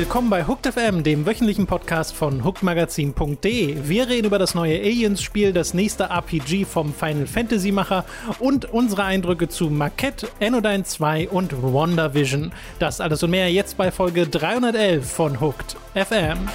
Willkommen bei Hooked FM, dem wöchentlichen Podcast von hookedmagazin.de. Wir reden über das neue Aliens-Spiel, das nächste RPG vom Final Fantasy-Macher und unsere Eindrücke zu Maquette, Anodyne 2 und WandaVision. Das alles und mehr jetzt bei Folge 311 von Hooked FM.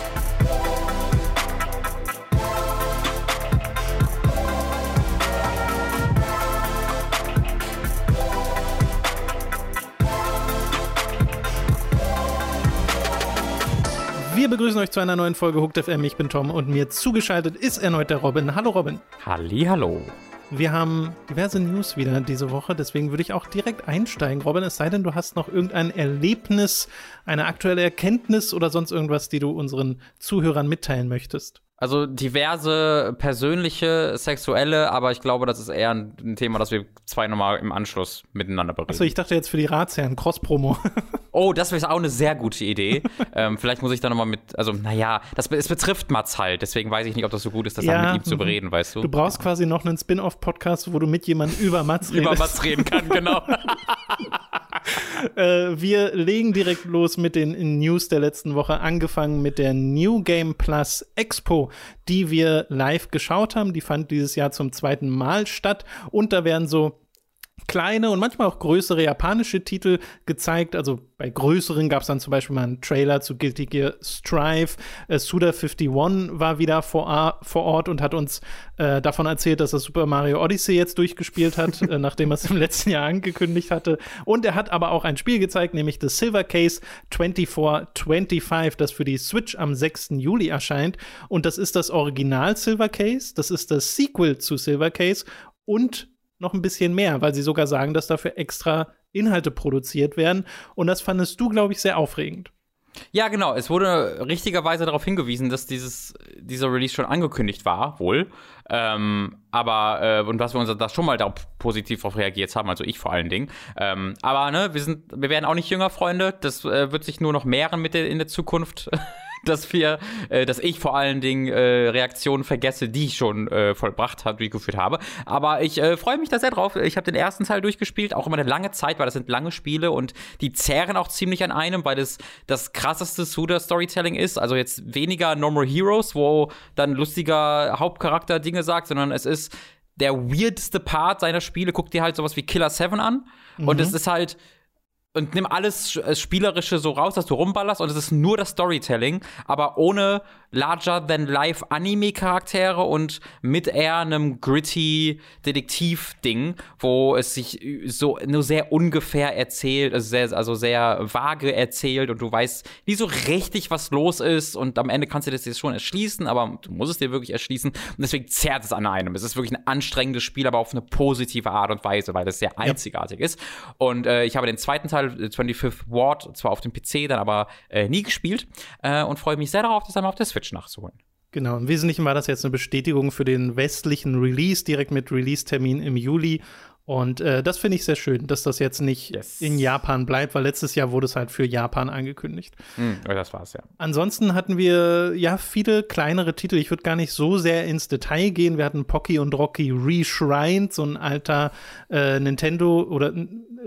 Begrüßen euch zu einer neuen Folge Hooked FM. Ich bin Tom und mir zugeschaltet ist erneut der Robin. Hallo Robin. Halli, hallo. Wir haben diverse News wieder diese Woche, deswegen würde ich auch direkt einsteigen. Robin, es sei denn, du hast noch irgendein Erlebnis, eine aktuelle Erkenntnis oder sonst irgendwas, die du unseren Zuhörern mitteilen möchtest. Also diverse persönliche, sexuelle, aber ich glaube, das ist eher ein, Thema, das wir zwei nochmal im Anschluss miteinander bereden. Achso, ich dachte jetzt für die Ratsherren, Cross-Promo. oh, das wäre auch eine sehr gute Idee. ähm, vielleicht muss ich da nochmal mit, also naja, das, es betrifft Mats halt, deswegen weiß ich nicht, ob das so gut ist, das ja, dann mit ihm zu bereden, weißt du? Du brauchst quasi noch einen Spin-off-Podcast, wo du mit jemandem über Mats redest. über Mats reden kann, genau. äh, wir legen direkt los mit den News der letzten Woche, angefangen mit der New Game Plus Expo, die wir live geschaut haben. Die fand dieses Jahr zum zweiten Mal statt und da werden so kleine und manchmal auch größere japanische Titel gezeigt. Also bei größeren gab es dann zum Beispiel mal einen Trailer zu Guilty Gear Strive. Äh, Suda51 war wieder vor, vor Ort und hat uns äh, davon erzählt, dass er Super Mario Odyssey jetzt durchgespielt hat, äh, nachdem er es im letzten Jahr angekündigt hatte. Und er hat aber auch ein Spiel gezeigt, nämlich The Silver Case 2425, das für die Switch am 6. Juli erscheint. Und das ist das Original Silver Case, das ist das Sequel zu Silver Case und noch ein bisschen mehr, weil sie sogar sagen, dass dafür extra Inhalte produziert werden. Und das fandest du, glaube ich, sehr aufregend. Ja, genau. Es wurde richtigerweise darauf hingewiesen, dass dieses, dieser Release schon angekündigt war, wohl. Ähm, aber, äh, und dass wir uns da schon mal da positiv darauf reagiert haben, also ich vor allen Dingen. Ähm, aber, ne, wir sind, wir werden auch nicht jünger, Freunde. Das äh, wird sich nur noch mehren mit der, in der Zukunft. dass wir, äh, dass ich vor allen Dingen äh, Reaktionen vergesse, die ich schon äh, vollbracht habe, durchgeführt habe. Aber ich äh, freue mich da sehr drauf. Ich habe den ersten Teil durchgespielt, auch immer eine lange Zeit, weil das sind lange Spiele und die zehren auch ziemlich an einem, weil das das krasseste Suda-Storytelling ist. Also jetzt weniger Normal Heroes, wo dann lustiger Hauptcharakter Dinge sagt, sondern es ist der weirdeste Part seiner Spiele. Guck dir halt sowas wie Killer 7 an. Mhm. Und es ist halt und nimm alles äh, Spielerische so raus, dass du rumballerst und es ist nur das Storytelling, aber ohne larger-than-life-Anime-Charaktere und mit eher einem gritty Detektiv-Ding, wo es sich so nur sehr ungefähr erzählt, also sehr, also sehr vage erzählt und du weißt nie so richtig, was los ist und am Ende kannst du das jetzt schon erschließen, aber du musst es dir wirklich erschließen und deswegen zerrt es an einem. Es ist wirklich ein anstrengendes Spiel, aber auf eine positive Art und Weise, weil es sehr einzigartig ja. ist. Und äh, ich habe den zweiten Teil, 25th Ward, zwar auf dem PC, dann aber äh, nie gespielt äh, und freue mich sehr darauf, das einmal auf der Switch Switch nachzuholen. Genau, im Wesentlichen war das jetzt eine Bestätigung für den westlichen Release, direkt mit Release-Termin im Juli. Und äh, das finde ich sehr schön, dass das jetzt nicht yes. in Japan bleibt, weil letztes Jahr wurde es halt für Japan angekündigt. Mm, das war's ja. Ansonsten hatten wir ja viele kleinere Titel. Ich würde gar nicht so sehr ins Detail gehen. Wir hatten Pocky und Rocky Reshrined, so ein alter äh, Nintendo oder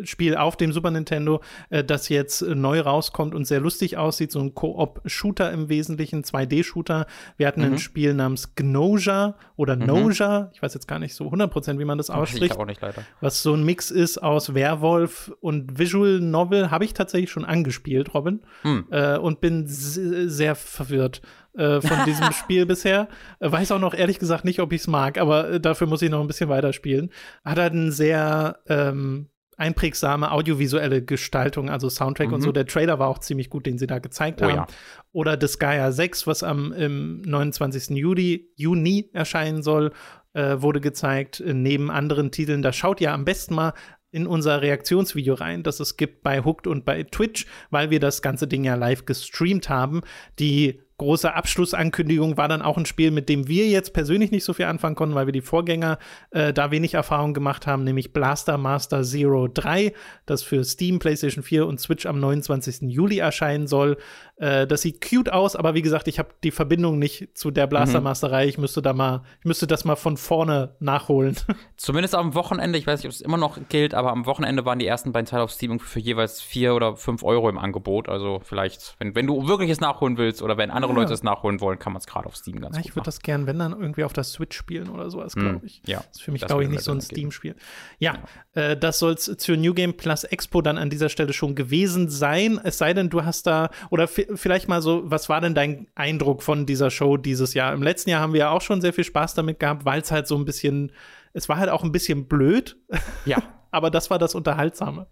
Spiel auf dem Super Nintendo, äh, das jetzt neu rauskommt und sehr lustig aussieht. So ein Koop-Shooter im Wesentlichen, 2D-Shooter. Wir hatten mhm. ein Spiel namens Gnoja oder mhm. Noja. Ich weiß jetzt gar nicht so 100%, wie man das ausspricht. Ich auch nicht leider was so ein Mix ist aus Werwolf und Visual Novel, habe ich tatsächlich schon angespielt, Robin, hm. äh, und bin sehr verwirrt äh, von diesem Spiel bisher. Äh, weiß auch noch ehrlich gesagt nicht, ob ich es mag, aber äh, dafür muss ich noch ein bisschen weiterspielen. Hat halt einen sehr ähm, einprägsame audiovisuelle Gestaltung, also Soundtrack mhm. und so. Der Trailer war auch ziemlich gut, den sie da gezeigt oh, haben. Ja. Oder Disgaea 6, was am im 29. Juli, Juni erscheinen soll äh, wurde gezeigt, äh, neben anderen Titeln. Da schaut ihr am besten mal in unser Reaktionsvideo rein, das es gibt bei Hooked und bei Twitch, weil wir das ganze Ding ja live gestreamt haben. Die große Abschlussankündigung war dann auch ein Spiel, mit dem wir jetzt persönlich nicht so viel anfangen konnten, weil wir die Vorgänger äh, da wenig Erfahrung gemacht haben, nämlich Blaster Master Zero 3, das für Steam, PlayStation 4 und Switch am 29. Juli erscheinen soll. Äh, das sieht cute aus, aber wie gesagt, ich habe die Verbindung nicht zu der Blaster Masterei. Ich müsste da mal, ich müsste das mal von vorne nachholen. Zumindest am Wochenende, ich weiß nicht, ob es immer noch gilt, aber am Wochenende waren die ersten beiden Teile auf Steam für jeweils vier oder fünf Euro im Angebot. Also vielleicht, wenn, wenn du wirklich es nachholen willst oder wenn andere andere Leute es nachholen wollen, kann man es gerade auf Steam ganz Na, gut Ich würde das gern, wenn dann irgendwie auf der Switch spielen oder sowas, glaube ich. ja, das ist für mich, glaube ich, nicht so ein Steam-Spiel. Ja, Äh, das soll es zur New Game Plus Expo dann an dieser Stelle schon gewesen sein. Es sei denn, du hast da, oder vielleicht mal so, was war denn dein Eindruck von dieser Show dieses Jahr? Im letzten Jahr haben wir ja auch schon sehr viel Spaß damit gehabt, weil es halt so ein bisschen, es war halt auch ein bisschen blöd, Ja, aber das war das Unterhaltsame.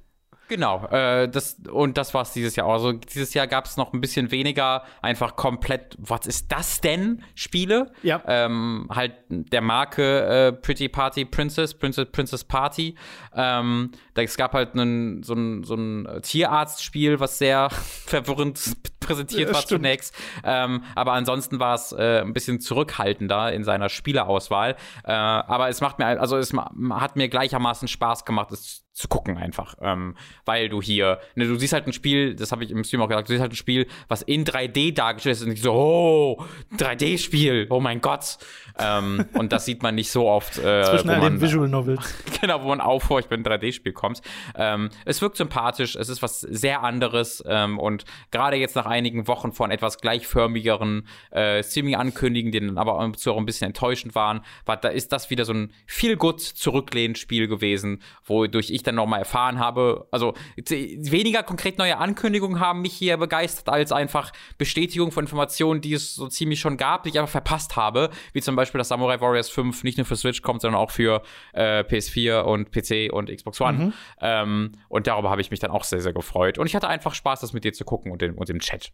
Genau, äh, das, und das war's dieses Jahr. Also dieses Jahr gab es noch ein bisschen weniger, einfach komplett, was ist das denn? Spiele. Ja. Ähm, halt der Marke äh, Pretty Party Princess, Princess, Princess Party. Ähm, da, es gab halt einen, so ein, so ein Tierarztspiel, was sehr verwirrend präsentiert Ja, war stimmt. zunächst. Ähm, aber ansonsten war es äh, ein bisschen zurückhaltender in seiner Spieleauswahl. Äh, aber es macht mir, also es hat mir gleichermaßen Spaß gemacht, es zu gucken einfach, ähm, weil du hier, ne, du siehst halt ein Spiel, das habe ich im Stream auch gesagt, du siehst halt ein Spiel, was in 3D dargestellt ist und nicht so, oh, 3D-Spiel, oh mein Gott. Ähm, und das sieht man nicht so oft, äh, Zwischen all den Visual Novels. genau, wo man aufhorcht, wenn ein 3D-Spiel kommt. Ähm, es wirkt sympathisch, es ist was sehr anderes ähm, und gerade jetzt nach einigen Wochen von etwas gleichförmigeren äh, Streaming-Ankündigungen, die dann aber zu auch ein bisschen enttäuschend waren, war, da ist das wieder so ein viel gut zurücklehnend Spiel gewesen, wodurch ich dann nochmal erfahren habe, also z- weniger konkret neue Ankündigungen haben mich hier begeistert, als einfach Bestätigung von Informationen, die es so ziemlich schon gab, die ich einfach verpasst habe, wie zum Beispiel, dass Samurai Warriors 5 nicht nur für Switch kommt, sondern auch für äh, PS4 und PC und Xbox One. Ähm, und darüber habe ich mich dann auch sehr, sehr gefreut. Und ich hatte einfach Spaß, das mit dir zu gucken und, den, und im Chat.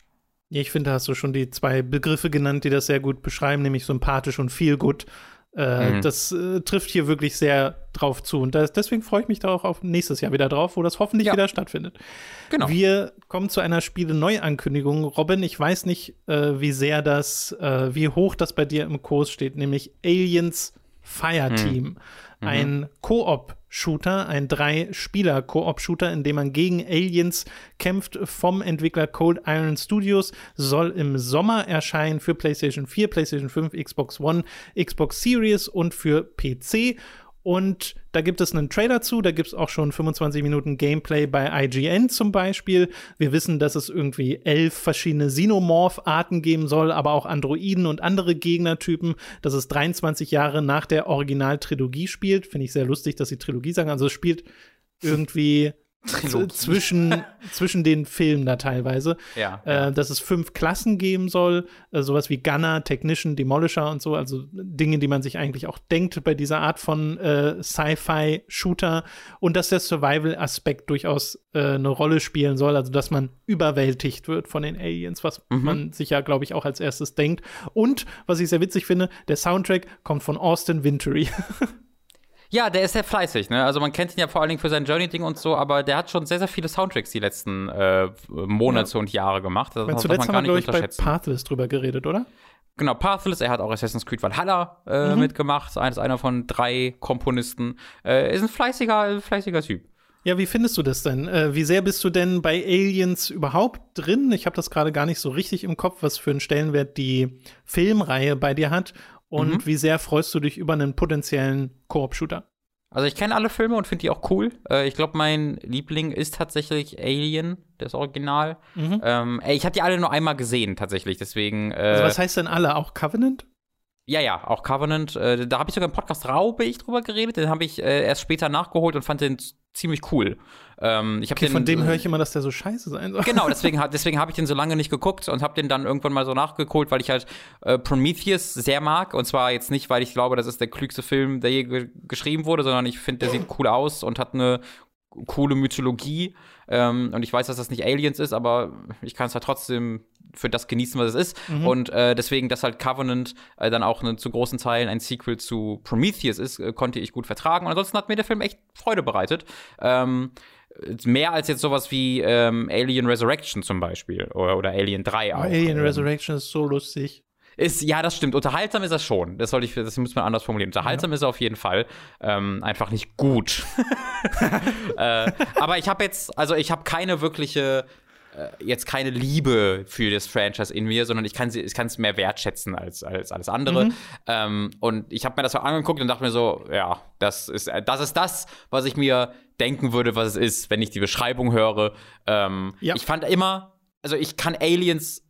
Ja, ich finde, da hast du schon die zwei Begriffe genannt, die das sehr gut beschreiben, nämlich sympathisch und feel good. Äh, Das äh, trifft hier wirklich sehr drauf zu. Und das, deswegen freue ich mich da auch auf nächstes Jahr wieder drauf, wo das hoffentlich Ja. wieder stattfindet. Genau. Wir kommen zu einer Spiele-Neuankündigung. Robin, ich weiß nicht, äh, wie sehr das, äh, wie hoch das bei dir im Kurs steht, nämlich Aliens Fireteam. Ein Koop-Shooter, ein Drei-Spieler-Koop-Shooter, in dem man gegen Aliens kämpft vom Entwickler Cold Iron Studios, soll im Sommer erscheinen für PlayStation 4, PlayStation 5, Xbox One, Xbox Series und für PC. Und da gibt es einen Trailer zu, da gibt es auch schon 25 Minuten Gameplay bei IGN zum Beispiel. Wir wissen, dass es irgendwie elf verschiedene Xenomorph-Arten geben soll, aber auch Androiden und andere Gegnertypen, dass es 23 Jahre nach der Originaltrilogie spielt. Finde ich sehr lustig, dass sie Trilogie sagen. Also es spielt irgendwie. Zwischen, zwischen den Filmen da teilweise. Ja, Äh, dass es fünf Klassen geben soll, äh, sowas wie Gunner, Technician, Demolisher und so, also Dinge, die man sich eigentlich auch denkt bei dieser Art von äh, Sci-Fi-Shooter und dass der Survival-Aspekt durchaus äh, eine Rolle spielen soll, also dass man überwältigt wird von den Aliens, was man sich ja, glaube ich, auch als erstes denkt. Und, was ich sehr witzig finde, der Soundtrack kommt von Austin Wintory. Ja, der ist sehr fleißig, ne? Also man kennt ihn ja vor allen Dingen für sein Journey-Ding und so, aber der hat schon sehr, sehr viele Soundtracks die letzten äh, Monate und Jahre gemacht. Das darf zuletzt man haben gar wir, glaube ich, bei. Pathless drüber geredet, oder? Genau, Pathless, er hat auch Assassin's Creed Valhalla äh, mitgemacht, er ist einer von drei Komponisten. Äh, ist ein fleißiger, fleißiger Typ. Ja, wie findest du das denn? Äh, wie sehr bist du denn bei Aliens überhaupt drin? Ich habe das gerade gar nicht so richtig im Kopf, was für einen Stellenwert die Filmreihe bei dir hat. Und wie sehr freust du dich über einen potenziellen Koop-Shooter? Also ich kenne alle Filme und finde die auch cool. Äh, ich glaube, mein Liebling ist tatsächlich Alien, das Original. Ähm, ey, ich habe die alle nur einmal gesehen, tatsächlich. Deswegen. Äh, Also, was heißt denn alle? Auch Covenant? Ja, ja, auch Covenant. Äh, da habe ich sogar im Podcast Raube ich drüber geredet. Den habe ich äh, erst später nachgeholt und fand den ziemlich cool. Ähm, ich Okay, den, von dem höre ich immer, dass der so scheiße sein soll. Genau, deswegen, deswegen habe ich den so lange nicht geguckt und habe den dann irgendwann mal so nachgeholt, weil ich halt äh, Prometheus sehr mag. Und zwar jetzt nicht, weil ich glaube, das ist der klügste Film, der je ge geschrieben wurde, sondern ich finde, der sieht cool aus und hat eine coole Mythologie. Ähm, und ich weiß, dass das nicht Aliens ist, aber ich kann es halt trotzdem für das genießen, was es ist. Und äh, deswegen, dass halt Covenant äh, dann auch ne, zu großen Teilen ein Sequel zu Prometheus ist, äh, konnte ich gut vertragen. Und ansonsten hat mir der Film echt Freude bereitet. Ähm, mehr als jetzt sowas wie ähm, Alien Resurrection zum Beispiel oder, oder Alien 3 auch. Alien Resurrection ist so lustig. Ist, ja, das stimmt. Unterhaltsam ist er schon. Das soll ich, das muss man anders formulieren. Unterhaltsam ja. ist er auf jeden Fall. Ähm, einfach nicht gut. äh, aber ich habe jetzt, also ich habe keine wirkliche äh, jetzt keine Liebe für das Franchise in mir, sondern ich kann es mehr wertschätzen als, als alles andere. Mhm. Ähm, und ich habe mir das so angeguckt und dachte mir so, ja, das ist, das ist das, was ich mir denken würde, was es ist, wenn ich die Beschreibung höre. Ähm, ja. Ich fand immer, also ich kann Aliens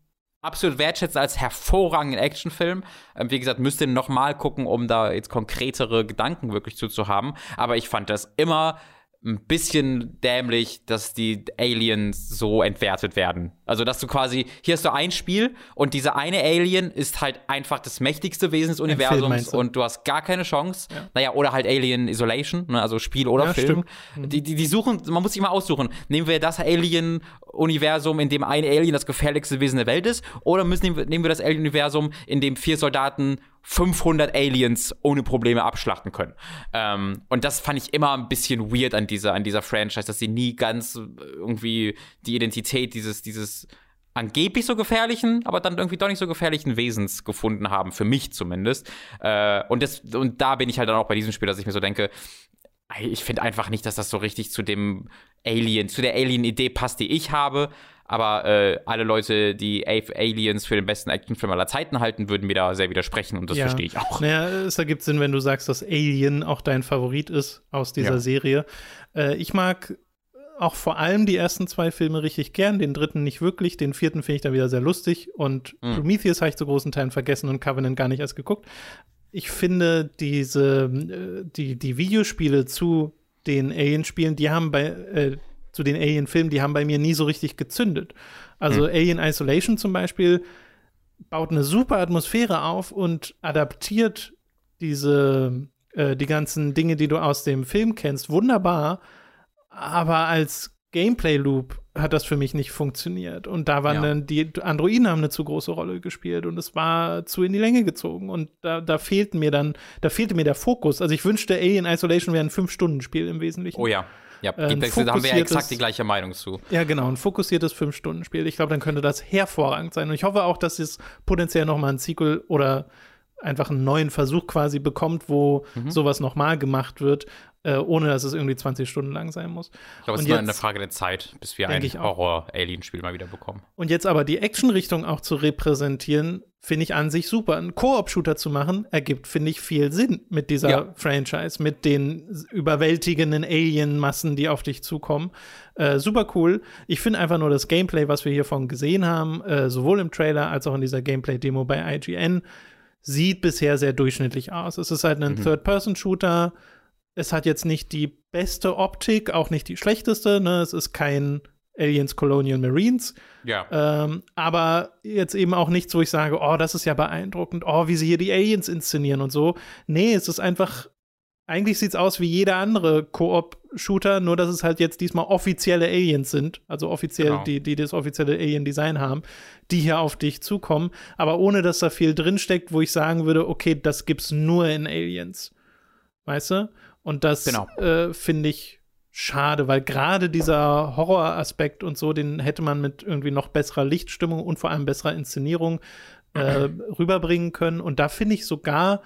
absolut wertschätzen als hervorragenden Actionfilm. Ähm, wie gesagt, müsste noch mal gucken, um da jetzt konkretere Gedanken wirklich zu, zu haben. Aber ich fand das immer ein bisschen dämlich, dass die Aliens so entwertet werden. Also, dass du quasi, hier hast du ein Spiel und dieser eine Alien ist halt einfach das mächtigste Wesen des Universums Film, und du hast gar keine Chance. Ja. Naja, oder halt Alien Isolation, ne, also Spiel oder ja, Film. Mhm. Die, die, die suchen, man muss sich mal aussuchen. Nehmen wir das Alien-Universum, in dem ein Alien das gefährlichste Wesen der Welt ist, oder müssen, nehmen wir das Alien-Universum, in dem vier Soldaten 500 Aliens ohne Probleme abschlachten können. Ähm, und das fand ich immer ein bisschen weird an dieser, an dieser Franchise, dass sie nie ganz irgendwie die Identität dieses, dieses angeblich so gefährlichen, aber dann irgendwie doch nicht so gefährlichen Wesens gefunden haben, für mich zumindest. Äh, und, das, und da bin ich halt dann auch bei diesem Spiel, dass ich mir so denke, ich finde einfach nicht, dass das so richtig zu dem Alien, zu der Alien-Idee passt, die ich habe. Aber äh, alle Leute, die Aliens für den besten Actionfilm aller Zeiten halten, würden mir da sehr widersprechen und das ja. verstehe ich auch. Naja, es ergibt Sinn, wenn du sagst, dass Alien auch dein Favorit ist aus dieser ja. Serie. Äh, ich mag auch vor allem die ersten zwei Filme richtig gern, den dritten nicht wirklich, den vierten finde ich dann wieder sehr lustig und mhm. Prometheus habe ich zu großen Teilen vergessen und Covenant gar nicht erst geguckt. Ich finde diese, äh, die, die Videospiele zu den Alien-Spielen, die haben bei, äh, zu den Alien-Filmen, die haben bei mir nie so richtig gezündet. Also mhm. Alien Isolation zum Beispiel baut eine super Atmosphäre auf und adaptiert diese, äh, die ganzen Dinge, die du aus dem Film kennst, wunderbar. Aber als Gameplay-Loop hat das für mich nicht funktioniert. Und da waren ja. dann die Androiden haben eine zu große Rolle gespielt und es war zu in die Länge gezogen. Und da, da fehlten mir dann, da fehlte mir der Fokus. Also ich wünschte, Alien Isolation wäre ein Fünf-Stunden-Spiel im Wesentlichen. Oh ja. Ja, äh, da haben wir ja exakt die gleiche Meinung zu. Ja, genau, ein fokussiertes Fünf-Stunden-Spiel. Ich glaube, dann könnte das hervorragend sein. Und ich hoffe auch, dass es potenziell noch mal ein Sequel oder einfach einen neuen Versuch quasi bekommt, wo mhm. sowas nochmal gemacht wird, äh, ohne dass es irgendwie 20 Stunden lang sein muss. Ich glaube, es ist nur eine Frage der Zeit, bis wir ein Horror-Alien-Spiel mal wieder bekommen. Und jetzt aber die Action-Richtung auch zu repräsentieren, finde ich an sich super. Ein Koop-Shooter zu machen, ergibt, finde ich, viel Sinn mit dieser ja. Franchise, mit den überwältigenden Alien-Massen, die auf dich zukommen. Äh, super cool. Ich finde einfach nur das Gameplay, was wir hiervon gesehen haben, äh, sowohl im Trailer als auch in dieser Gameplay-Demo bei IGN, sieht bisher sehr durchschnittlich aus. Es ist halt ein mhm. Third-Person-Shooter. Es hat jetzt nicht die beste Optik, auch nicht die schlechteste. Ne? Es ist kein Aliens Colonial Marines. Ja. Ähm, aber jetzt eben auch nichts, wo ich sage, oh, das ist ja beeindruckend, oh, wie sie hier die Aliens inszenieren und so. Nee, es ist einfach, eigentlich sieht es aus wie jeder andere Koop-Shooter, nur dass es halt jetzt diesmal offizielle Aliens sind, also offiziell, genau. die, die das offizielle Alien-Design haben, die hier auf dich zukommen, aber ohne, dass da viel drinsteckt, wo ich sagen würde, okay, das gibt's nur in Aliens. Weißt du? Und das genau. äh, finde ich schade, weil gerade dieser Horroraspekt und so, den hätte man mit irgendwie noch besserer Lichtstimmung und vor allem besserer Inszenierung äh, rüberbringen können. Und da finde ich sogar,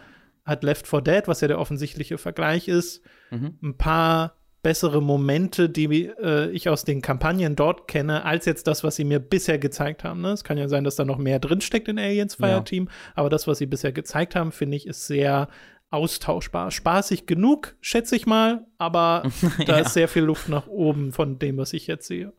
hat Left 4 Dead, was ja der offensichtliche Vergleich ist, mhm. ein paar bessere Momente, die äh, ich aus den Kampagnen dort kenne, als jetzt das, was sie mir bisher gezeigt haben. Ne? Es kann ja sein, dass da noch mehr drinsteckt in Aliens Fireteam, ja. aber das, was sie bisher gezeigt haben, finde ich, ist sehr austauschbar. Spaßig genug, schätze ich mal, aber da ja. ist sehr viel Luft nach oben von dem, was ich jetzt sehe.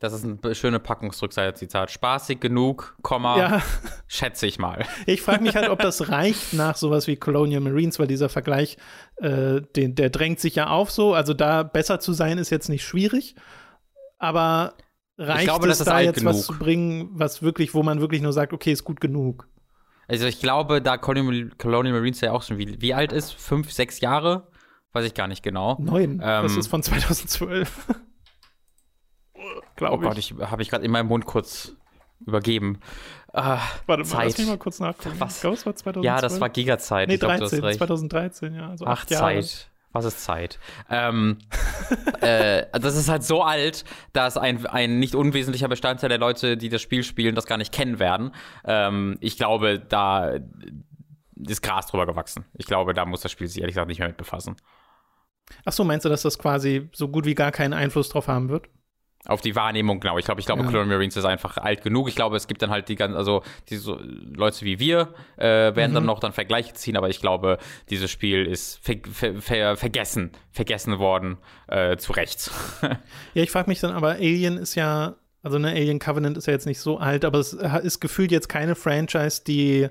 Das ist eine schöne Packungsrückseite, Zitat. Spaßig genug, Komma, ja. schätze ich mal. Ich frage mich halt, ob das reicht nach sowas wie Colonial Marines, weil dieser Vergleich, äh, den, der drängt sich ja auf so. Also da besser zu sein, ist jetzt nicht schwierig. Aber reicht glaube, es da jetzt genug. was zu bringen, was wirklich, wo man wirklich nur sagt, okay, ist gut genug? Also ich glaube, da Colonial, Colonial Marines ja auch schon, wie, wie alt ist? Fünf, sechs Jahre? Weiß ich gar nicht genau. Neun. Ähm, das ist von 2012. glaube oh Gott, ich habe ich gerade in meinem Mund kurz übergeben. Ah, Warte mal, lass mich mal kurz nachgucken. Was? Ich es war 2012. Ja, das war Gigazeit. Nee, ich glaub, 13, 2013, ja. Also Ach, Zeit. Was ist Zeit? Ähm, äh, das ist halt so alt, dass ein, ein nicht unwesentlicher Bestandteil der Leute, die das Spiel spielen, das gar nicht kennen werden. Ähm, ich glaube, da ist Gras drüber gewachsen. Ich glaube, da muss das Spiel sich ehrlich gesagt nicht mehr mit befassen. Ach so, meinst du, dass das quasi so gut wie gar keinen Einfluss drauf haben wird? Auf die Wahrnehmung, genau. Ich glaube, ich glaube, ja. Colonial Marines ist einfach alt genug. Ich glaube, es gibt dann halt die ganzen, also diese Leute wie wir äh, werden mhm. dann noch dann Vergleiche ziehen, aber ich glaube, dieses Spiel ist ver ver ver vergessen, vergessen worden, äh, zu Recht. ja, ich frage mich dann, aber Alien ist ja, also ne, Alien Covenant ist ja jetzt nicht so alt, aber es ist gefühlt jetzt keine Franchise, die äh,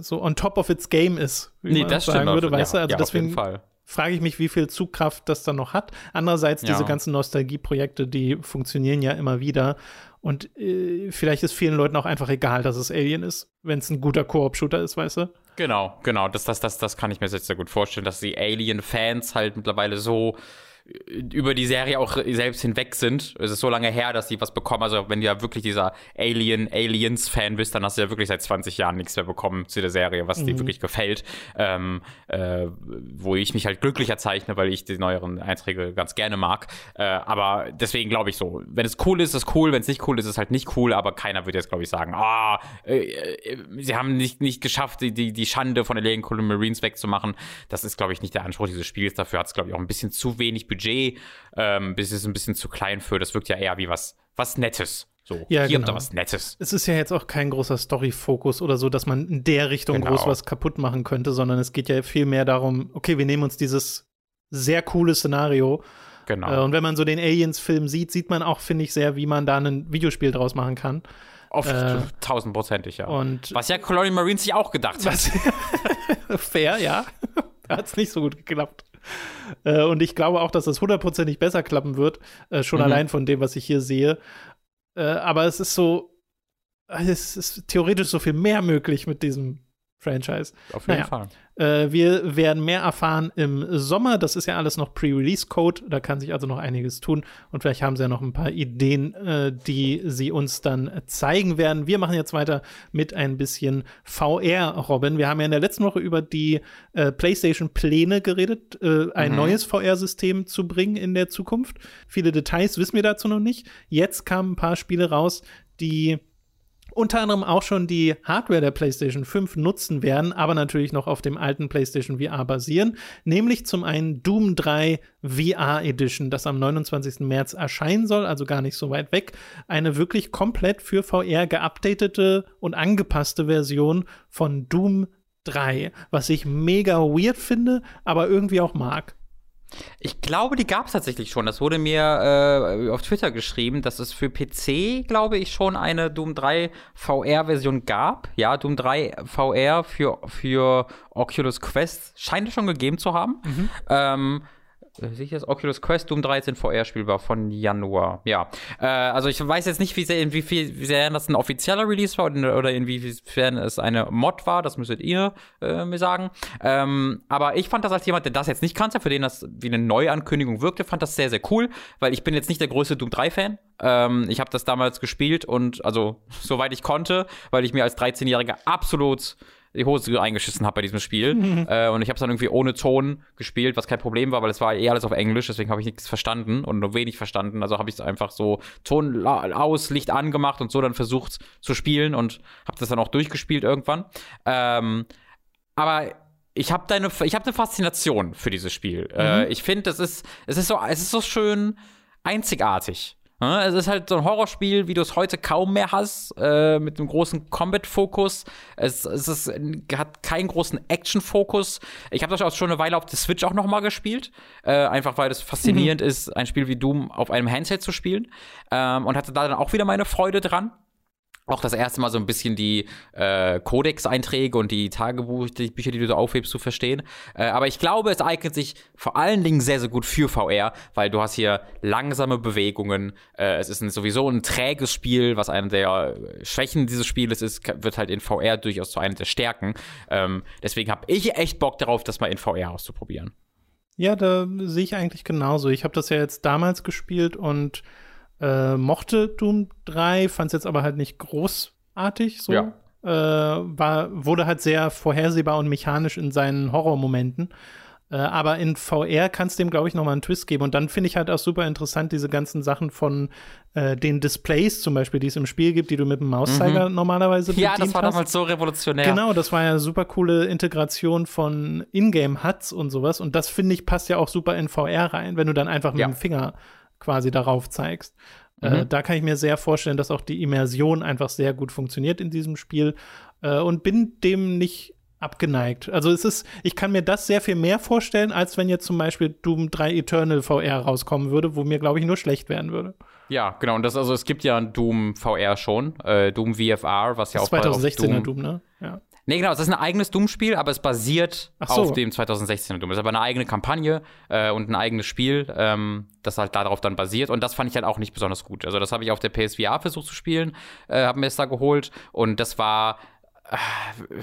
so on top of its game ist, wie nee, man das sagen würde, weißt ja, du? Also ja, deswegen, auf jeden Fall frage ich mich, wie viel Zugkraft das dann noch hat. Andererseits, diese ja. ganzen Nostalgieprojekte, die funktionieren ja immer wieder. Und äh, vielleicht ist vielen Leuten auch einfach egal, dass es Alien ist, wenn es ein guter Koop-Shooter ist, weißt du? Genau, genau. Das, das, das, das kann ich mir sehr, sehr gut vorstellen, dass die Alien-Fans halt mittlerweile so über die Serie auch selbst hinweg sind. Es ist so lange her, dass sie was bekommen. Also, wenn du ja wirklich dieser Alien, Aliens-Fan bist, dann hast du ja wirklich seit 20 Jahren nichts mehr bekommen zu der Serie, was mhm. dir wirklich gefällt. Ähm, äh, wo ich mich halt glücklicher zeichne, weil ich die neueren Einträge ganz gerne mag. Äh, aber deswegen glaube ich so, wenn es cool ist, ist es cool. Wenn es nicht cool ist, ist es halt nicht cool. Aber keiner würde jetzt, glaube ich, sagen, ah, äh, äh, sie haben nicht, nicht geschafft, die, die, die Schande von Alien Colonial Marines wegzumachen. Das ist, glaube ich, nicht der Anspruch dieses Spiels. Dafür hat es, glaube ich, auch ein bisschen zu wenig Budget, ähm, bis es ein bisschen zu klein für. Das wirkt ja eher wie was, was Nettes. So, ja, hier genau. da was Nettes. Es ist ja jetzt auch kein großer Story-Fokus oder so, dass man in der Richtung genau. groß was kaputt machen könnte, sondern es geht ja viel mehr darum, okay, wir nehmen uns dieses sehr coole Szenario. Genau. Äh, und wenn man so den Aliens-Film sieht, sieht man auch, finde ich, sehr, wie man da ein Videospiel draus machen kann. Oft äh, tausendprozentig, ja. Und was ja Colonial Marines sich auch gedacht hat. Fair, ja. da hat es nicht so gut geklappt. Äh, und ich glaube auch, dass das hundertprozentig besser klappen wird, äh, schon mhm. allein von dem, was ich hier sehe. Äh, aber es ist so, es ist theoretisch so viel mehr möglich mit diesem Franchise. Auf jeden naja, Fall. Äh, wir werden mehr erfahren im Sommer. Das ist ja alles noch Pre-Release-Code. Da kann sich also noch einiges tun. Und vielleicht haben sie ja noch ein paar Ideen, äh, die sie uns dann zeigen werden. Wir machen jetzt weiter mit ein bisschen VR, Robin. Wir haben ja in der letzten Woche über die äh, PlayStation-Pläne geredet, äh, ein mhm. neues VR-System zu bringen in der Zukunft. Viele Details wissen wir dazu noch nicht. Jetzt kamen ein paar Spiele raus, die unter anderem auch schon die Hardware der PlayStation 5 nutzen werden, aber natürlich noch auf dem alten PlayStation VR basieren, nämlich zum einen Doom 3 VR Edition, das am 29. März erscheinen soll, also gar nicht so weit weg. Eine wirklich komplett für VR geupdatete und angepasste Version von Doom 3, was ich mega weird finde, aber irgendwie auch mag. Ich glaube, die gab es tatsächlich schon. Das wurde mir äh, auf Twitter geschrieben, dass es für PC, glaube ich, schon eine Doom 3 VR-Version gab. Ja, Doom 3 VR für, für Oculus Quest scheint es schon gegeben zu haben. Mhm. Ähm, äh, Sicher ist Oculus Quest Doom 13 VR spielbar von Januar. Ja. Äh, also ich weiß jetzt nicht, wie sehr, inwiefern das ein offizieller Release war oder inwiefern es eine Mod war. Das müsstet ihr äh, mir sagen. Ähm, aber ich fand das als jemand, der das jetzt nicht kannte, für den das wie eine Neuankündigung wirkte, fand das sehr, sehr cool, weil ich bin jetzt nicht der größte Doom 3-Fan. Ähm, ich habe das damals gespielt und also soweit ich konnte, weil ich mir als 13-Jähriger absolut die Hose eingeschissen habe bei diesem Spiel. Mhm. Äh, und ich habe es dann irgendwie ohne Ton gespielt, was kein Problem war, weil es war eh alles auf Englisch, deswegen habe ich nichts verstanden und nur wenig verstanden. Also habe ich es einfach so Ton aus, Licht angemacht und so dann versucht zu spielen und habe das dann auch durchgespielt irgendwann. Ähm, aber ich habe deine, ich habe eine Faszination für dieses Spiel. Äh, mhm. Äh, ich finde, es ist, es ist so, es ist so schön einzigartig. Es ist halt so ein Horrorspiel, wie du es heute kaum mehr hast, äh, mit einem großen Combat-Fokus. Es, es ist, hat keinen großen Action-Fokus. Ich habe das auch schon eine Weile auf der Switch auch noch mal gespielt, äh, einfach weil es faszinierend mhm. ist, ein Spiel wie Doom auf einem Handset zu spielen. Ähm, und hatte da dann auch wieder meine Freude dran auch das erste Mal so ein bisschen die äh, Codex-Einträge und die Tagebuchbücher, die du da aufhebst, zu verstehen. Äh, aber ich glaube, es eignet sich vor allen Dingen sehr, sehr gut für VR, weil du hast hier langsame Bewegungen. Äh, es ist ein, sowieso ein träges Spiel, was eine der Schwächen dieses Spieles ist, wird halt in VR durchaus zu einer der Stärken. Ähm, deswegen habe ich echt Bock darauf, das mal in VR auszuprobieren. Ja, da sehe ich eigentlich genauso. Ich habe das ja jetzt damals gespielt und äh, mochte Doom 3, fand es jetzt aber halt nicht großartig so. Ja. Äh, war, wurde halt sehr vorhersehbar und mechanisch in seinen Horrormomenten. Äh, aber in VR kannst du dem, glaube ich, nochmal einen Twist geben. Und dann finde ich halt auch super interessant, diese ganzen Sachen von äh, den Displays zum Beispiel, die es im Spiel gibt, die du mit dem Mauszeiger mhm. normalerweise Ja, das war hast. damals so revolutionär. Genau, das war ja super coole Integration von Ingame-Huts und sowas. Und das, finde ich, passt ja auch super in VR rein, wenn du dann einfach mit ja. dem Finger quasi darauf zeigst. Äh, mhm. Äh, da kann ich mir sehr vorstellen, dass auch die Immersion einfach sehr gut funktioniert in diesem Spiel. Äh, und bin dem nicht abgeneigt. Also es ist, ich kann mir das sehr viel mehr vorstellen, als wenn jetzt zum Beispiel Doom 3 Eternal VR rauskommen würde, wo mir, glaube ich, nur schlecht werden würde. Ja, genau. Und das, also es gibt ja ein Doom VR schon, äh, Doom VFR, was ja das auch 2016er Doom, Doom, ne? Ja. Nee, genau, das ist ein eigenes Doom-Spiel, aber es basiert so. auf dem 2016er Doom. Das ist aber eine eigene Kampagne äh, und ein eigenes Spiel, ähm, das halt darauf dann basiert. Und das fand ich halt auch nicht besonders gut. Also, das habe ich auf der PSVR versucht zu spielen, äh, habe mir es da geholt. Und das war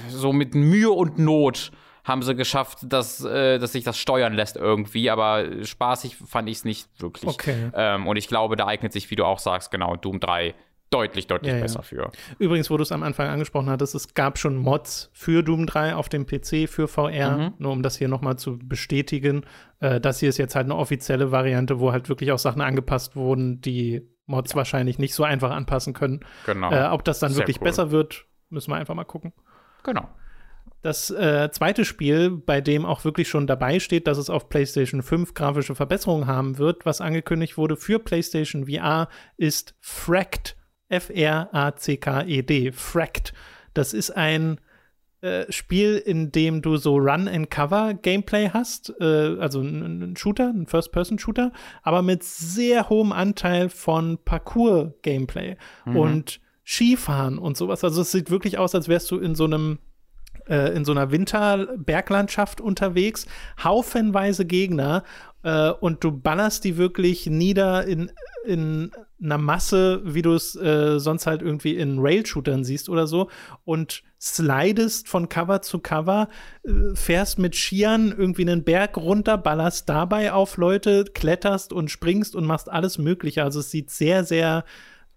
so mit Mühe und Not haben sie geschafft, dass, äh, dass sich das steuern lässt irgendwie, aber spaßig fand ich es nicht wirklich. Okay. Ähm, und ich glaube, da eignet sich, wie du auch sagst, genau, Doom 3 deutlich, deutlich ja, besser ja. für. Übrigens, wo du es am Anfang angesprochen hattest, es gab schon Mods für Doom 3 auf dem PC für VR, mhm. nur um das hier nochmal zu bestätigen. Äh, das hier ist jetzt halt eine offizielle Variante, wo halt wirklich auch Sachen angepasst wurden, die Mods ja. wahrscheinlich nicht so einfach anpassen können. Genau. Äh, ob das dann Sehr wirklich cool. besser wird, Müssen wir einfach mal gucken. Genau. Das äh, zweite Spiel, bei dem auch wirklich schon dabei steht, dass es auf PlayStation 5 grafische Verbesserungen haben wird, was angekündigt wurde für PlayStation VR, ist Fracked. F-R-A-C-K-E-D. Fracked. Das ist ein äh, Spiel, in dem du so Run-and-Cover-Gameplay hast, äh, also ein, Shooter, ein First-Person-Shooter, aber mit sehr hohem Anteil von Parcours-Gameplay. Mhm. Und Skifahren und sowas. Also es sieht wirklich aus, als wärst du in so einem äh, in so einer Winterberglandschaft unterwegs, haufenweise Gegner äh, und du ballerst die wirklich nieder in, in einer Masse, wie du es äh, sonst halt irgendwie in Rail-Shootern siehst oder so und slidest von Cover zu Cover, äh, fährst mit Skiern irgendwie einen Berg runter, ballerst dabei auf Leute, kletterst und springst und machst alles Mögliche. Also es sieht sehr, sehr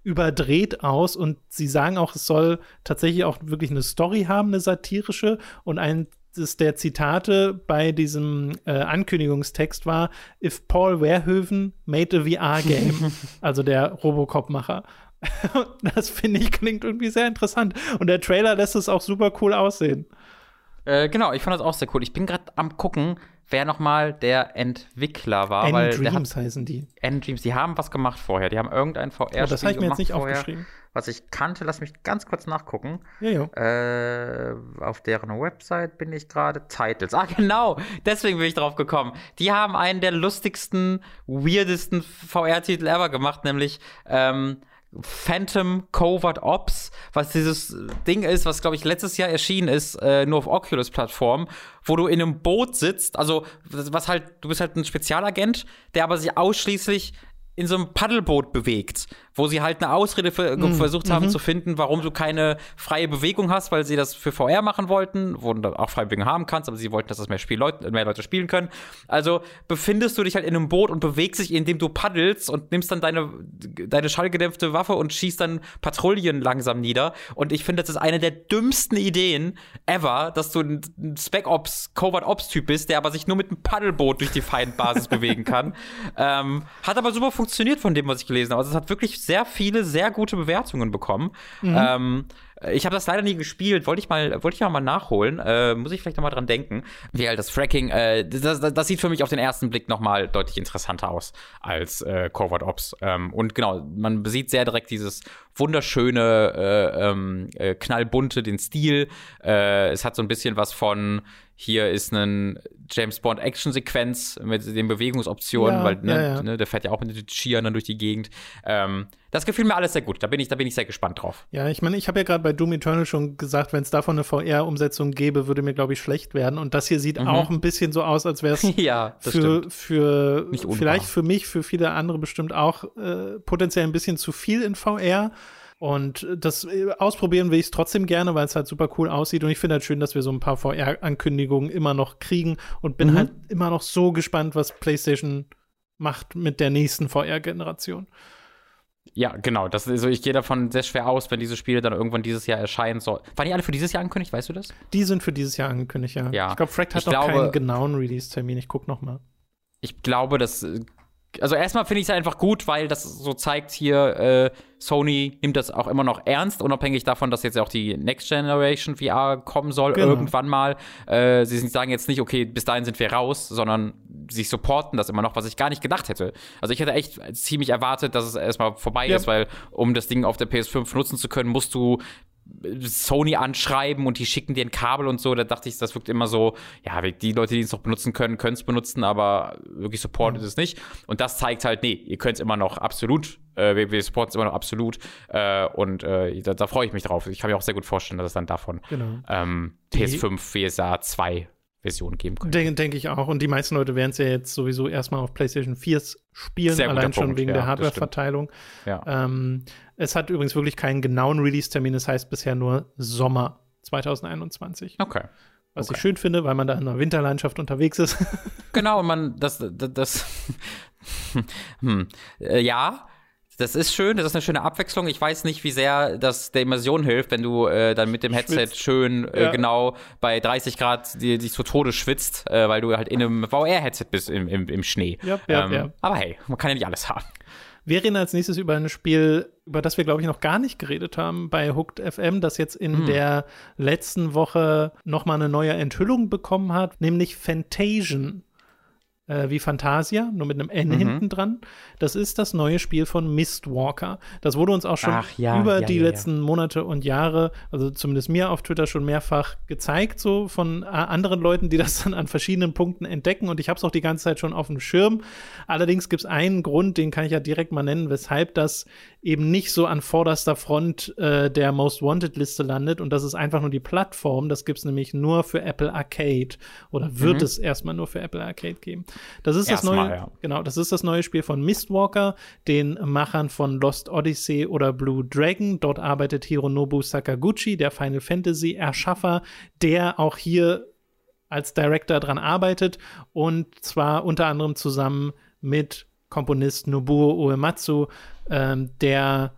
überdreht aus und sie sagen auch, es soll tatsächlich auch wirklich eine Story haben, eine satirische und ein der Zitate bei diesem äh, Ankündigungstext war, if Paul Verhoeven made a VR-Game, also der Robocop-Macher. das finde ich klingt irgendwie sehr interessant. Und der Trailer lässt es auch super cool aussehen. Äh, genau, ich fand das auch sehr cool. Ich bin gerade am gucken, wer nochmal der Entwickler war. N-Dreams heißen die. N-Dreams, die haben was gemacht vorher. Die haben irgendein VR-Spiel oh, Das habe ich mir jetzt nicht vorher, aufgeschrieben. Was ich kannte, lass mich ganz kurz nachgucken. Ja, ja. Äh, auf deren Website bin ich gerade. Titles. Ah, genau. Deswegen bin ich drauf gekommen. Die haben einen der lustigsten, weirdesten VR-Titel ever gemacht, nämlich ähm, Phantom Covert Ops, was dieses Ding ist, was glaube ich letztes Jahr erschienen ist, äh, nur auf Oculus-Plattform, wo du in einem Boot sitzt, also was halt, du bist halt ein Spezialagent, der aber sich ausschließlich in so einem Paddelboot bewegt wo sie halt eine Ausrede für, mhm. versucht haben mhm. zu finden, warum du keine freie Bewegung hast, weil sie das für VR machen wollten, wo du auch freie Bewegung haben kannst, aber sie wollten, dass das mehr, Spiel Leute, mehr Leute spielen können. Also befindest du dich halt in einem Boot und bewegst dich, indem du paddelst und nimmst dann deine, deine schallgedämpfte Waffe und schießt dann Patrouillen langsam nieder. Und ich finde, das ist eine der dümmsten Ideen ever, dass du ein Spec Ops, Covert Ops Typ bist, der aber sich nur mit einem Paddelboot durch die Feindbasis bewegen kann. Ähm, hat aber super funktioniert von dem, was ich gelesen habe. Also es hat wirklich sehr viele, sehr gute Bewertungen bekommen. Mhm. Ähm, ich habe das leider nie gespielt, wollte ich mal, wollte ich auch mal nachholen. Äh, muss ich vielleicht noch mal dran denken. Wie halt das Fracking, äh, das, das, das, sieht für mich auf den ersten Blick noch mal deutlich interessanter aus als äh, Covert Ops. Ähm, und genau, man sieht sehr direkt dieses wunderschöne, äh, ähm, äh, knallbunte, den Stil. Äh, es hat so ein bisschen was von hier ist ein James Bond Action-Sequenz mit den Bewegungsoptionen, ja, weil ne, ja, ja. Ne, der fährt ja auch mit den Skiern dann durch die Gegend. Ähm, das gefiel mir alles sehr gut. Da bin ich, da bin ich sehr gespannt drauf. Ja, ich meine, ich habe ja gerade bei Doom Eternal schon gesagt, wenn es davon eine VR-Umsetzung gäbe, würde mir, glaube ich, schlecht werden. Und das hier sieht mhm. auch ein bisschen so aus, als wäre es ja, für, für vielleicht für mich, für viele andere bestimmt auch äh, potenziell ein bisschen zu viel in VR. Und das äh, ausprobieren will ich es trotzdem gerne, weil es halt super cool aussieht. Und ich finde halt schön, dass wir so ein paar VR-Ankündigungen immer noch kriegen und bin mhm. halt immer noch so gespannt, was PlayStation macht mit der nächsten VR-Generation. Ja, genau. Das, also ich gehe davon sehr schwer aus, wenn diese Spiele dann irgendwann dieses Jahr erscheinen sollen. Waren die alle für dieses Jahr angekündigt, weißt du das? Die sind für dieses Jahr angekündigt, ja. Ja. Ich glaube, Fract hat Ich noch glaube- keinen genauen Release-Termin. Ich guck noch mal. Ich glaube, dass. Also erstmal finde ich es einfach gut, weil das so zeigt hier, äh, Sony nimmt das auch immer noch ernst, unabhängig davon, dass jetzt auch die Next Generation VR kommen soll, Genau. irgendwann mal. Äh, sie sagen jetzt nicht, okay, bis dahin sind wir raus, sondern sie supporten das immer noch, was ich gar nicht gedacht hätte. Also ich hätte echt ziemlich erwartet, dass es erstmal vorbei Ja. ist, weil um das Ding auf der PS5 nutzen zu können, musst du Sony anschreiben und die schicken dir ein Kabel und so. Da dachte ich, das wirkt immer so, ja, die Leute, die es noch benutzen können, können es benutzen, aber wirklich supportet es nicht. Und das zeigt halt, nee, ihr könnt es immer noch absolut. Äh, wir, wir supporten es immer noch absolut. Äh, und äh, da, da freue ich mich drauf. Ich kann mir auch sehr gut vorstellen, dass es dann davon Genau. ähm, PS5 VSA 2 Version geben könnte. Denke denk ich auch. Und die meisten Leute werden es ja jetzt sowieso erstmal auf PlayStation 4 spielen, Sehr allein schon Punkt, wegen ja, der Hardware-Verteilung. Ja. Ähm, es hat übrigens wirklich keinen genauen Release-Termin. Es heißt bisher nur Sommer 2021. Okay. Was Okay. ich schön finde, weil man da in der Winterlandschaft unterwegs ist. Genau, und man, das, das, das hm, äh, ja, das ist schön, das ist eine schöne Abwechslung. Ich weiß nicht, wie sehr das der Immersion hilft, wenn du äh, dann mit dem Headset Schwitzt. schön äh, Ja. genau bei 30 Grad die- dich zu Tode schwitzt, äh, weil du halt in einem VR-Headset bist im, im, im Schnee. Ja, ja, ähm. Aber hey, man kann ja nicht alles haben. Wir reden als nächstes über ein Spiel, über das wir, glaube ich, noch gar nicht geredet haben bei Hooked FM, das jetzt in Hm. der letzten Woche nochmal eine neue Enthüllung bekommen hat, nämlich Fantasian. Äh, wie Fantasia, nur mit einem N Mhm. hinten dran. Das ist das neue Spiel von Mistwalker. Das wurde uns auch schon Ach ja, über ja, die ja, letzten Monate und Jahre, also zumindest mir auf Twitter schon mehrfach gezeigt, so von äh, anderen Leuten, die das dann an verschiedenen Punkten entdecken. Und ich habe es auch die ganze Zeit schon auf dem Schirm. Allerdings gibt es einen Grund, den kann ich ja direkt mal nennen, weshalb das eben nicht so an vorderster Front äh, der Most Wanted Liste landet. Und das ist einfach nur die Plattform. Das gibt es nämlich nur für Apple Arcade oder wird es erstmal nur für Apple Arcade geben. Das ist das Erstmal, neue, ja. genau, das ist das neue Spiel von Mistwalker, den Machern von Lost Odyssey oder Blue Dragon. Dort arbeitet Hironobu Sakaguchi, der Final Fantasy Erschaffer, der auch hier als Director dran arbeitet und zwar unter anderem zusammen mit Komponist Nobuo Uematsu, ähm, der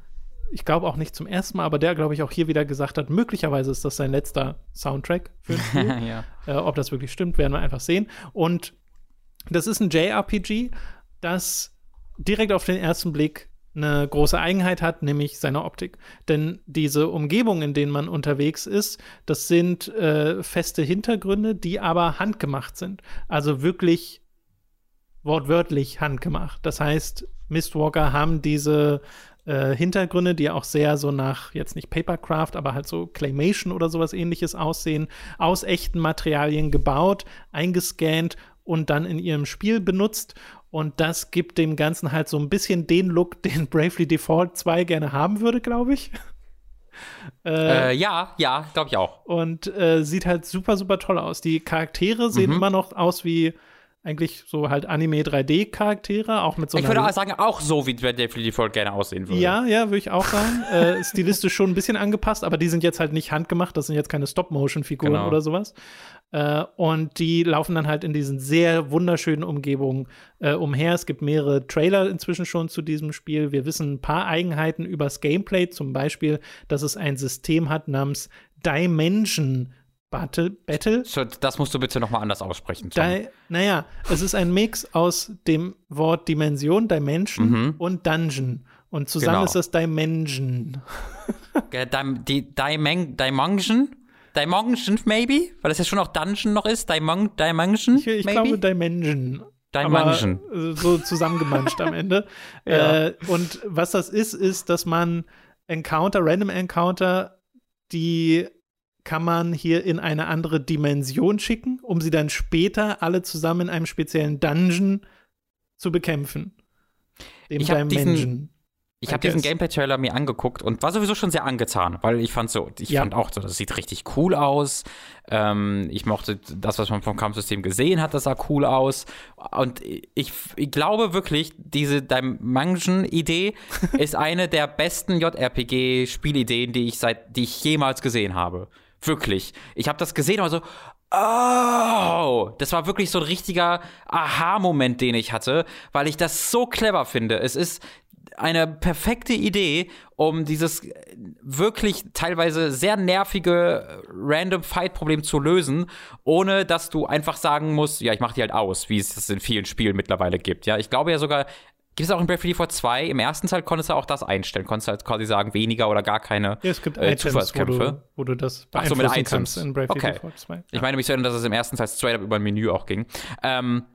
ich glaube auch nicht zum ersten Mal, aber der, glaube ich, auch hier wieder gesagt hat, möglicherweise ist das sein letzter Soundtrack für ein Spiel. ja. Äh, ob das wirklich stimmt, werden wir einfach sehen. Und das ist ein JRPG, das direkt auf den ersten Blick eine große Eigenheit hat, nämlich seine Optik. Denn diese Umgebungen, in denen man unterwegs ist, das sind äh, feste Hintergründe, die aber handgemacht sind. Also wirklich wortwörtlich handgemacht. Das heißt, Mistwalker haben diese äh, Hintergründe, die auch sehr so nach, jetzt nicht Papercraft, aber halt so Claymation oder sowas ähnliches aussehen, aus echten Materialien gebaut, eingescannt und dann in ihrem Spiel benutzt. Und das gibt dem Ganzen halt so ein bisschen den Look, den Bravely Default 2 gerne haben würde, glaube ich. Äh, ja, ja, glaube ich auch. und äh, sieht halt super, super toll aus. Die Charaktere sehen Mhm. immer noch aus wie eigentlich so halt Anime 3D-Charaktere, auch mit so ich würde auch sagen, auch so, wie Deathly Default gerne aussehen würde. ja, ja, würde ich auch sagen. äh, stilistisch schon ein bisschen angepasst, aber die sind jetzt halt nicht handgemacht, das sind jetzt keine Stop-Motion-Figuren Genau. oder sowas. Äh, und die laufen dann halt in diesen sehr wunderschönen Umgebungen äh, umher. Es gibt mehrere Trailer inzwischen schon zu diesem Spiel. Wir wissen ein paar Eigenheiten übers Gameplay, zum Beispiel, dass es ein System hat namens Dimension Battle. Battle. So, das musst du bitte nochmal anders aussprechen. Di naja, es ist ein Mix aus dem Wort Dimension, Dimension Mhm. und Dungeon. Und zusammen Genau. ist das Dimension. Dim- die Dimen Dimension? Dimension, maybe? Weil das ja schon auch Dungeon noch ist. Dimon Dimension, Ich, ich glaube Dimension. Dimension. Aber, äh, so zusammengemanscht am Ende. Ja. Äh, und was das ist, ist, dass man Encounter, Random Encounter, die kann man hier in eine andere Dimension schicken, um sie dann später alle zusammen in einem speziellen Dungeon zu bekämpfen. Dem Ich hab diesen- Dimension. Ich habe diesen. Gameplay-Trailer mir angeguckt und war sowieso schon sehr angetan, weil ich fand so, ich Ja. fand auch so, das sieht richtig cool aus. Ähm, ich mochte das, was man vom Kampfsystem gesehen hat, das sah cool aus. Und ich, ich glaube wirklich, diese Dimension-Idee ist eine der besten JRPG-Spielideen, die ich seit, die ich jemals gesehen habe. Wirklich. Ich habe das gesehen und war so, Oh, das war wirklich so ein richtiger Aha-Moment, den ich hatte, weil ich das so clever finde. Es ist eine perfekte Idee, um dieses wirklich teilweise sehr nervige Random Fight Problem zu lösen, ohne dass du einfach sagen musst, ja, ich mach die halt aus, wie es es in vielen Spielen mittlerweile gibt. Ja, ich glaube ja sogar, Gibt es auch in Bravely Default 2? Im ersten Teil konntest du auch das einstellen. Konntest du halt quasi sagen, weniger oder gar keine Ja, es gibt äh, Items, wo Zufallskämpfe. du, wo du das Ach so, mit Items. kannst in Bravely Okay. Default 2. Ich meine mich zu erinnern, dass es im ersten Teil straight up über ein Menü auch ging. Ähm,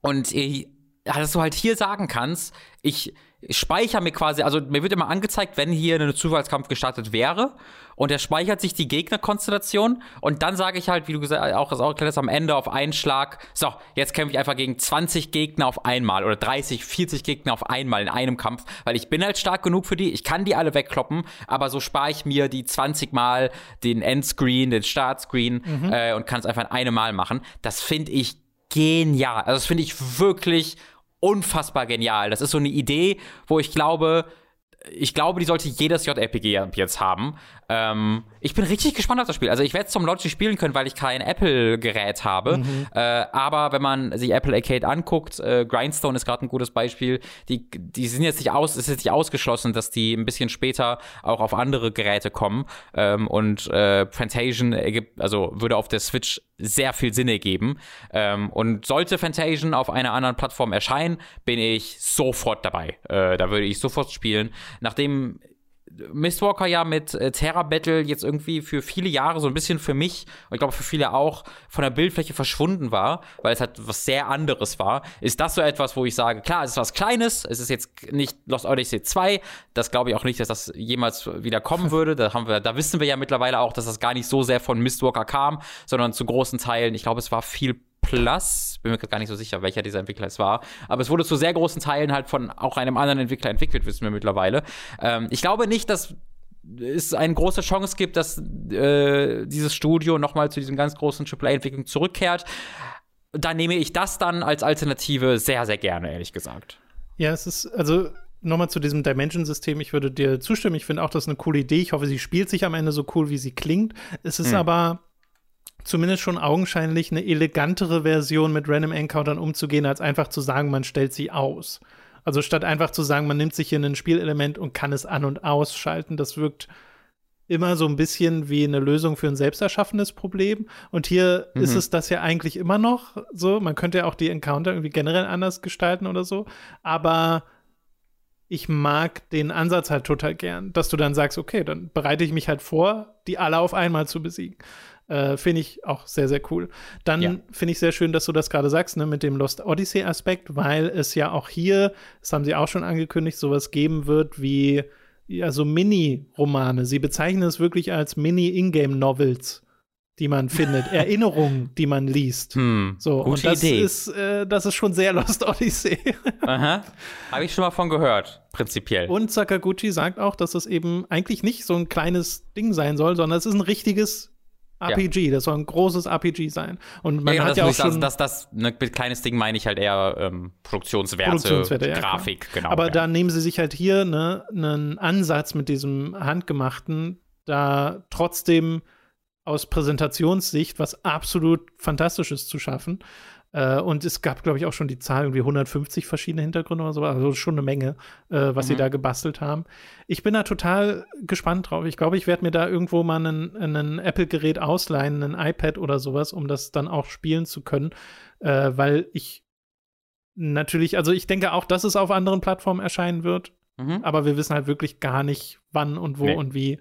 und äh, ja, dass du halt hier sagen kannst, ich speichere mir quasi, also mir wird immer angezeigt, wenn hier ein Zufallskampf gestartet wäre. Und er speichert sich die Gegnerkonstellation. Und dann sage ich halt, wie du gesagt auch das auch erklärt hast, am Ende auf einen Schlag, so, jetzt kämpfe ich einfach gegen 20 Gegner auf einmal oder 30, 40 Gegner auf einmal in einem Kampf, weil ich bin halt stark genug für die, ich kann die alle wegkloppen, aber so spare ich mir die 20 Mal den Endscreen, den Startscreen äh, und kann es einfach in einem Mal machen. Das finde ich genial. Also das finde ich wirklich unfassbar genial. Das ist so eine Idee, wo ich glaube, ich glaube, die sollte jedes JRPG jetzt haben. Ähm, ich bin richtig gespannt auf das Spiel. Also ich werde es zum Launch spielen können, weil ich kein Apple-Gerät habe. Äh, aber wenn man sich Apple Arcade anguckt, äh, Grindstone ist gerade ein gutes Beispiel. Die, die sind jetzt nicht aus, es ist jetzt nicht ausgeschlossen, dass die ein bisschen später auch auf andere Geräte kommen. Ähm, und äh, ergibt, also würde auf der Switch sehr viel Sinn ergeben. Ähm, und sollte Fantasian auf einer anderen Plattform erscheinen, bin ich sofort dabei. Äh, da würde ich sofort spielen. Nachdem Mistwalker ja mit äh, Terra Battle jetzt irgendwie für viele Jahre so ein bisschen für mich und ich glaube für viele auch von der Bildfläche verschwunden war, weil es halt was sehr anderes war, ist das so etwas, wo ich sage, klar, es ist was Kleines, es ist jetzt nicht Lost Odyssey 2, das glaube ich auch nicht, dass das jemals wieder kommen würde, da haben wir, da wissen wir ja mittlerweile auch, dass das gar nicht so sehr von Mistwalker kam, sondern zu großen Teilen, ich glaube, es war viel Plus, bin mir gar nicht so sicher, welcher dieser Entwickler es war, aber es wurde zu sehr großen Teilen halt von auch einem anderen Entwickler entwickelt, wissen wir mittlerweile. Ähm, ich glaube nicht, dass es eine große Chance gibt, dass äh, dieses Studio nochmal zu diesem ganz großen AAA-Entwicklung zurückkehrt. Da nehme ich das dann als Alternative sehr, sehr gerne, ehrlich gesagt. Ja, es ist, also nochmal zu diesem Dimension-System, ich würde dir zustimmen. Ich finde auch, das ist eine coole Idee. Ich hoffe, sie spielt sich am Ende so cool, wie sie klingt. Es ist Hm. aber zumindest schon augenscheinlich eine elegantere Version mit Random Encountern umzugehen, als einfach zu sagen, man stellt sie aus. Also statt einfach zu sagen, man nimmt sich hier ein Spielelement und kann es an- und ausschalten, das wirkt immer so ein bisschen wie eine Lösung für ein selbst erschaffenes Problem. Und hier Mhm. ist es das ja eigentlich immer noch so. Man könnte ja auch die Encounter irgendwie generell anders gestalten oder so. Aber ich mag den Ansatz halt total gern, dass du dann sagst, okay, dann bereite ich mich halt vor, die alle auf einmal zu besiegen. Äh, finde ich auch sehr, sehr cool. Dann Ja. finde ich sehr schön, dass du das gerade sagst, ne, mit dem Lost Odyssey-Aspekt, weil es ja auch hier, das haben sie auch schon angekündigt, sowas geben wird wie ja, so Mini-Romane. Sie bezeichnen es wirklich als Mini-Ingame-Novels, die man findet, Erinnerungen, die man liest. Hm, So, gute und das Idee. ist, äh, das ist schon sehr Lost Odyssey. Aha. Habe ich schon mal von gehört, prinzipiell. Und Sakaguchi sagt auch, dass es eben eigentlich nicht so ein kleines Ding sein soll, sondern es ist ein richtiges RPG. Das soll ein großes RPG sein. Und man ja, hat das ja auch schon das, das, ne, mit kleines Ding meine ich halt eher ähm, Produktionswerte, Produktionswerte, ja, Grafik, genau. Aber ja. da nehmen sie sich halt hier ne, einen Ansatz mit diesem Handgemachten, da trotzdem aus Präsentationssicht was absolut Fantastisches zu schaffen. Äh, und es gab, glaube ich, auch schon die Zahl, irgendwie 150 verschiedene Hintergründe oder so, also schon eine Menge, äh, was sie Mhm. da gebastelt haben. Ich bin da total gespannt drauf. Ich glaube, ich werde mir da irgendwo mal einen Apple-Gerät ausleihen, ein iPad oder sowas, um das dann auch spielen zu können, äh, weil ich natürlich, also ich denke auch, dass es auf anderen Plattformen erscheinen wird, Mhm. aber wir wissen halt wirklich gar nicht, wann und wo Nee. und wie.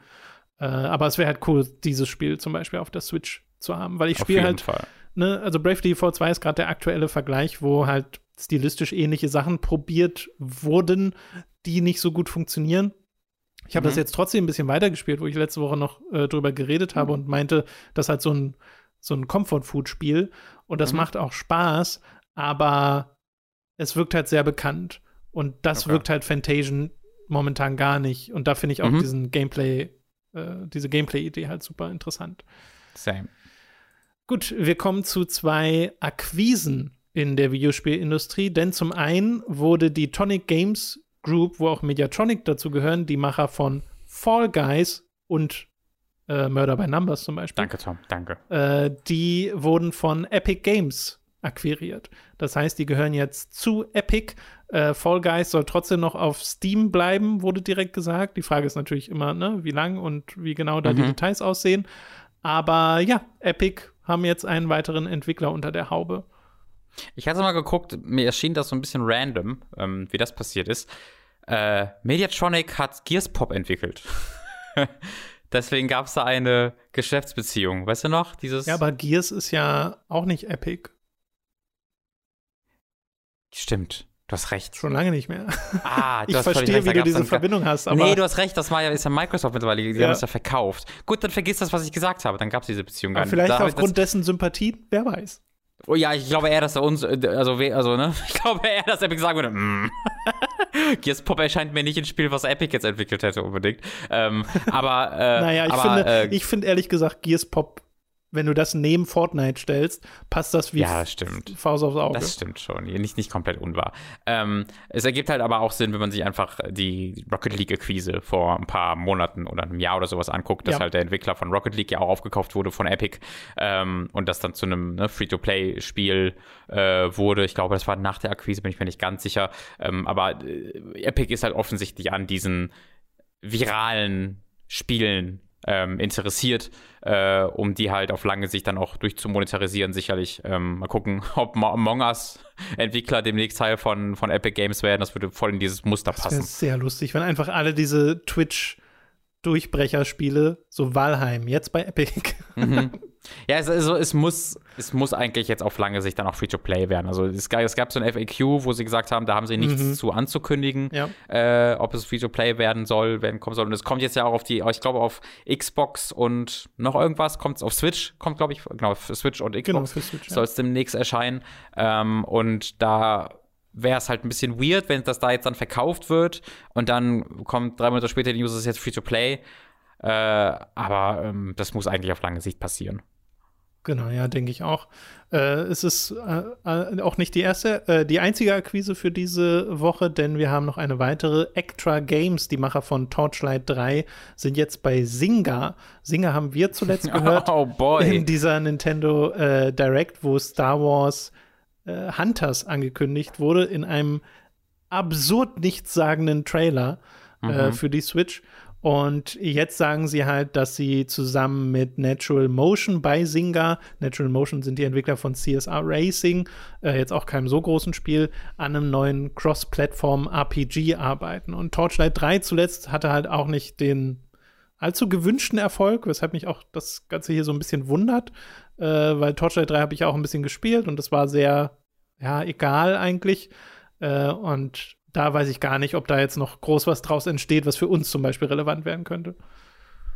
Äh, aber es wäre halt cool, dieses Spiel zum Beispiel auf der Switch zu haben, weil ich spiele halt, Fall. Ne, also Brave Default 2 ist gerade der aktuelle Vergleich, wo halt stilistisch ähnliche Sachen probiert wurden, die nicht so gut funktionieren. Ich habe Mhm. das jetzt trotzdem ein bisschen weitergespielt, wo ich letzte Woche noch äh, drüber geredet habe und meinte, das ist halt so ein, so ein Comfort-Food-Spiel und das Mhm. macht auch Spaß, aber es wirkt halt sehr bekannt und das Okay. wirkt halt Fantasian momentan gar nicht und da finde ich auch Mhm. diesen Gameplay, äh, diese Gameplay-Idee halt super interessant. Same. Gut, wir kommen zu zwei Akquisen in der Videospielindustrie, denn zum einen wurde die Tonic Games Group, wo auch Mediatronic dazu gehören, die Macher von Fall Guys und äh, Murder by Numbers zum Beispiel, Danke, Tom. Danke. äh, die wurden von Epic Games akquiriert. Das heißt, die gehören jetzt zu Epic. Äh, Fall Guys soll trotzdem noch auf Steam bleiben, wurde direkt gesagt. Die Frage ist natürlich immer, ne, wie lang und wie genau da mhm. die Details aussehen. Aber ja, Epic haben jetzt einen weiteren Entwickler unter der Haube. Ich hatte mal geguckt, mir erschien das so ein bisschen random, ähm, wie das passiert ist. Äh, Mediatronic hat Gears Pop entwickelt. Deswegen gab es da eine Geschäftsbeziehung. Weißt du noch? Dieses ja, aber Gears ist ja auch nicht Epic. Stimmt. Du hast recht. Schon lange nicht mehr. Ah, ich verstehe, wie du diese Verbindung hast. Aber nee, du hast recht, das war ja, ist ja Microsoft mittlerweile, die ja. haben es ja verkauft. Gut, dann vergiss das, was ich gesagt habe. Dann gab es diese Beziehung gar nicht. Vielleicht da aufgrund dessen Sympathie, wer weiß. Oh ja, ich glaube eher, dass er uns, also, also ne, ich glaube eher, dass Epic sagen würde, mm. Gears Pop erscheint mir nicht ein Spiel, was Epic jetzt entwickelt hätte unbedingt. Ähm, aber, äh, naja, ich aber, finde, äh, ich finde ehrlich gesagt, Gears Pop wenn du das neben Fortnite stellst, passt das wie ja, stimmt. Faust aufs Auge. Das stimmt schon. Nicht, nicht komplett unwahr. Ähm, es ergibt halt aber auch Sinn, wenn man sich einfach die Rocket League-Akquise vor ein paar Monaten oder einem Jahr oder sowas anguckt, dass ja. halt der Entwickler von Rocket League ja auch aufgekauft wurde von Epic ähm, und das dann zu einem ne, Free-to-Play-Spiel äh, wurde. Ich glaube, das war nach der Akquise, bin ich mir nicht ganz sicher. Ähm, aber äh, Epic ist halt offensichtlich an diesen viralen Spielen ähm, interessiert, äh, um die halt auf lange Sicht dann auch durchzumonetarisieren, sicherlich. Ähm, mal gucken, ob Among Us Entwickler demnächst Teil von, von Epic Games werden. Das würde voll in dieses Muster das passen. Das ist sehr lustig, wenn einfach alle diese Twitch- Durchbrecherspiele, so Valheim, jetzt bei Epic. Mhm. Ja, es, also, es, muss, es muss eigentlich jetzt auf lange Sicht dann auch Free-to-Play werden. Also es gab, es gab so ein FAQ, wo sie gesagt haben, da haben sie nichts mhm. zu anzukündigen, ja. äh, ob es Free-to-Play werden soll, werden kommen soll. Und es kommt jetzt ja auch auf die, ich glaube auf Xbox und noch irgendwas, kommt es auf Switch, kommt glaube ich, genau, auf Switch und Xbox genau, ja. soll es demnächst erscheinen. Ähm, und da wäre es halt ein bisschen weird, wenn das da jetzt dann verkauft wird und dann kommt drei Monate später die News, es ist jetzt Free-to-Play. Äh, aber ähm, das muss eigentlich auf lange Sicht passieren. Genau, ja, denke ich auch. Äh, es ist äh, äh, auch nicht die erste, äh, die einzige Akquise für diese Woche, denn wir haben noch eine weitere. Extra Games, die Macher von Torchlight 3, sind jetzt bei Singa. Singa haben wir zuletzt gehört oh boy. in dieser Nintendo äh, Direct, wo Star Wars äh, Hunters angekündigt wurde, in einem absurd nichtssagenden Trailer mhm. für die Switch. Und jetzt sagen sie halt, dass sie zusammen mit Natural Motion bei Singa, Natural Motion sind die Entwickler von CSR Racing, äh, jetzt auch keinem so großen Spiel, an einem neuen Cross-Plattform-RPG arbeiten. Und Torchlight 3 zuletzt hatte halt auch nicht den allzu gewünschten Erfolg, weshalb mich auch das Ganze hier so ein bisschen wundert, äh, weil Torchlight 3 habe ich auch ein bisschen gespielt und das war sehr, ja, egal eigentlich. Äh, und da weiß ich gar nicht, ob da jetzt noch groß was draus entsteht, was für uns zum Beispiel relevant werden könnte.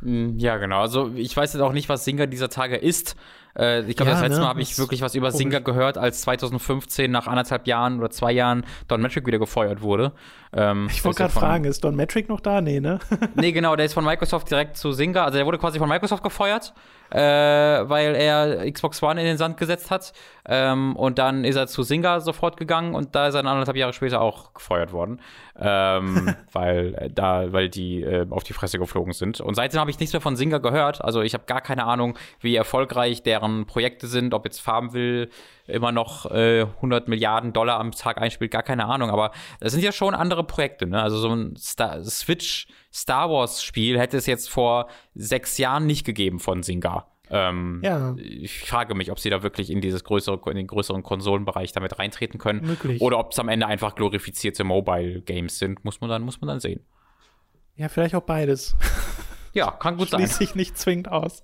Hm, ja, genau. Also ich weiß jetzt auch nicht, was Singer dieser Tage ist. Äh, ich glaube, ja, das letzte ne? Mal habe ich wirklich was über. Singer gehört, als 2015 nach anderthalb Jahren oder zwei Jahren Don Metric wieder gefeuert wurde. Ähm, ich wollte gerade fragen, ist Don Metric noch da? Nee, ne? nee, genau, der ist von Microsoft direkt zu Singer. Also der wurde quasi von Microsoft gefeuert, äh, weil er Xbox One in den Sand gesetzt hat. Ähm, und dann ist er zu Singer sofort gegangen und da ist er anderthalb Jahre später auch gefeuert worden. Ähm, weil äh, da, weil die äh, auf die Fresse geflogen sind. Und seitdem habe ich nichts mehr von Singer gehört. Also ich habe gar keine Ahnung, wie erfolgreich deren Projekte sind, ob jetzt Farmville immer noch äh, 100 Milliarden Dollar am Tag einspielt, gar keine Ahnung. Aber das sind ja schon andere Projekte. Ne? Also so ein Star Switch Star Wars Spiel hätte es jetzt vor sechs Jahren nicht gegeben von Singa. Ähm, ja. Ich frage mich, ob sie da wirklich in dieses größere, in den größeren Konsolenbereich damit reintreten können. Möglich. Oder ob es am Ende einfach glorifizierte Mobile Games sind, muss man dann, muss man dann sehen. Ja, vielleicht auch beides. Ja, kann gut sein. Schließt sich nicht zwingend aus.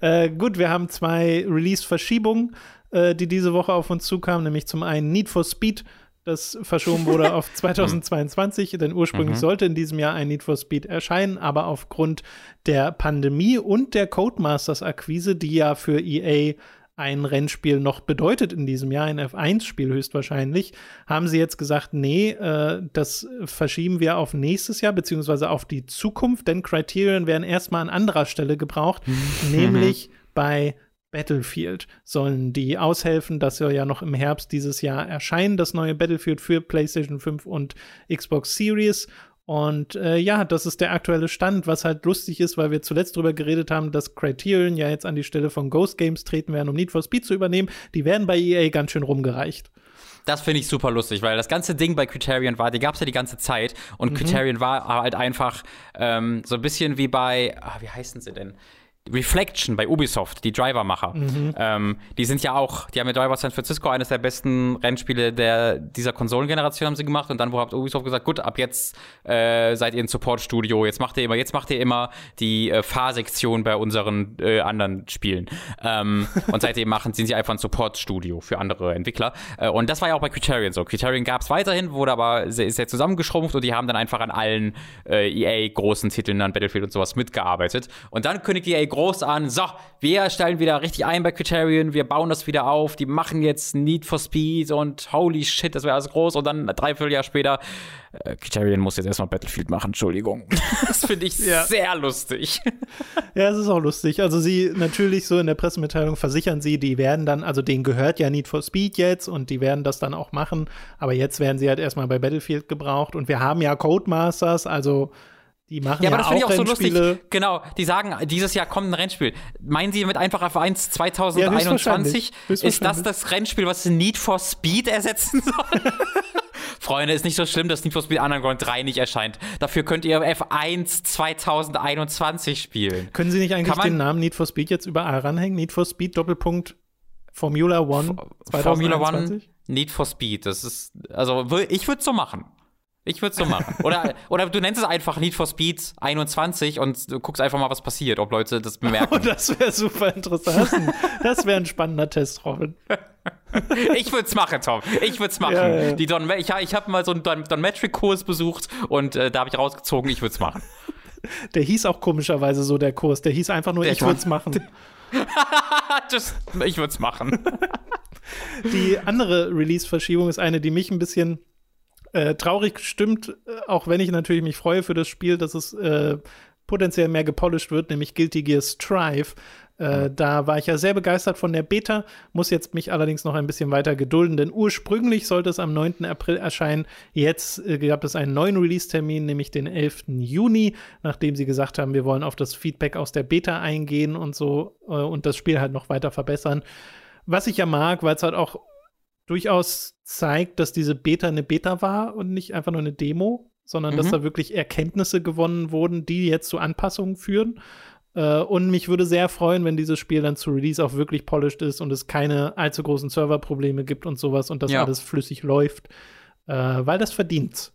Äh, gut, wir haben zwei Release-Verschiebungen, äh, die diese Woche auf uns zukamen, nämlich zum einen Need for Speed, das verschoben wurde auf 2022, denn ursprünglich mhm. sollte in diesem Jahr ein Need for Speed erscheinen, aber aufgrund der Pandemie und der Codemasters-Akquise, die ja für EA ein Rennspiel noch bedeutet in diesem Jahr, ein F1-Spiel höchstwahrscheinlich, haben sie jetzt gesagt, nee, äh, das verschieben wir auf nächstes Jahr, beziehungsweise auf die Zukunft, denn Criterion werden erstmal an anderer Stelle gebraucht, nämlich bei Battlefield sollen die aushelfen. Das soll ja noch im Herbst dieses Jahr erscheinen, das neue Battlefield für PlayStation 5 und Xbox Series. Und äh, ja, das ist der aktuelle Stand, was halt lustig ist, weil wir zuletzt drüber geredet haben, dass Criterion ja jetzt an die Stelle von Ghost Games treten werden, um Need for Speed zu übernehmen. Die werden bei EA ganz schön rumgereicht. Das finde ich super lustig, weil das ganze Ding bei Criterion war, die gab es ja die ganze Zeit und mhm. Criterion war halt einfach ähm, so ein bisschen wie bei, ah, wie heißen sie denn? Reflection bei Ubisoft, die Driver-Macher. Mhm. Ähm, die sind ja auch, die haben ja Driver San Francisco, eines der besten Rennspiele der, dieser Konsolengeneration haben sie gemacht und dann wo hat Ubisoft gesagt, gut, ab jetzt äh, seid ihr ein Support-Studio, jetzt macht ihr immer, jetzt macht ihr immer die äh, Fahrsektion bei unseren äh, anderen Spielen. Ähm, und seitdem machen, sind sie einfach ein Support-Studio für andere Entwickler. Äh, und das war ja auch bei Criterion so. Criterion gab es weiterhin, wurde aber sehr, sehr zusammengeschrumpft und die haben dann einfach an allen äh, EA-großen Titeln, an Battlefield und sowas mitgearbeitet. Und dann kündigt EA groß an, so, wir stellen wieder richtig ein bei Criterion, wir bauen das wieder auf, die machen jetzt Need for Speed und holy shit, das wäre alles groß und dann drei Vierteljahr später, äh, Criterion muss jetzt erstmal Battlefield machen, Entschuldigung. das finde ich ja. sehr lustig. Ja, es ist auch lustig. Also sie natürlich so in der Pressemitteilung versichern sie, die werden dann, also denen gehört ja Need for Speed jetzt und die werden das dann auch machen, aber jetzt werden sie halt erstmal bei Battlefield gebraucht und wir haben ja Codemasters, also die machen ja, ja aber das finde ich auch so lustig. Genau, die sagen, dieses Jahr kommt ein Rennspiel. Meinen Sie mit einfach F1 2021? Ja, ist das das Rennspiel, was Need for Speed ersetzen soll? Freunde, ist nicht so schlimm, dass Need for Speed Underground 3 nicht erscheint. Dafür könnt ihr F1 2021 spielen. Können Sie nicht eigentlich den Namen Need for Speed jetzt überall ranhängen? Need for Speed Doppelpunkt Formula One 2021? Formula One Need for Speed. Das ist, also ich würde es so machen. Ich würde es so machen. Oder, oder du nennst es einfach Need for Speed 21 und du guckst einfach mal, was passiert, ob Leute das bemerken. Oh, das wäre super interessant. Das wäre ein spannender Test, Robin. ich würde es machen, Tom. Ich würde es machen. Ja, ja. Die Don, ich ich habe mal so einen Don, Don Metric-Kurs besucht und äh, da habe ich rausgezogen, ich würde es machen. Der hieß auch komischerweise so, der Kurs. Der hieß einfach nur, der ich würde es machen. Just, ich würde es machen. Die andere Release-Verschiebung ist eine, die mich ein bisschen äh, traurig gestimmt, äh, auch wenn ich natürlich mich freue für das Spiel, dass es äh, potenziell mehr gepolished wird, nämlich Guilty Gear Strive. Äh, da war ich ja sehr begeistert von der Beta, muss jetzt mich allerdings noch ein bisschen weiter gedulden, denn ursprünglich sollte es am 9. April erscheinen. Jetzt äh, gab es einen neuen Release-Termin, nämlich den 11. Juni, nachdem sie gesagt haben, wir wollen auf das Feedback aus der Beta eingehen und so äh, und das Spiel halt noch weiter verbessern. Was ich ja mag, weil es halt auch durchaus zeigt, dass diese Beta eine Beta war und nicht einfach nur eine Demo, sondern mhm. dass da wirklich Erkenntnisse gewonnen wurden, die jetzt zu Anpassungen führen. Äh, und mich würde sehr freuen, wenn dieses Spiel dann zu Release auch wirklich polished ist und es keine allzu großen Serverprobleme gibt und sowas und dass ja. alles flüssig läuft, äh, weil das verdient.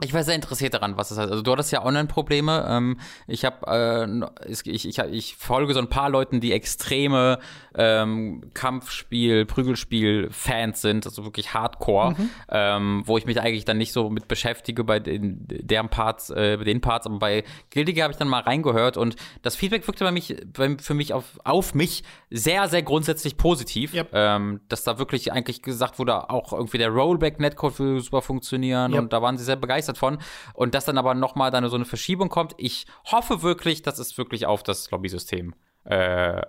Ich war sehr interessiert daran, was das heißt. Also du hattest ja Online-Probleme. Ähm, ich habe, äh, ich, ich, ich, folge so ein paar Leuten, die extreme ähm, Kampfspiel, Prügelspiel-Fans sind, also wirklich Hardcore, mhm. ähm, wo ich mich eigentlich dann nicht so mit beschäftige bei den, deren Parts, äh, bei den Parts, aber bei Guilty habe ich dann mal reingehört und das Feedback wirkte bei mich, bei, für mich auf, auf mich sehr, sehr grundsätzlich positiv, yep. ähm, dass da wirklich eigentlich gesagt wurde, auch irgendwie der Rollback-Netcode würde super funktionieren yep. und da waren sie sehr begeistert begeistert von. Und dass dann aber nochmal dann so eine Verschiebung kommt. Ich hoffe wirklich, dass es wirklich auf das Lobby-System äh,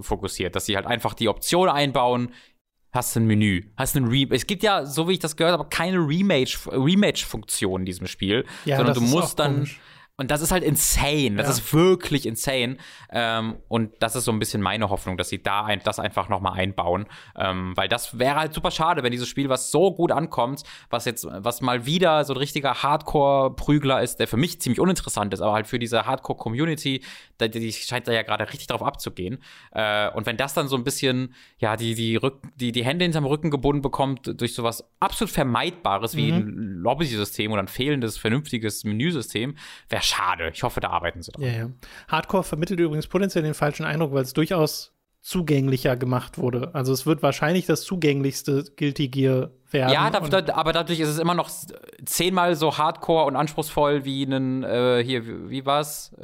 fokussiert, dass sie halt einfach die Option einbauen, hast du ein Menü, hast ein Re Es gibt ja, so wie ich das gehört habe, keine Rematch-Funktion in diesem Spiel, ja, sondern du musst dann komisch. Und das ist halt insane. Das ja. ist wirklich insane. Ähm, und das ist so ein bisschen meine Hoffnung, dass sie da ein, das einfach noch mal einbauen. Ähm, weil das wäre halt super schade, wenn dieses Spiel, was so gut ankommt, was jetzt, was mal wieder so ein richtiger Hardcore-Prügler ist, der für mich ziemlich uninteressant ist, aber halt für diese Hardcore-Community, die, die, scheint da ja gerade richtig drauf abzugehen. Äh, und wenn das dann so ein bisschen, ja, die, die, Rück, die, die Hände hinterm Rücken gebunden bekommt durch sowas absolut Vermeidbares wie mhm. ein Lobby-System oder ein fehlendes, vernünftiges Menüsystem, wäre schade. Ich hoffe, da arbeiten sie dran. Ja, ja. Hardcore vermittelt übrigens potenziell den falschen Eindruck, weil es durchaus zugänglicher gemacht wurde. Also es wird wahrscheinlich das zugänglichste Guilty Gear werden. Ja, da, da, aber dadurch ist es immer noch zehnmal so hardcore und anspruchsvoll wie ein, äh, hier, wie, wie war's?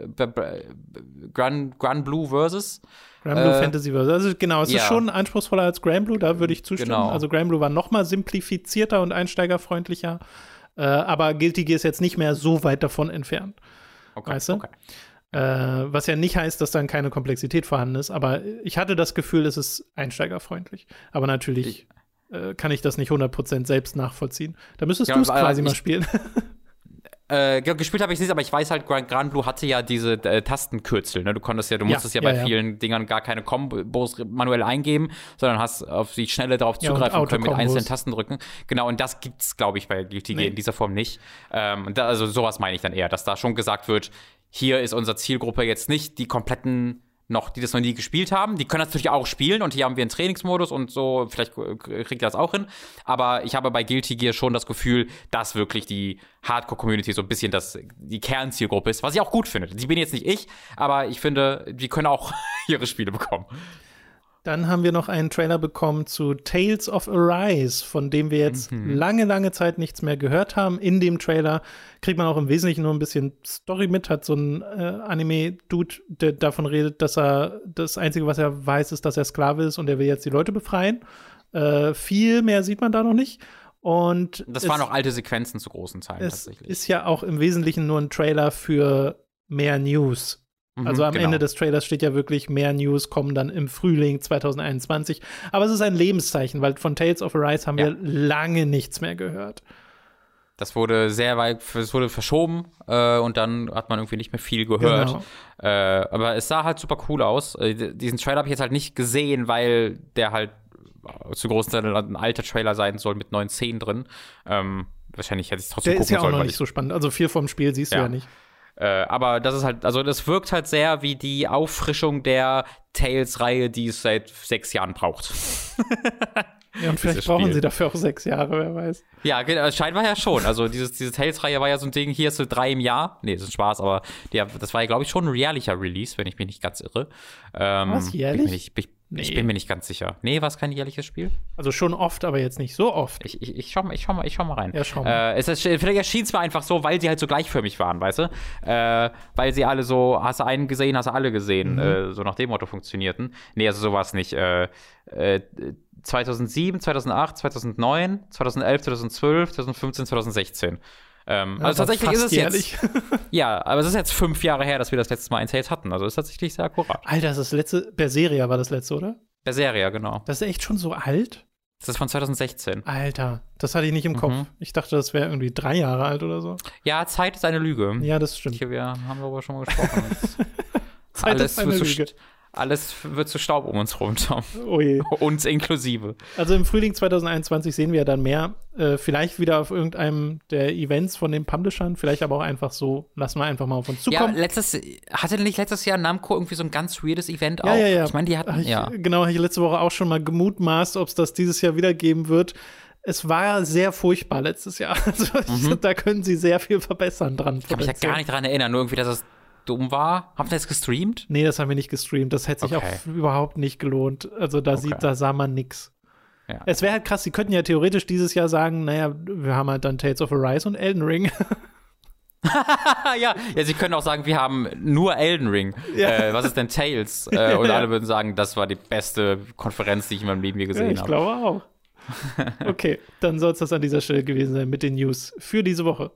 Grand, Grand Blue Versus. Grand Blue äh, Fantasy Versus. Also genau, es ja. ist schon anspruchsvoller als Grand Blue, da würde ich zustimmen. Genau. Also Grand Blue war noch mal simplifizierter und einsteigerfreundlicher. Äh, aber Guilty Gear ist jetzt nicht mehr so weit davon entfernt. Okay, weißt du? Okay. Äh, was ja nicht heißt, dass dann keine Komplexität vorhanden ist, aber ich hatte das Gefühl, es ist einsteigerfreundlich. Aber natürlich ich, äh, kann ich das nicht 100% selbst nachvollziehen. Da müsstest ja, du es quasi ich, mal spielen. Äh, gespielt habe ich nicht, aber ich weiß halt, Grand, Grand Blue hatte ja diese äh, Tastenkürzel. Ne? Du konntest ja, du Ja, musstest ja, ja, bei ja. vielen Dingern gar keine Kombos manuell eingeben, sondern hast auf die Schnelle darauf Ja, und zugreifen können mit einzelnen Tasten drücken. Genau, und das gibt's, glaube ich, bei Gear Nee. in dieser Form nicht. Ähm, da, also sowas meine ich dann eher, dass da schon gesagt wird, hier ist unsere Zielgruppe jetzt nicht die kompletten noch, die das noch nie gespielt haben. Die können das natürlich auch spielen und hier haben wir einen Trainingsmodus und so, vielleicht äh, kriegt ihr das auch hin. Aber ich habe bei Guilty Gear schon das Gefühl, dass wirklich die Hardcore-Community so ein bisschen das, die Kernzielgruppe ist, was ich auch gut finde. Die bin jetzt nicht ich, aber ich finde, die können auch ihre Spiele bekommen. Dann haben wir noch einen Trailer bekommen zu Tales of Arise, von dem wir jetzt Mhm. lange, lange Zeit nichts mehr gehört haben. In dem Trailer kriegt man auch im Wesentlichen nur ein bisschen Story mit, hat so ein äh, Anime-Dude, der davon redet, dass er das Einzige, was er weiß, ist, dass er Sklave ist und er will jetzt die Leute befreien. Äh, viel mehr sieht man da noch nicht. Und Das waren auch alte Sequenzen zu großen Teilen es tatsächlich. ist ja auch im Wesentlichen nur ein Trailer für mehr News. Mhm, Also am genau. Ende des Trailers steht ja wirklich, mehr News kommen dann im Frühling 2021. Aber es ist ein Lebenszeichen, weil von Tales of Arise haben Ja. wir lange nichts mehr gehört. Das wurde sehr weit, es wurde verschoben äh, und dann hat man irgendwie nicht mehr viel gehört. Genau. Äh, aber es sah halt super cool aus. Äh, diesen Trailer habe ich jetzt halt nicht gesehen, weil der halt zu großen Teil ein alter Trailer sein soll mit neuen Szenen drin. Ähm, wahrscheinlich hätte ich es trotzdem Der gucken ist ja auch sollen, noch nicht so spannend. Also viel vom Spiel siehst Ja. du ja nicht. Äh, aber das ist halt, also das wirkt halt sehr wie die Auffrischung der Tales-Reihe, die es seit sechs Jahren braucht. Ja, und vielleicht brauchen Spiel. sie dafür auch sechs Jahre, wer weiß. Ja, ge- äh, scheinbar ja schon. Also dieses, diese Tales-Reihe war ja so ein Ding, hier ist so drei im Jahr. Nee, das ist Spaß, aber die, das war ja, glaube ich, schon ein jährlicher Release, wenn ich mich nicht ganz irre. Ähm, Was, Bin jährlich? ich, mir nicht, bin, Nee. Ich bin mir nicht ganz sicher. Nee, war es kein jährliches Spiel? Also schon oft, aber jetzt nicht so oft. Ich, ich, ich, schau, mal, ich, schau, mal, ich schau mal rein. Ja, schau mal. Äh, es vielleicht erschien es mir einfach so, weil sie halt so gleichförmig waren, weißt du? Äh, weil sie alle so, hast du einen gesehen, hast du alle gesehen, Mhm. äh, so nach dem Motto funktionierten. Nee, also sowas nicht. Äh, äh, 2007, 2008, 2009, 2011, 2012, 2015, 2016. Ähm, Ja, also aber tatsächlich ist es jährlich. jetzt. Ja, aber es ist jetzt fünf Jahre her, dass wir das letzte Mal ein Tales hatten. Also ist tatsächlich sehr akkurat. Alter, das ist das letzte, Berseria war das letzte, oder? Der Serie, genau. Das ist echt schon so alt? Das ist von 2016. Alter, das hatte ich nicht im Kopf. Mhm. Ich dachte, das wäre irgendwie drei Jahre alt oder so. Ja, Zeit ist eine Lüge. Ja, das stimmt. Hier, wir haben darüber schon mal gesprochen. Zeit alles, ist eine Lüge. Alles wird zu Staub um uns rum, Tom. Oh je. Uns inklusive. Also im Frühling 2021 sehen wir ja dann mehr. Äh, vielleicht wieder auf irgendeinem der Events von den Publishern. Vielleicht aber auch einfach so. Lassen wir einfach mal auf uns Ja, zukommen. letztes, hatte nicht letztes Jahr Namco irgendwie so ein ganz weirdes Event Ja, auch? ja, ja. Ich meine, die hatten, ich, ja. Genau, habe ich letzte Woche auch schon mal gemutmaßt, ob es das dieses Jahr wieder geben wird. Es war sehr furchtbar letztes Jahr. Also ich, da können sie sehr viel verbessern dran. Mhm. Ich kann mich ja gar nicht dran erinnern, nur irgendwie, dass es dumm war. Habt ihr das gestreamt? Nee, das haben wir nicht gestreamt. Das hätte sich Okay. auch überhaupt nicht gelohnt. Also da, Okay. sieht, da sah man nix. Ja. Es wäre halt krass, sie könnten ja theoretisch dieses Jahr sagen, naja, wir haben halt dann Tales of Arise und Elden Ring. Ja. ja, sie können auch sagen, wir haben nur Elden Ring. Ja. Äh, was ist denn Tales? Äh, und alle würden sagen, das war die beste Konferenz, die ich in meinem Leben je gesehen ich habe. glaube auch. Okay, dann soll es das an dieser Stelle gewesen sein mit den News für diese Woche.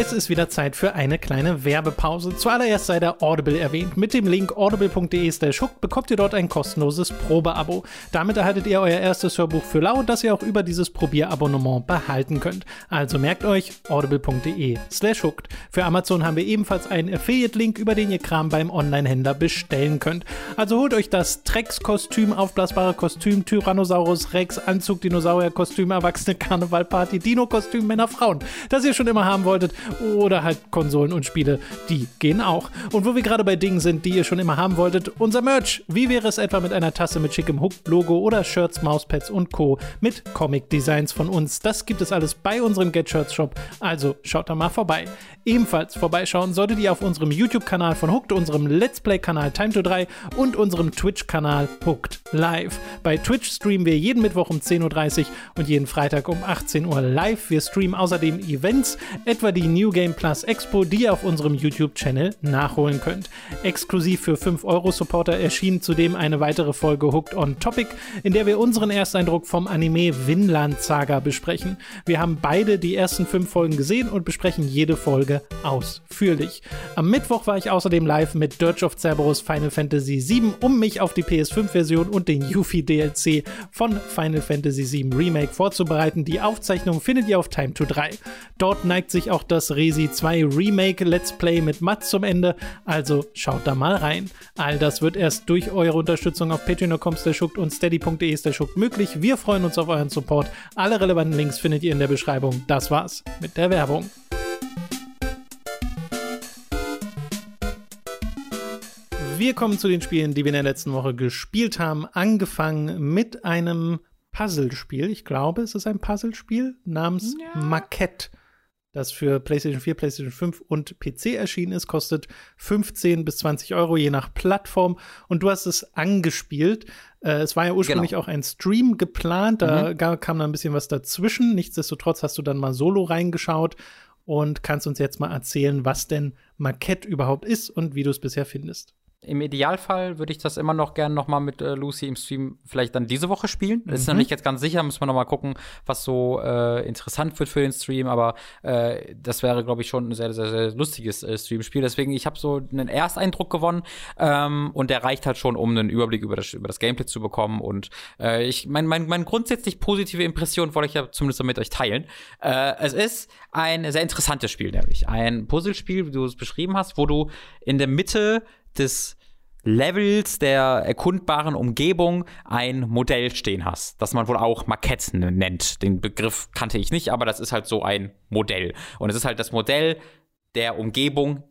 Es ist wieder Zeit für eine kleine Werbepause. Zuallererst sei der Audible erwähnt. Mit dem Link audible.de slash hooked bekommt ihr dort ein kostenloses Probeabo. Damit erhaltet ihr euer erstes Hörbuch für lau, das ihr auch über dieses Probierabonnement behalten könnt. Also merkt euch audible.de slash hooked. Für Amazon haben wir ebenfalls einen Affiliate-Link, über den ihr Kram beim Online-Händler bestellen könnt. Also holt euch das Trex-Kostüm, aufblasbare Kostüm, Tyrannosaurus Rex, Anzug, Dinosaurier-Kostüm, Erwachsene Karnevalparty, Dino-Kostüm, Männer, Frauen, das ihr schon immer haben wolltet oder halt Konsolen und Spiele, die gehen auch. Und wo wir gerade bei Dingen sind, die ihr schon immer haben wolltet, unser Merch. Wie wäre es etwa mit einer Tasse mit schickem Hook-Logo oder Shirts, Mauspads und Co. mit Comic-Designs von uns? Das gibt es alles bei unserem Get Shirts Shop, also schaut da mal vorbei. Ebenfalls vorbeischauen solltet ihr auf unserem YouTube-Kanal von Hooked, unserem Let's Play-Kanal Time to 3 und unserem Twitch-Kanal Hooked Live. Bei Twitch streamen wir jeden Mittwoch um 10.30 Uhr und jeden Freitag um 18 Uhr live. Wir streamen außerdem Events, etwa die New Game Plus Expo, die ihr auf unserem YouTube-Channel nachholen könnt. Exklusiv für 5-Euro-Supporter erschien zudem eine weitere Folge Hooked on Topic, in der wir unseren Ersteindruck vom Anime Vinland Saga besprechen. Wir haben beide die ersten fünf Folgen gesehen und besprechen jede Folge ausführlich. Am Mittwoch war ich außerdem live mit Dirge of Cerberus Final Fantasy VII, um mich auf die PS5-Version und den Yuffie DLC von Final Fantasy VII Remake vorzubereiten. Die Aufzeichnung findet ihr auf Time to 3. Dort neigt sich auch das Resi 2 Remake Let's Play mit Matt zum Ende, also schaut da mal rein. All das wird erst durch eure Unterstützung auf patreon.com und steady.de möglich. Wir freuen uns auf euren Support. Alle relevanten Links findet ihr in der Beschreibung. Das war's mit der Werbung. Wir kommen zu den Spielen, die wir in der letzten Woche gespielt haben. Angefangen mit einem Puzzlespiel. Ich glaube, es ist ein Puzzlespiel namens ja. Maquette, das für PlayStation 4, PlayStation 5 und PC erschienen ist. Kostet 15 bis 20 Euro je nach Plattform. Und du hast es angespielt. Äh, es war ja ursprünglich genau. auch ein Stream geplant. Da mhm. kam da ein bisschen was dazwischen. Nichtsdestotrotz hast du dann mal solo reingeschaut und kannst uns jetzt mal erzählen, was denn Maquette überhaupt ist und wie du es bisher findest. Im Idealfall würde ich das immer noch gerne noch mal mit äh, Lucy im Stream vielleicht dann diese Woche spielen. Mhm. Ist noch nicht jetzt ganz sicher, müssen wir noch mal gucken, was so äh, interessant wird für den Stream. Aber äh, das wäre, glaube ich, schon ein sehr, sehr, sehr lustiges äh, Streamspiel. Deswegen, ich habe so einen Ersteindruck gewonnen ähm, und der reicht halt schon, um einen Überblick über das, über das Gameplay zu bekommen. Und äh, ich, mein, mein, mein grundsätzlich positive Impression wollte ich ja zumindest mit euch teilen. Äh, es ist ein sehr interessantes Spiel, nämlich ein Puzzlespiel, wie du es beschrieben hast, wo du in der Mitte des Levels der erkundbaren Umgebung ein Modell stehen hast, das man wohl auch Maquette nennt. Den Begriff kannte ich nicht, aber das ist halt so ein Modell. Und es ist halt das Modell der Umgebung,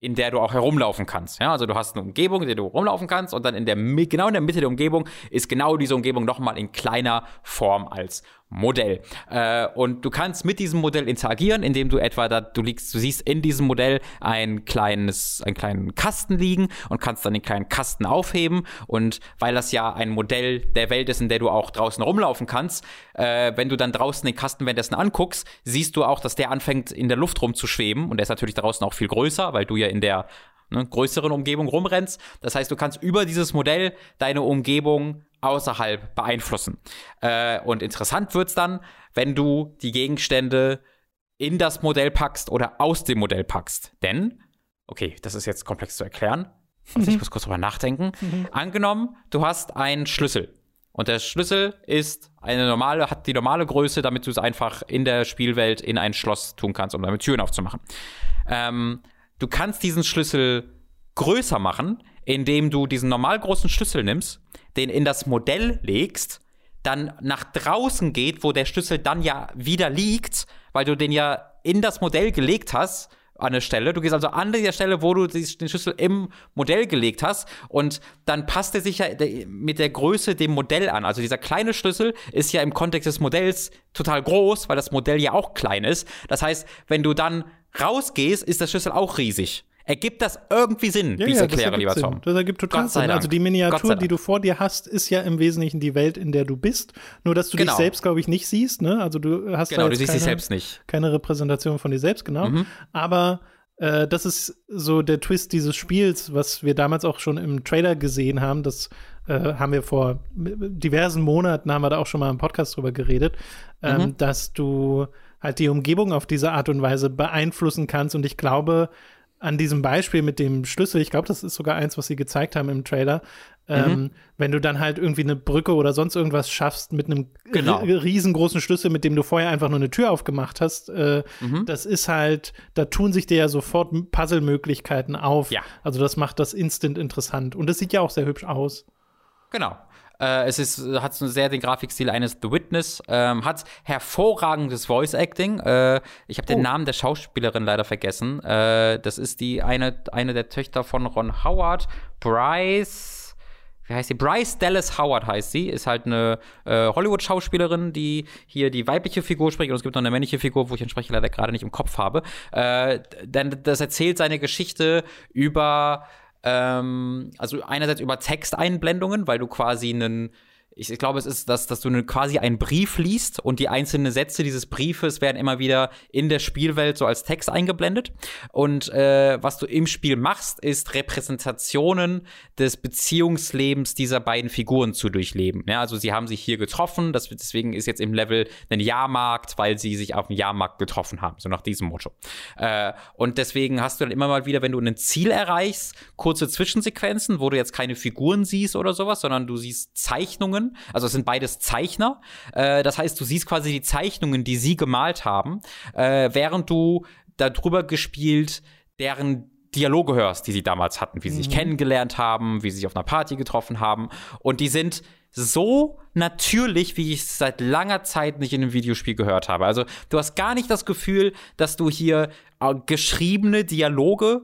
in der du auch herumlaufen kannst. Ja, also du hast eine Umgebung, in der du rumlaufen kannst und dann in der genau in der Mitte der Umgebung ist genau diese Umgebung nochmal in kleiner Form als Modell. Äh, und du kannst mit diesem Modell interagieren, indem du etwa da, du liegst, du siehst in diesem Modell ein kleines, einen kleinen Kasten liegen und kannst dann den kleinen Kasten aufheben. Und weil das ja ein Modell der Welt ist, in der du auch draußen rumlaufen kannst, äh, wenn du dann draußen den Kasten währenddessen anguckst, siehst du auch, dass der anfängt in der Luft rumzuschweben. Und der ist natürlich draußen auch viel größer, weil du ja in der ne, größeren Umgebung rumrennst. Das heißt, du kannst über dieses Modell deine Umgebung außerhalb beeinflussen. Äh, und interessant wird's dann, wenn du die Gegenstände in das Modell packst oder aus dem Modell packst. Denn, okay, das ist jetzt komplex zu erklären. Also ich muss kurz drüber nachdenken. Mhm. Angenommen, du hast einen Schlüssel. Und der Schlüssel ist eine normale, hat die normale Größe, damit du es einfach in der Spielwelt in ein Schloss tun kannst, um damit Türen aufzumachen. Ähm, du kannst diesen Schlüssel größer machen, indem du diesen normal großen Schlüssel nimmst, den in das Modell legst, dann nach draußen geht, wo der Schlüssel dann ja wieder liegt, weil du den ja in das Modell gelegt hast an der Stelle. Du gehst also an der Stelle, wo du den Schlüssel im Modell gelegt hast und dann passt er sich ja mit der Größe dem Modell an. Also dieser kleine Schlüssel ist ja im Kontext des Modells total groß, weil das Modell ja auch klein ist. Das heißt, wenn du dann rausgehst, ist der Schlüssel auch riesig. Ergibt das irgendwie Sinn, ja, wie ich es ja, erkläre, lieber Tom? Das ergibt total Sinn. Also die Miniatur, die du vor dir hast, ist ja im Wesentlichen die Welt, in der du bist. Nur, dass du genau. dich selbst, glaube ich, nicht siehst. Ne? Also du hast genau, du siehst keine, dich selbst nicht. keine Repräsentation von dir selbst, genau. Mhm. Aber äh, das ist so der Twist dieses Spiels, was wir damals auch schon im Trailer gesehen haben. Das äh, haben wir vor diversen Monaten, haben wir da auch schon mal im Podcast drüber geredet, ähm, mhm. dass du halt die Umgebung auf diese Art und Weise beeinflussen kannst. Und ich glaube, an diesem Beispiel mit dem Schlüssel, ich glaube, das ist sogar eins, was sie gezeigt haben im Trailer, mhm. ähm, wenn du dann halt irgendwie eine Brücke oder sonst irgendwas schaffst mit einem genau. riesengroßen Schlüssel, mit dem du vorher einfach nur eine Tür aufgemacht hast, äh, mhm. das ist halt, da tun sich dir ja sofort Puzzle-Möglichkeiten auf. Ja. Also das macht das instant interessant. Und es sieht ja auch sehr hübsch aus. Genau. Äh, es ist, hat so sehr den Grafikstil eines The Witness, ähm, hat hervorragendes Voice Acting. Äh, ich habe den oh. Namen der Schauspielerin leider vergessen. Äh, das ist die eine, eine der Töchter von Ron Howard, Bryce wie heißt sie? Bryce Dallas Howard heißt sie, ist halt eine äh, Hollywood-Schauspielerin, die hier die weibliche Figur spricht und es gibt noch eine männliche Figur, wo ich entsprechend leider gerade nicht im Kopf habe. Äh, denn das erzählt seine Geschichte über ähm, also einerseits über Texteinblendungen, weil du quasi einen ich, ich glaube, es ist, dass, dass du eine, quasi einen Brief liest und die einzelnen Sätze dieses Briefes werden immer wieder in der Spielwelt so als Text eingeblendet. Und äh, was du im Spiel machst, ist Repräsentationen des Beziehungslebens dieser beiden Figuren zu durchleben. Ja, also sie haben sich hier getroffen, das, deswegen ist jetzt im Level ein Jahrmarkt, weil sie sich auf dem Jahrmarkt getroffen haben, so nach diesem Motto. Äh, und deswegen hast du dann immer mal wieder, wenn du ein Ziel erreichst, kurze Zwischensequenzen, wo du jetzt keine Figuren siehst oder sowas, sondern du siehst Zeichnungen Zeichnungen. Also es sind beides Zeichner. Äh, das heißt, du siehst quasi die Zeichnungen, die sie gemalt haben, äh, während du darüber gespielt deren Dialoge hörst, die sie damals hatten, wie sie mhm. sich kennengelernt haben, wie sie sich auf einer Party getroffen haben. Und die sind so natürlich, wie ich es seit langer Zeit nicht in einem Videospiel gehört habe. Also du hast gar nicht das Gefühl, dass du hier äh, geschriebene Dialoge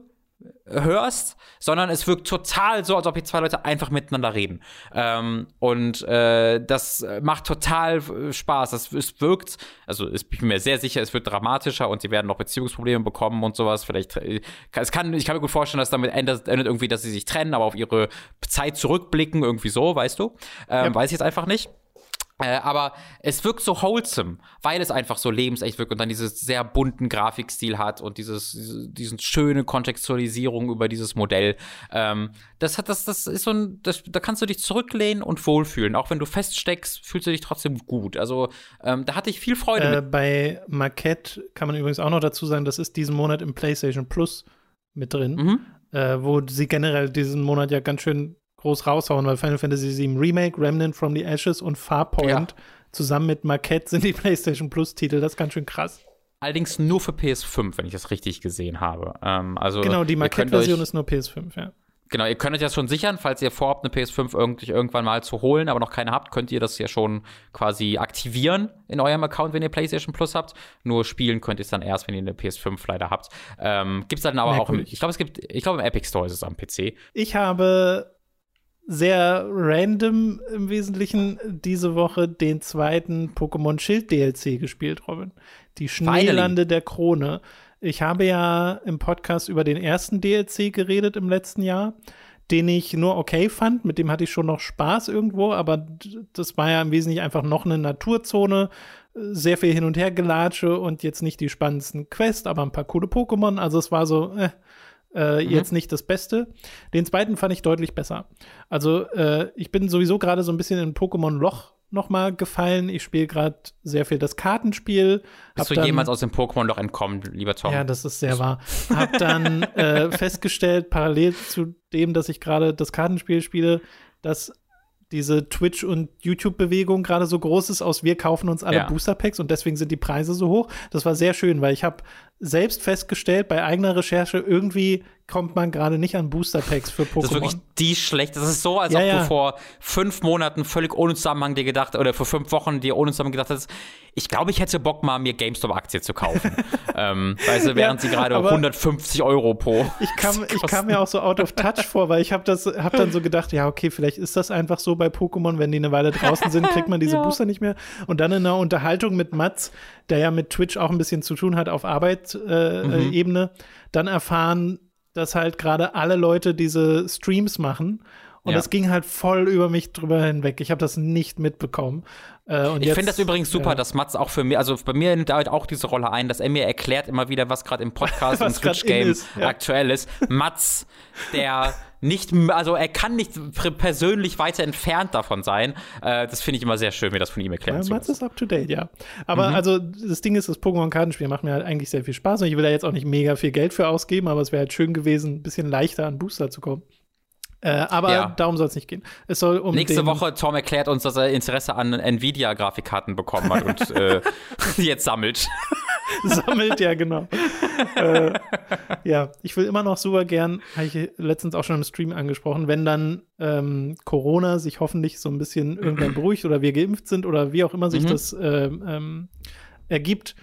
hörst, sondern es wirkt total so, als ob hier zwei Leute einfach miteinander reden. Ähm, und äh, das macht total äh, Spaß. Das, es wirkt, also ich bin mir sehr sicher, es wird dramatischer und sie werden noch Beziehungsprobleme bekommen und sowas. Vielleicht, äh, es kann, ich kann mir gut vorstellen, dass damit endet, endet irgendwie, dass sie sich trennen, aber auf ihre Zeit zurückblicken, irgendwie so, weißt du. Ähm, ja. Weiß ich jetzt einfach nicht. Äh, aber es wirkt so wholesome, weil es einfach so lebensecht wirkt und dann dieses sehr bunten Grafikstil hat und dieses, diese, diesen schöne Kontextualisierung über dieses Modell. Ähm, das hat, das, das ist so ein, das, da kannst du dich zurücklehnen und wohlfühlen. Auch wenn du feststeckst, fühlst du dich trotzdem gut. Also ähm, da hatte ich viel Freude. Äh, bei Marquette kann man übrigens auch noch dazu sagen, das ist diesen Monat im PlayStation Plus mit drin, mhm. äh, wo sie generell diesen Monat ja ganz schön groß raushauen, weil Final Fantasy VII Remake, Remnant from the Ashes und Farpoint ja. zusammen mit Marquette sind die PlayStation Plus-Titel. Das ist ganz schön krass. Allerdings nur für PS5, wenn ich das richtig gesehen habe. Ähm, also genau, die Marquette-Version ist nur PS5, ja. Genau, ihr könnt euch das schon sichern, falls ihr vorhabt, eine PS5 irgendwie irgendwann mal zu holen, aber noch keine habt, könnt ihr das ja schon quasi aktivieren in eurem Account, wenn ihr PlayStation Plus habt. Nur spielen könnt ihr es dann erst, wenn ihr eine PS5 leider habt. Ähm, gibt es dann aber Merkwürdig. auch, im, ich glaube, es gibt, ich glaube, im Epic Store ist es am PC. Ich habe sehr random im Wesentlichen diese Woche den zweiten Pokémon Schild DLC gespielt, Robin. Die Schneelande der Krone. Ich habe ja im Podcast über den ersten DLC geredet im letzten Jahr, den ich nur okay fand. Mit dem hatte ich schon noch Spaß irgendwo, aber das war ja im Wesentlichen einfach noch eine Naturzone. Sehr viel hin und her gelatsche und jetzt nicht die spannendsten Quests, aber ein paar coole Pokémon. Also es war so, äh, äh, mhm. Jetzt nicht das Beste. Den zweiten fand ich deutlich besser. Also äh, ich bin sowieso gerade so ein bisschen in Pokémon Loch noch mal gefallen. Ich spiele gerade sehr viel das Kartenspiel. Bist du dann, jemals aus dem Pokémon Loch entkommen, lieber Tom? Ja, das ist sehr wahr. Hab dann äh, festgestellt, parallel zu dem, dass ich gerade das Kartenspiel spiele, dass diese Twitch- und YouTube-Bewegung gerade so groß ist, aus wir kaufen uns alle ja. Booster-Packs und deswegen sind die Preise so hoch. Das war sehr schön, weil ich habe selbst festgestellt bei eigener Recherche, irgendwie kommt man gerade nicht an Booster-Packs für Pokémon. Das ist wirklich die schlecht. Das ist so, als ja, ob ja. du vor fünf Monaten völlig ohne Zusammenhang dir gedacht, oder vor fünf Wochen dir ohne Zusammenhang gedacht hast, ich glaube, ich hätte Bock mal, mir GameStop-Aktie zu kaufen. ähm, weißt du, während ja, sie gerade 150 Euro pro. Ich kam, ich kam mir auch so out of touch vor, weil ich habe das, hab dann so gedacht, ja, okay, vielleicht ist das einfach so bei Pokémon, wenn die eine Weile draußen sind, kriegt man diese Booster nicht mehr. Und dann in einer Unterhaltung mit Mats, der ja mit Twitch auch ein bisschen zu tun hat auf Arbeitsebene, äh, mhm. dann erfahren, dass halt gerade alle Leute diese Streams machen. Und ja. das ging halt voll über mich drüber hinweg. Ich habe das nicht mitbekommen. Äh, ich finde das übrigens super, ja. dass Mats auch für mich, also bei mir nimmt er halt auch diese Rolle ein, dass er mir erklärt immer wieder, was gerade im Podcast und Switch-Game ja. aktuell ist. Mats, der nicht, also er kann nicht persönlich weiter entfernt davon sein. Äh, das finde ich immer sehr schön, mir das von ihm erklären ja, zu Mats ist up to date, ja. Aber mhm. also das Ding ist, das Pokémon-Kartenspiel macht mir halt eigentlich sehr viel Spaß und ich will da jetzt auch nicht mega viel Geld für ausgeben, aber es wäre halt schön gewesen, ein bisschen leichter an Booster zu kommen. Äh, aber ja. darum soll es nicht gehen. Es soll um Nächste Woche, Tom erklärt uns, dass er Interesse an Nvidia-Grafikkarten bekommen hat und äh, jetzt sammelt. sammelt, ja, genau. äh, ja, ich will immer noch super gern, habe ich letztens auch schon im Stream angesprochen, wenn dann ähm, Corona sich hoffentlich so ein bisschen irgendwann beruhigt oder wir geimpft sind oder wie auch immer sich mhm. das ähm, ähm, ergibt,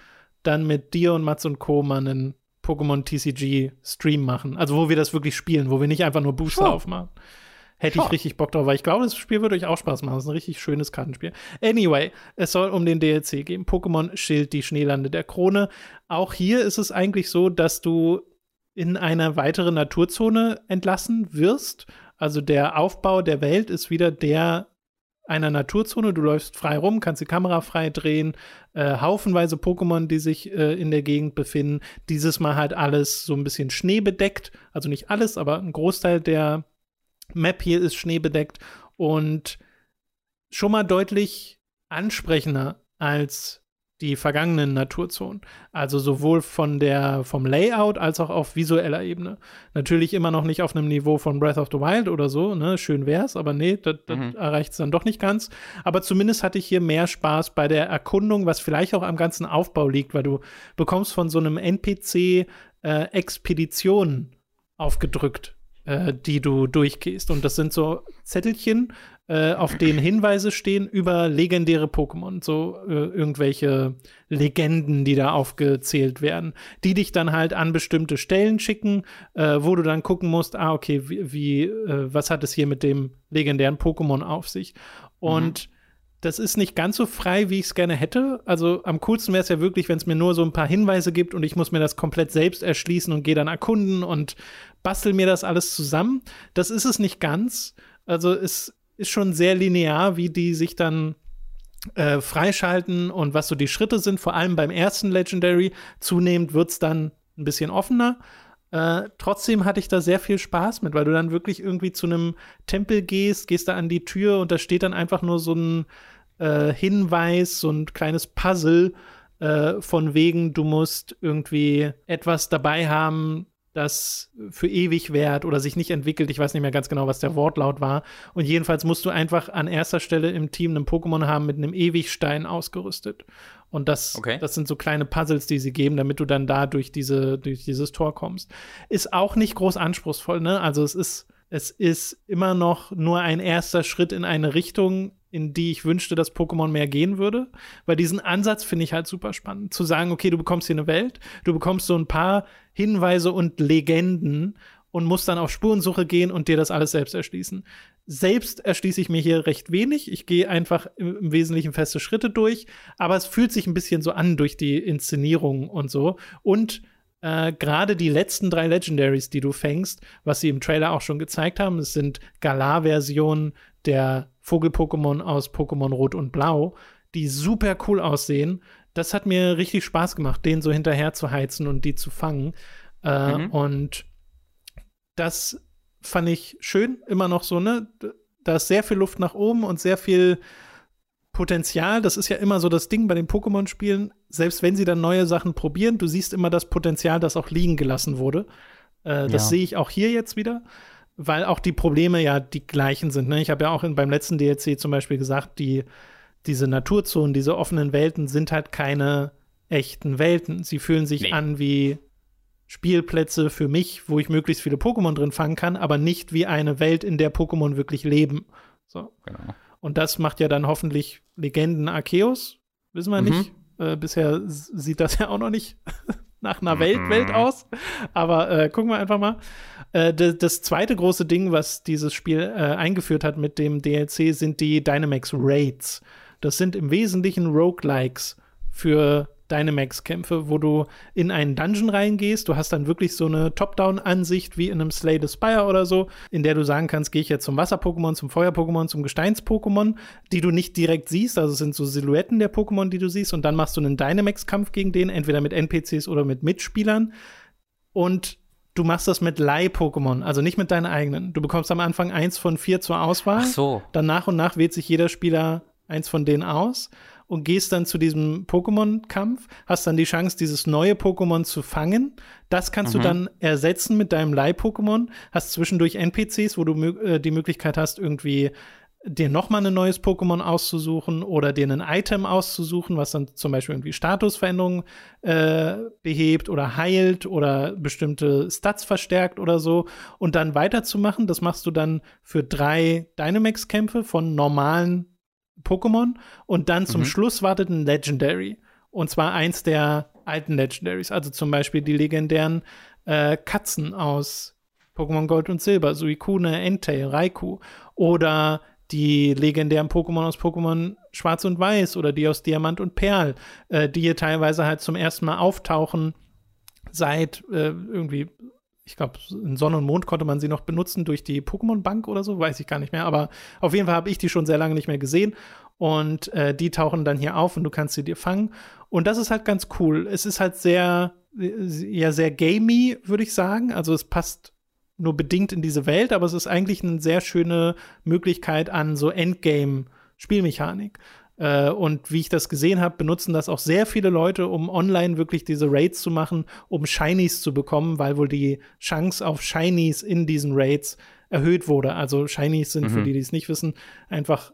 dann mit dir und Mats und Co. mal einen Pokémon TCG Stream machen. Also wo wir das wirklich spielen, wo wir nicht einfach nur Booster sure. aufmachen. Hätte sure. ich richtig Bock drauf, weil ich glaube, das Spiel würde euch auch Spaß machen. Das ist ein richtig schönes Kartenspiel. Anyway, es soll um den DLC gehen. Pokémon Schild, die Schneelande der Krone. Auch hier ist es eigentlich so, dass du in eine weitere Naturzone entlassen wirst. Also der Aufbau der Welt ist wieder der einer Naturzone. Du läufst frei rum, kannst die Kamera frei drehen, äh, haufenweise Pokémon, die sich äh, in der Gegend befinden. Dieses Mal halt alles so ein bisschen schneebedeckt. Also nicht alles, aber ein Großteil der Map hier ist schneebedeckt und schon mal deutlich ansprechender als die vergangenen Naturzonen. Also sowohl von der, vom Layout als auch auf visueller Ebene. Natürlich immer noch nicht auf einem Niveau von Breath of the Wild oder so, ne? Schön wär's, aber nee, das mhm. erreicht es dann doch nicht ganz. Aber zumindest hatte ich hier mehr Spaß bei der Erkundung, was vielleicht auch am ganzen Aufbau liegt, weil du bekommst von so einem NPC äh, Expeditionen aufgedrückt äh, die du durchgehst. Und das sind so Zettelchen, äh, auf denen Hinweise stehen über legendäre Pokémon, so äh, irgendwelche Legenden, die da aufgezählt werden, die dich dann halt an bestimmte Stellen schicken, äh, wo du dann gucken musst, ah, okay, wie, wie äh, was hat es hier mit dem legendären Pokémon auf sich? Und mhm. das ist nicht ganz so frei, wie ich es gerne hätte. Also am coolsten wäre es ja wirklich, wenn es mir nur so ein paar Hinweise gibt und ich muss mir das komplett selbst erschließen und gehe dann erkunden und bastel mir das alles zusammen. Das ist es nicht ganz. Also es ist schon sehr linear, wie die sich dann äh, freischalten und was so die Schritte sind. Vor allem beim ersten Legendary. Zunehmend wird es dann ein bisschen offener. Äh, trotzdem hatte ich da sehr viel Spaß mit, weil du dann wirklich irgendwie zu einem Tempel gehst, gehst da an die Tür und da steht dann einfach nur so ein äh, Hinweis, so ein kleines Puzzle äh, von wegen, du musst irgendwie etwas dabei haben, das für ewig währt oder sich nicht entwickelt. Ich weiß nicht mehr ganz genau, was der Wortlaut war. Und jedenfalls musst du einfach an erster Stelle im Team einen Pokémon haben mit einem Ewigstein ausgerüstet. Und das, okay. das sind so kleine Puzzles, die sie geben, damit du dann da durch, diese, durch dieses Tor kommst. Ist auch nicht groß anspruchsvoll, ne? Also es ist, es ist immer noch nur ein erster Schritt in eine Richtung, in die ich wünschte, dass Pokémon mehr gehen würde. Weil diesen Ansatz finde ich halt super spannend. Zu sagen, okay, du bekommst hier eine Welt, du bekommst so ein paar Hinweise und Legenden und musst dann auf Spurensuche gehen und dir das alles selbst erschließen. Selbst erschließe ich mir hier recht wenig. Ich gehe einfach im, Wesentlichen feste Schritte durch, aber es fühlt sich ein bisschen so an durch die Inszenierung und so. Und äh, gerade die letzten drei Legendaries, die du fängst, was sie im Trailer auch schon gezeigt haben, es sind Galar-Versionen der Vogel-Pokémon aus Pokémon Rot und Blau, die super cool aussehen. Das hat mir richtig Spaß gemacht, denen so hinterher zu heizen und die zu fangen. Äh, mhm. Und das fand ich schön, immer noch so, ne? Da ist sehr viel Luft nach oben und sehr viel Potenzial. Das ist ja immer so das Ding bei den Pokémon-Spielen. Selbst wenn sie dann neue Sachen probieren, du siehst immer das Potenzial, das auch liegen gelassen wurde. Äh, das ja. sehe ich auch hier jetzt wieder weil auch die Probleme ja die gleichen sind. Ne? Ich habe ja auch in, beim letzten DLC zum Beispiel gesagt, die, diese Naturzonen, diese offenen Welten sind halt keine echten Welten. Sie fühlen sich nee. an wie Spielplätze für mich, wo ich möglichst viele Pokémon drin fangen kann, aber nicht wie eine Welt, in der Pokémon wirklich leben. So. Genau. Und das macht ja dann hoffentlich Legenden Arceus. Wissen wir mhm. nicht. Äh, bisher sieht das ja auch noch nicht nach einer Welt, mhm. Welt aus. Aber äh, gucken wir einfach mal. Äh, das zweite große Ding, was dieses Spiel äh, eingeführt hat mit dem DLC, sind die Dynamax Raids. Das sind im Wesentlichen Roguelikes für Dynamax-Kämpfe, wo du in einen Dungeon reingehst. Du hast dann wirklich so eine Top-Down-Ansicht wie in einem Slay the Spire oder so, in der du sagen kannst, gehe ich jetzt zum Wasser-Pokémon, zum Feuer-Pokémon, zum Gesteins-Pokémon, die du nicht direkt siehst. Also es sind so Silhouetten der Pokémon, die du siehst. Und dann machst du einen Dynamax-Kampf gegen den, entweder mit NPCs oder mit Mitspielern. Und du machst das mit Leih-Pokémon, also nicht mit deinen eigenen. Du bekommst am Anfang eins von vier zur Auswahl. Ach so. Dann nach und nach wählt sich jeder Spieler eins von denen aus und gehst dann zu diesem Pokémon-Kampf, hast dann die Chance, dieses neue Pokémon zu fangen. Das kannst mhm. du dann ersetzen mit deinem Leih-Pokémon. Hast zwischendurch NPCs, wo du äh, die Möglichkeit hast, irgendwie dir nochmal ein neues Pokémon auszusuchen oder dir ein Item auszusuchen, was dann zum Beispiel irgendwie Statusveränderungen äh, behebt oder heilt oder bestimmte Stats verstärkt oder so und dann weiterzumachen. Das machst du dann für drei Dynamax-Kämpfe von normalen Pokémon und dann zum mhm. Schluss wartet ein Legendary. Und zwar eins der alten Legendaries, also zum Beispiel die legendären äh, Katzen aus Pokémon Gold und Silber, Suicune, Entei, Raikou oder die legendären Pokémon aus Pokémon Schwarz und Weiß oder die aus Diamant und Perl, äh, die hier teilweise halt zum ersten Mal auftauchen seit äh, irgendwie ich glaube, in Sonne und Mond konnte man sie noch benutzen durch die Pokémon-Bank oder so, weiß ich gar nicht mehr. Aber auf jeden Fall habe ich die schon sehr lange nicht mehr gesehen. Und äh, die tauchen dann hier auf und du kannst sie dir fangen. Und das ist halt ganz cool. Es ist halt sehr, ja, sehr gamey, würde ich sagen. Also es passt nur bedingt in diese Welt, aber es ist eigentlich eine sehr schöne Möglichkeit an so Endgame-Spielmechanik. Äh, und wie ich das gesehen habe, benutzen das auch sehr viele Leute, um online wirklich diese Raids zu machen, um Shinies zu bekommen, weil wohl die Chance auf Shinies in diesen Raids erhöht wurde. Also Shinies sind, mhm. für die, die es nicht wissen, einfach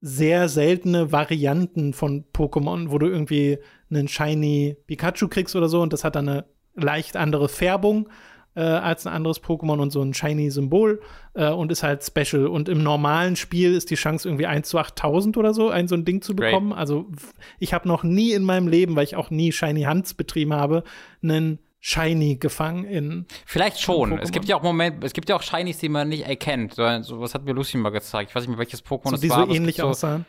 sehr seltene Varianten von Pokémon, wo du irgendwie einen Shiny Pikachu kriegst oder so und das hat dann eine leicht andere Färbung äh, als ein anderes Pokémon und so ein Shiny-Symbol äh, und ist halt special. Und im normalen Spiel ist die Chance irgendwie 1 zu 8000 oder so, ein so ein Ding zu bekommen. Great. Also ich habe noch nie in meinem Leben, weil ich auch nie Shiny Hunts betrieben habe, einen Shiny gefangen in. Vielleicht schon. Es gibt ja auch Moment, es gibt ja auch Shinies, die man nicht erkennt. So, was hat mir Lucy mal gezeigt. Ich weiß nicht mehr, welches Pokémon so, es die war. Die so ähnlich aussahen.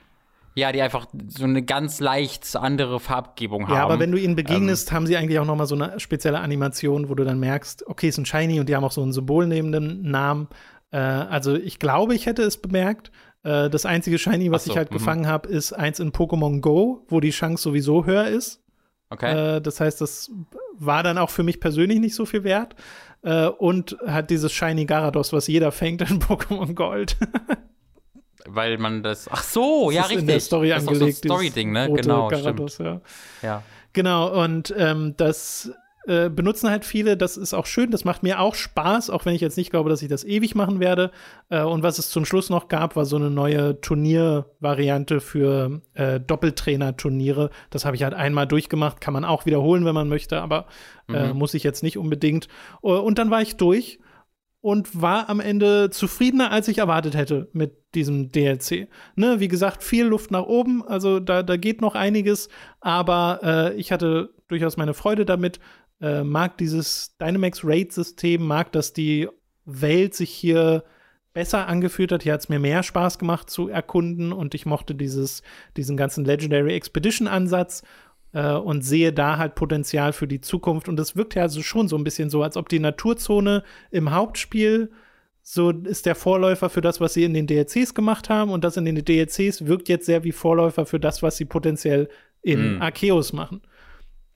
Ja, die einfach so eine ganz leicht andere Farbgebung haben. Ja, aber wenn du ihnen begegnest, ähm, haben sie eigentlich auch noch mal so eine spezielle Animation, wo du dann merkst, okay, es ist ein Shiny und die haben auch so ein Symbol neben dem Namen. Äh, also ich glaube, ich hätte es bemerkt. Äh, das einzige Shiny, was so, ich halt -hmm. gefangen habe, ist eins in Pokémon Go, wo die Chance sowieso höher ist. Okay. Äh, das heißt, das war dann auch für mich persönlich nicht so viel wert. Äh, und hat dieses Shiny Garados, was jeder fängt in Pokémon Gold. weil man das. Ach so, das ja, richtig. In der Story das angelegt. Ist so ein Story-Ding, ne? Genau, Garados, stimmt. Ja. ja. Genau, und ähm, das äh, benutzen halt viele. Das ist auch schön. Das macht mir auch Spaß, auch wenn ich jetzt nicht glaube, dass ich das ewig machen werde. Äh, und was es zum Schluss noch gab, war so eine neue Turniervariante für äh, Doppeltrainer-Turniere. Das habe ich halt einmal durchgemacht. Kann man auch wiederholen, wenn man möchte, aber äh, mhm. muss ich jetzt nicht unbedingt. Uh, und dann war ich durch und war am Ende zufriedener, als ich erwartet hätte mit diesem DLC. Ne, wie gesagt, viel Luft nach oben, also da, da geht noch einiges, aber äh, ich hatte durchaus meine Freude damit, äh, mag dieses Dynamax Raid-System, mag, dass die Welt sich hier besser angefühlt hat. Hier hat es mir mehr Spaß gemacht zu erkunden und ich mochte dieses, diesen ganzen Legendary Expedition-Ansatz äh, und sehe da halt Potenzial für die Zukunft. Und es wirkt ja also schon so ein bisschen so, als ob die Naturzone im Hauptspiel so ist der Vorläufer für das, was sie in den DLCs gemacht haben. Und das in den DLCs wirkt jetzt sehr wie Vorläufer für das, was sie potenziell in mm. Arceus machen.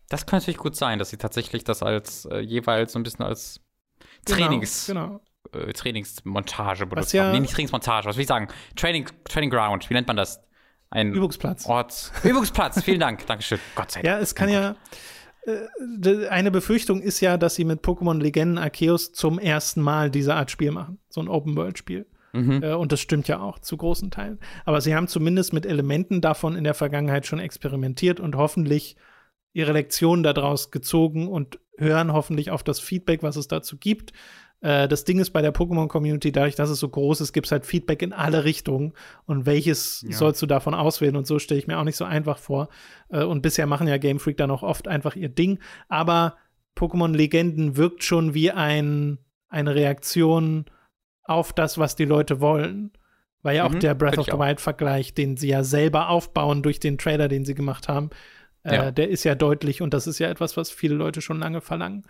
Das könnte natürlich gut sein, dass sie tatsächlich das als äh, jeweils so ein bisschen als genau, Trainings, genau, genau. Äh, Trainingsmontage benutzt ja, Nee, nicht Trainingsmontage, was will ich sagen? Training, Training Ground, wie nennt man das? Ein Übungsplatz. Ort. Übungsplatz, vielen Dank, Dankeschön. Gott sei Dank. Ja, es kann ja. Äh, eine Befürchtung ist ja, dass sie mit Pokémon Legenden Arceus zum ersten Mal diese Art Spiel machen. So ein Open-World-Spiel. Mhm. Äh, und das stimmt ja auch zu großen Teilen. Aber sie haben zumindest mit Elementen davon in der Vergangenheit schon experimentiert und hoffentlich ihre Lektionen daraus gezogen und hören hoffentlich auf das Feedback, was es dazu gibt. Äh, das Ding ist bei der Pokémon-Community, dadurch, dass es so groß ist, gibt es halt Feedback in alle Richtungen. Und welches ja. sollst du davon auswählen? Und so stelle ich mir auch nicht so einfach vor. Äh, und bisher machen ja Game Freak dann auch oft einfach ihr Ding. Aber Pokémon Legenden wirkt schon wie ein, eine Reaktion auf das, was die Leute wollen. Weil ja auch mhm, der Breath of the Wild-Vergleich, den sie ja selber aufbauen durch den Trailer, den sie gemacht haben, äh, ja. der ist ja deutlich und das ist ja etwas, was viele Leute schon lange verlangen.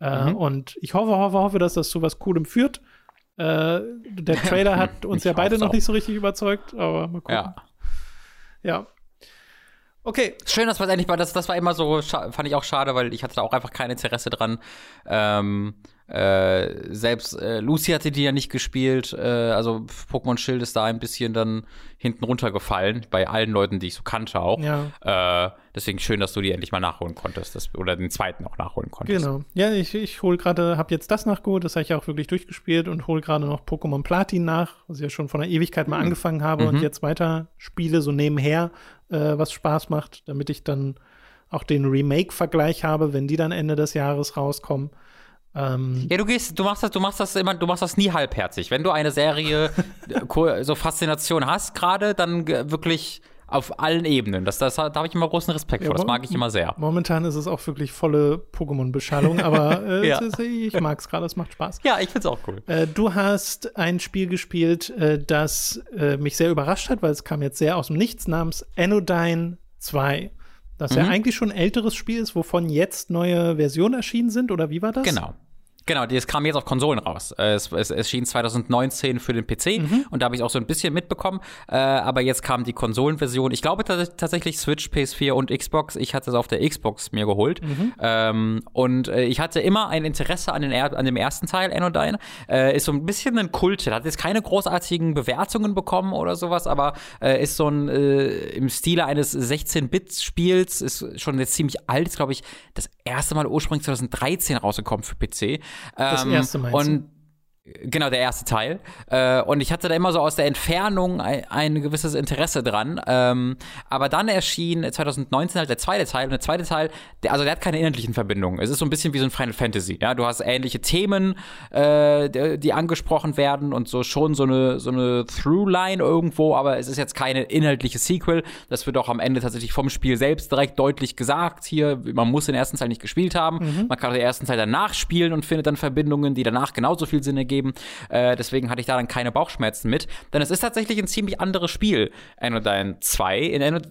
Äh, mhm. Und ich hoffe, hoffe, hoffe, dass das zu was Coolem führt. Äh, der Trailer hat uns ja beide noch nicht so richtig überzeugt, aber mal gucken. Ja. ja. Okay. Schön, dass wir endlich mal, das, das war immer so, fand ich auch schade, weil ich hatte da auch einfach kein Interesse dran. Ähm, äh, selbst äh, Lucy hatte die ja nicht gespielt, äh, also Pokémon Schild ist da ein bisschen dann hinten runtergefallen, bei allen Leuten, die ich so kannte auch. Ja. Äh, deswegen schön, dass du die endlich mal nachholen konntest, das, oder den zweiten auch nachholen konntest. Genau. Ja, ich, ich hole gerade, habe jetzt das nachgeholt, das habe ich auch wirklich durchgespielt und hole gerade noch Pokémon Platin nach, was ich ja schon von der Ewigkeit mal mhm. angefangen habe mhm. und jetzt weiter spiele, so nebenher, äh, was Spaß macht, damit ich dann auch den Remake-Vergleich habe, wenn die dann Ende des Jahres rauskommen. Ähm, ja, du gehst, du machst das, du machst das immer, du machst das nie halbherzig. Wenn du eine Serie äh, so Faszination hast, gerade, dann wirklich auf allen Ebenen. Das, das, da habe ich immer großen Respekt ja, vor. Das mag ich immer sehr. Momentan ist es auch wirklich volle Pokémon-Beschallung, aber äh, ja. ich mag es gerade, es macht Spaß. Ja, ich finde es auch cool. Äh, du hast ein Spiel gespielt, äh, das äh, mich sehr überrascht hat, weil es kam jetzt sehr aus dem Nichts, namens Anodyne 2. Das mhm. ja eigentlich schon ein älteres Spiel ist, wovon jetzt neue Versionen erschienen sind, oder wie war das? Genau. Genau, das kam jetzt auf Konsolen raus. Äh, es, es, es erschien 2019 für den PC mhm. und da habe ich auch so ein bisschen mitbekommen. Äh, aber jetzt kam die Konsolenversion. Ich glaube tatsächlich Switch, PS4 und Xbox. Ich hatte es auf der Xbox mir geholt. Mhm. Ähm, und äh, ich hatte immer ein Interesse an, den, an dem ersten Teil, Anodyne. Äh, ist so ein bisschen ein Kult. Hat jetzt keine großartigen Bewertungen bekommen oder sowas, aber äh, ist so ein äh, im Stile eines 16-Bit-Spiels. Ist schon jetzt ziemlich alt, glaube ich, das erste Mal ursprünglich 2013 rausgekommen für PC. Das ähm, erste Mal. Und Genau, der erste Teil. Äh, und ich hatte da immer so aus der Entfernung ein, ein gewisses Interesse dran. Ähm, aber dann erschien 2019 halt der zweite Teil. Und der zweite Teil, der, also der hat keine inhaltlichen Verbindungen. Es ist so ein bisschen wie so ein Final Fantasy. Ja, du hast ähnliche Themen, äh, die, angesprochen werden und so schon so eine, so eine Throughline irgendwo. Aber es ist jetzt keine inhaltliche Sequel. Das wird auch am Ende tatsächlich vom Spiel selbst direkt deutlich gesagt. Hier, man muss den ersten Teil nicht gespielt haben. Mhm. Man kann den ersten Teil danach spielen und findet dann Verbindungen, die danach genauso viel Sinn ergeben geben. Äh, deswegen hatte ich da dann keine Bauchschmerzen mit. Denn es ist tatsächlich ein ziemlich anderes Spiel, Anodyne 2. In Anod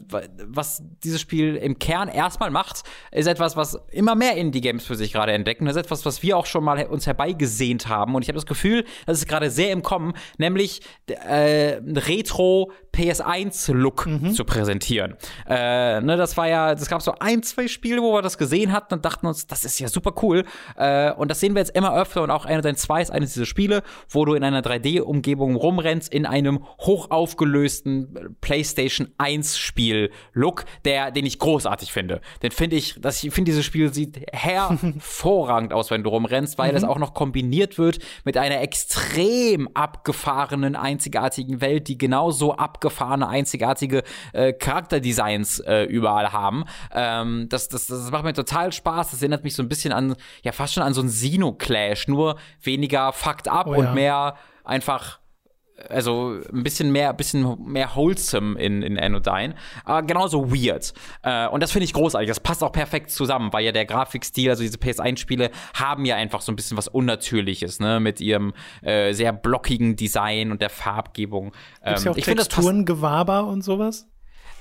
was dieses Spiel im Kern erstmal macht, ist etwas, was immer mehr Indie-Games für sich gerade entdecken. Das ist etwas, was wir auch schon mal uns herbeigesehnt haben. Und ich habe das Gefühl, das ist gerade sehr im Kommen, nämlich äh, Retro PS1-Look mhm. zu präsentieren. Äh, ne, das war ja, es gab so ein, zwei Spiele, wo wir das gesehen hatten und dachten uns, das ist ja super cool. Äh, und das sehen wir jetzt immer öfter und auch Anodyne 2 ist eines dieser Spiele, wo du in einer 3D-Umgebung rumrennst, in einem hochaufgelösten PlayStation 1-Spiel-Look, der, den ich großartig finde. Den finde ich, dass ich finde, dieses Spiel sieht hervorragend aus, wenn du rumrennst, weil mhm. das auch noch kombiniert wird mit einer extrem abgefahrenen, einzigartigen Welt, die genauso abgefahrene, einzigartige äh, Charakterdesigns äh, überall haben. Ähm, das, das, das macht mir total Spaß. Das erinnert mich so ein bisschen an, ja, fast schon an so ein Sino-Clash, nur weniger fucked up oh, und ja. mehr einfach also ein bisschen mehr, bisschen mehr wholesome in, in Anodyne, aber genauso weird. Äh, und das finde ich großartig. Das passt auch perfekt zusammen, weil ja der Grafikstil, also diese PS1-Spiele, haben ja einfach so ein bisschen was Unnatürliches, ne, mit ihrem äh, sehr blockigen Design und der Farbgebung. Ähm, ja auch ich Texturengewaber und sowas?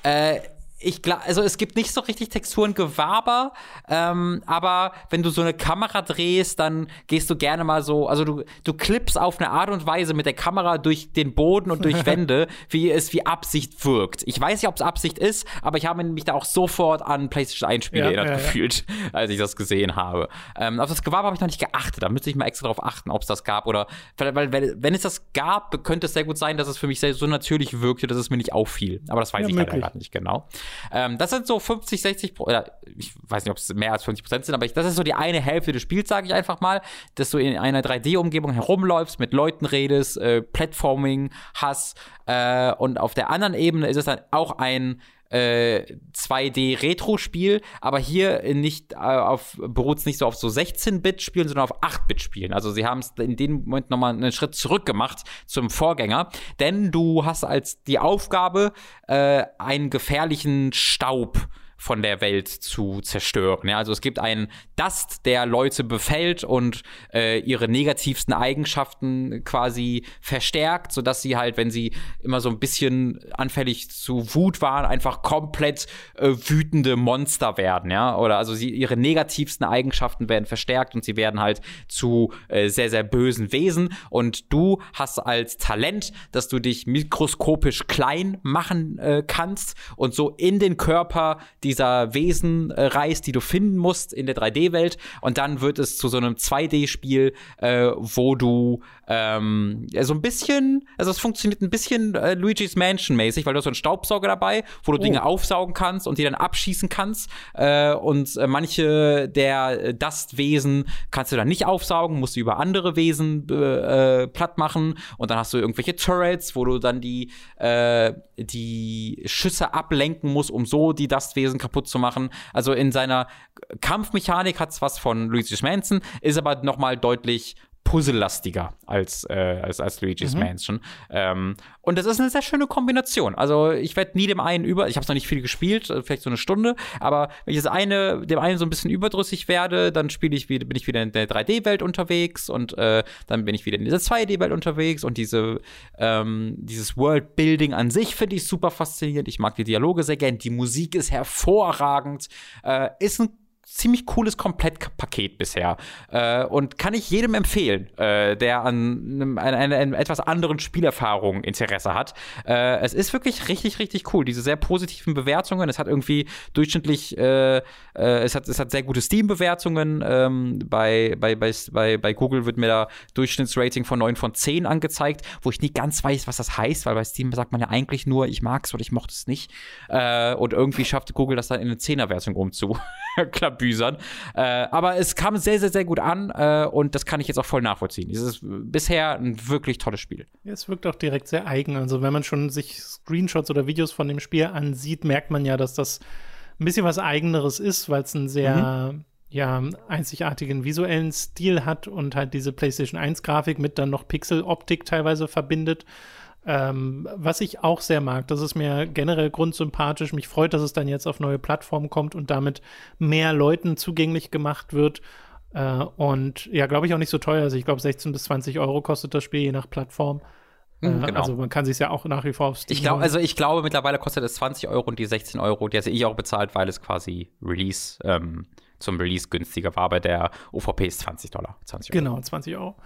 Äh, ich glaube, also es gibt nicht so richtig Texturengewaber, ähm, aber wenn du so eine Kamera drehst, dann gehst du gerne mal so, also du, du klippst auf eine Art und Weise mit der Kamera durch den Boden und durch Wände, wie es wie Absicht wirkt. Ich weiß nicht, ob es Absicht ist, aber ich habe mich da auch sofort an PlayStation 1 Spiele ja, erinnert ja, gefühlt, ja. als ich das gesehen habe. Ähm, auf das Gewaber habe ich noch nicht geachtet, da müsste ich mal extra drauf achten, ob es das gab oder, weil, weil, wenn es das gab, könnte es sehr gut sein, dass es für mich sehr, so natürlich wirkte, dass es mir nicht auffiel. Aber das weiß ich leider gerade nicht genau. Ähm, das sind so 50, 60, oder ich weiß nicht, ob es mehr als 50 Prozent sind, aber ich, das ist so die eine Hälfte des Spiels, sage ich einfach mal, dass du in einer 3D-Umgebung herumläufst, mit Leuten redest, äh, Platforming hast äh, und auf der anderen Ebene ist es dann auch ein äh, 2D-Retro-Spiel, aber hier nicht äh, auf, beruht es nicht so auf so 16-Bit-Spielen, sondern auf 8-Bit-Spielen. Also sie haben es in dem Moment nochmal einen Schritt zurück gemacht zum Vorgänger, denn du hast als die Aufgabe, äh, einen gefährlichen Staub von der Welt zu zerstören. Ja, also es gibt einen Dust, der Leute befällt und äh, ihre negativsten Eigenschaften quasi verstärkt, sodass sie halt, wenn sie immer so ein bisschen anfällig zu Wut waren, einfach komplett äh, wütende Monster werden. Ja, oder also sie ihre negativsten Eigenschaften werden verstärkt und sie werden halt zu äh, sehr sehr bösen Wesen. Und du hast als Talent, dass du dich mikroskopisch klein machen äh, kannst und so in den Körper die dieser Wesen äh, reist, die du finden musst in der 3D-Welt. Und dann wird es zu so einem 2D-Spiel, äh, wo du ähm, so ein bisschen, also es funktioniert ein bisschen äh, Luigi's Mansion-mäßig, weil du hast so einen Staubsauger dabei, wo du oh. Dinge aufsaugen kannst und die dann abschießen kannst. Äh, und äh, manche der Dust-Wesen kannst du dann nicht aufsaugen, musst du über andere Wesen äh, platt machen. Und dann hast du irgendwelche Turrets, wo du dann die, äh, die Schüsse ablenken musst, um so die Dust-Wesen kaputt zu machen. Also in seiner Kampfmechanik hat es was von Luigi's Mansion, ist aber noch mal deutlich puzzellastiger als, äh, als, als Luigi's mhm. Mansion. Ähm, und das ist eine sehr schöne Kombination. Also ich werde nie dem einen über, ich habe noch nicht viel gespielt, äh, vielleicht so eine Stunde, aber wenn ich das eine, dem einen so ein bisschen überdrüssig werde, dann spiele ich wieder, bin ich wieder in der 3D-Welt unterwegs und äh, dann bin ich wieder in dieser 2D-Welt unterwegs und diese, ähm, dieses Worldbuilding an sich finde ich super faszinierend. Ich mag die Dialoge sehr gern, die Musik ist hervorragend, äh, ist ein ziemlich cooles Komplettpaket bisher. Äh, und kann ich jedem empfehlen, äh, der an einer eine, eine etwas anderen Spielerfahrung Interesse hat. Äh, es ist wirklich richtig, richtig cool. Diese sehr positiven Bewertungen. Es hat irgendwie durchschnittlich, äh, äh, es, hat, es hat sehr gute Steam-Bewertungen. Ähm, bei, bei, bei, bei, Google wird mir da Durchschnittsrating von 9 von 10 angezeigt, wo ich nie ganz weiß, was das heißt, weil bei Steam sagt man ja eigentlich nur, ich mag es oder ich mochte es nicht. Äh, und irgendwie schafft Google das dann in eine 10er-Wertung umzuklabüsern. Äh, aber es kam sehr, sehr, sehr gut an äh, und das kann ich jetzt auch voll nachvollziehen. Es ist bisher ein wirklich tolles Spiel. Es wirkt auch direkt sehr eigen. Also wenn man schon sich Screenshots oder Videos von dem Spiel ansieht, merkt man ja, dass das ein bisschen was Eigeneres ist, weil es einen sehr mhm. ja, einzigartigen visuellen Stil hat und halt diese PlayStation 1 Grafik mit dann noch Pixel-Optik teilweise verbindet. Ähm, was ich auch sehr mag, das ist mir generell grundsympathisch. Mich freut, dass es dann jetzt auf neue Plattformen kommt und damit mehr Leuten zugänglich gemacht wird. Äh, und ja, glaube ich auch nicht so teuer. Also ich glaube 16 bis 20 Euro kostet das Spiel je nach Plattform. Mhm, äh, genau. Also man kann sich ja auch nach wie vor auf Steam. Ich glaube, also ich glaube mittlerweile kostet es 20 Euro und die 16 Euro, die hatte ich auch bezahlt, weil es quasi Release ähm, zum Release günstiger war. Bei der OVP ist 20 Dollar. 20 Euro. Genau, 20 Euro.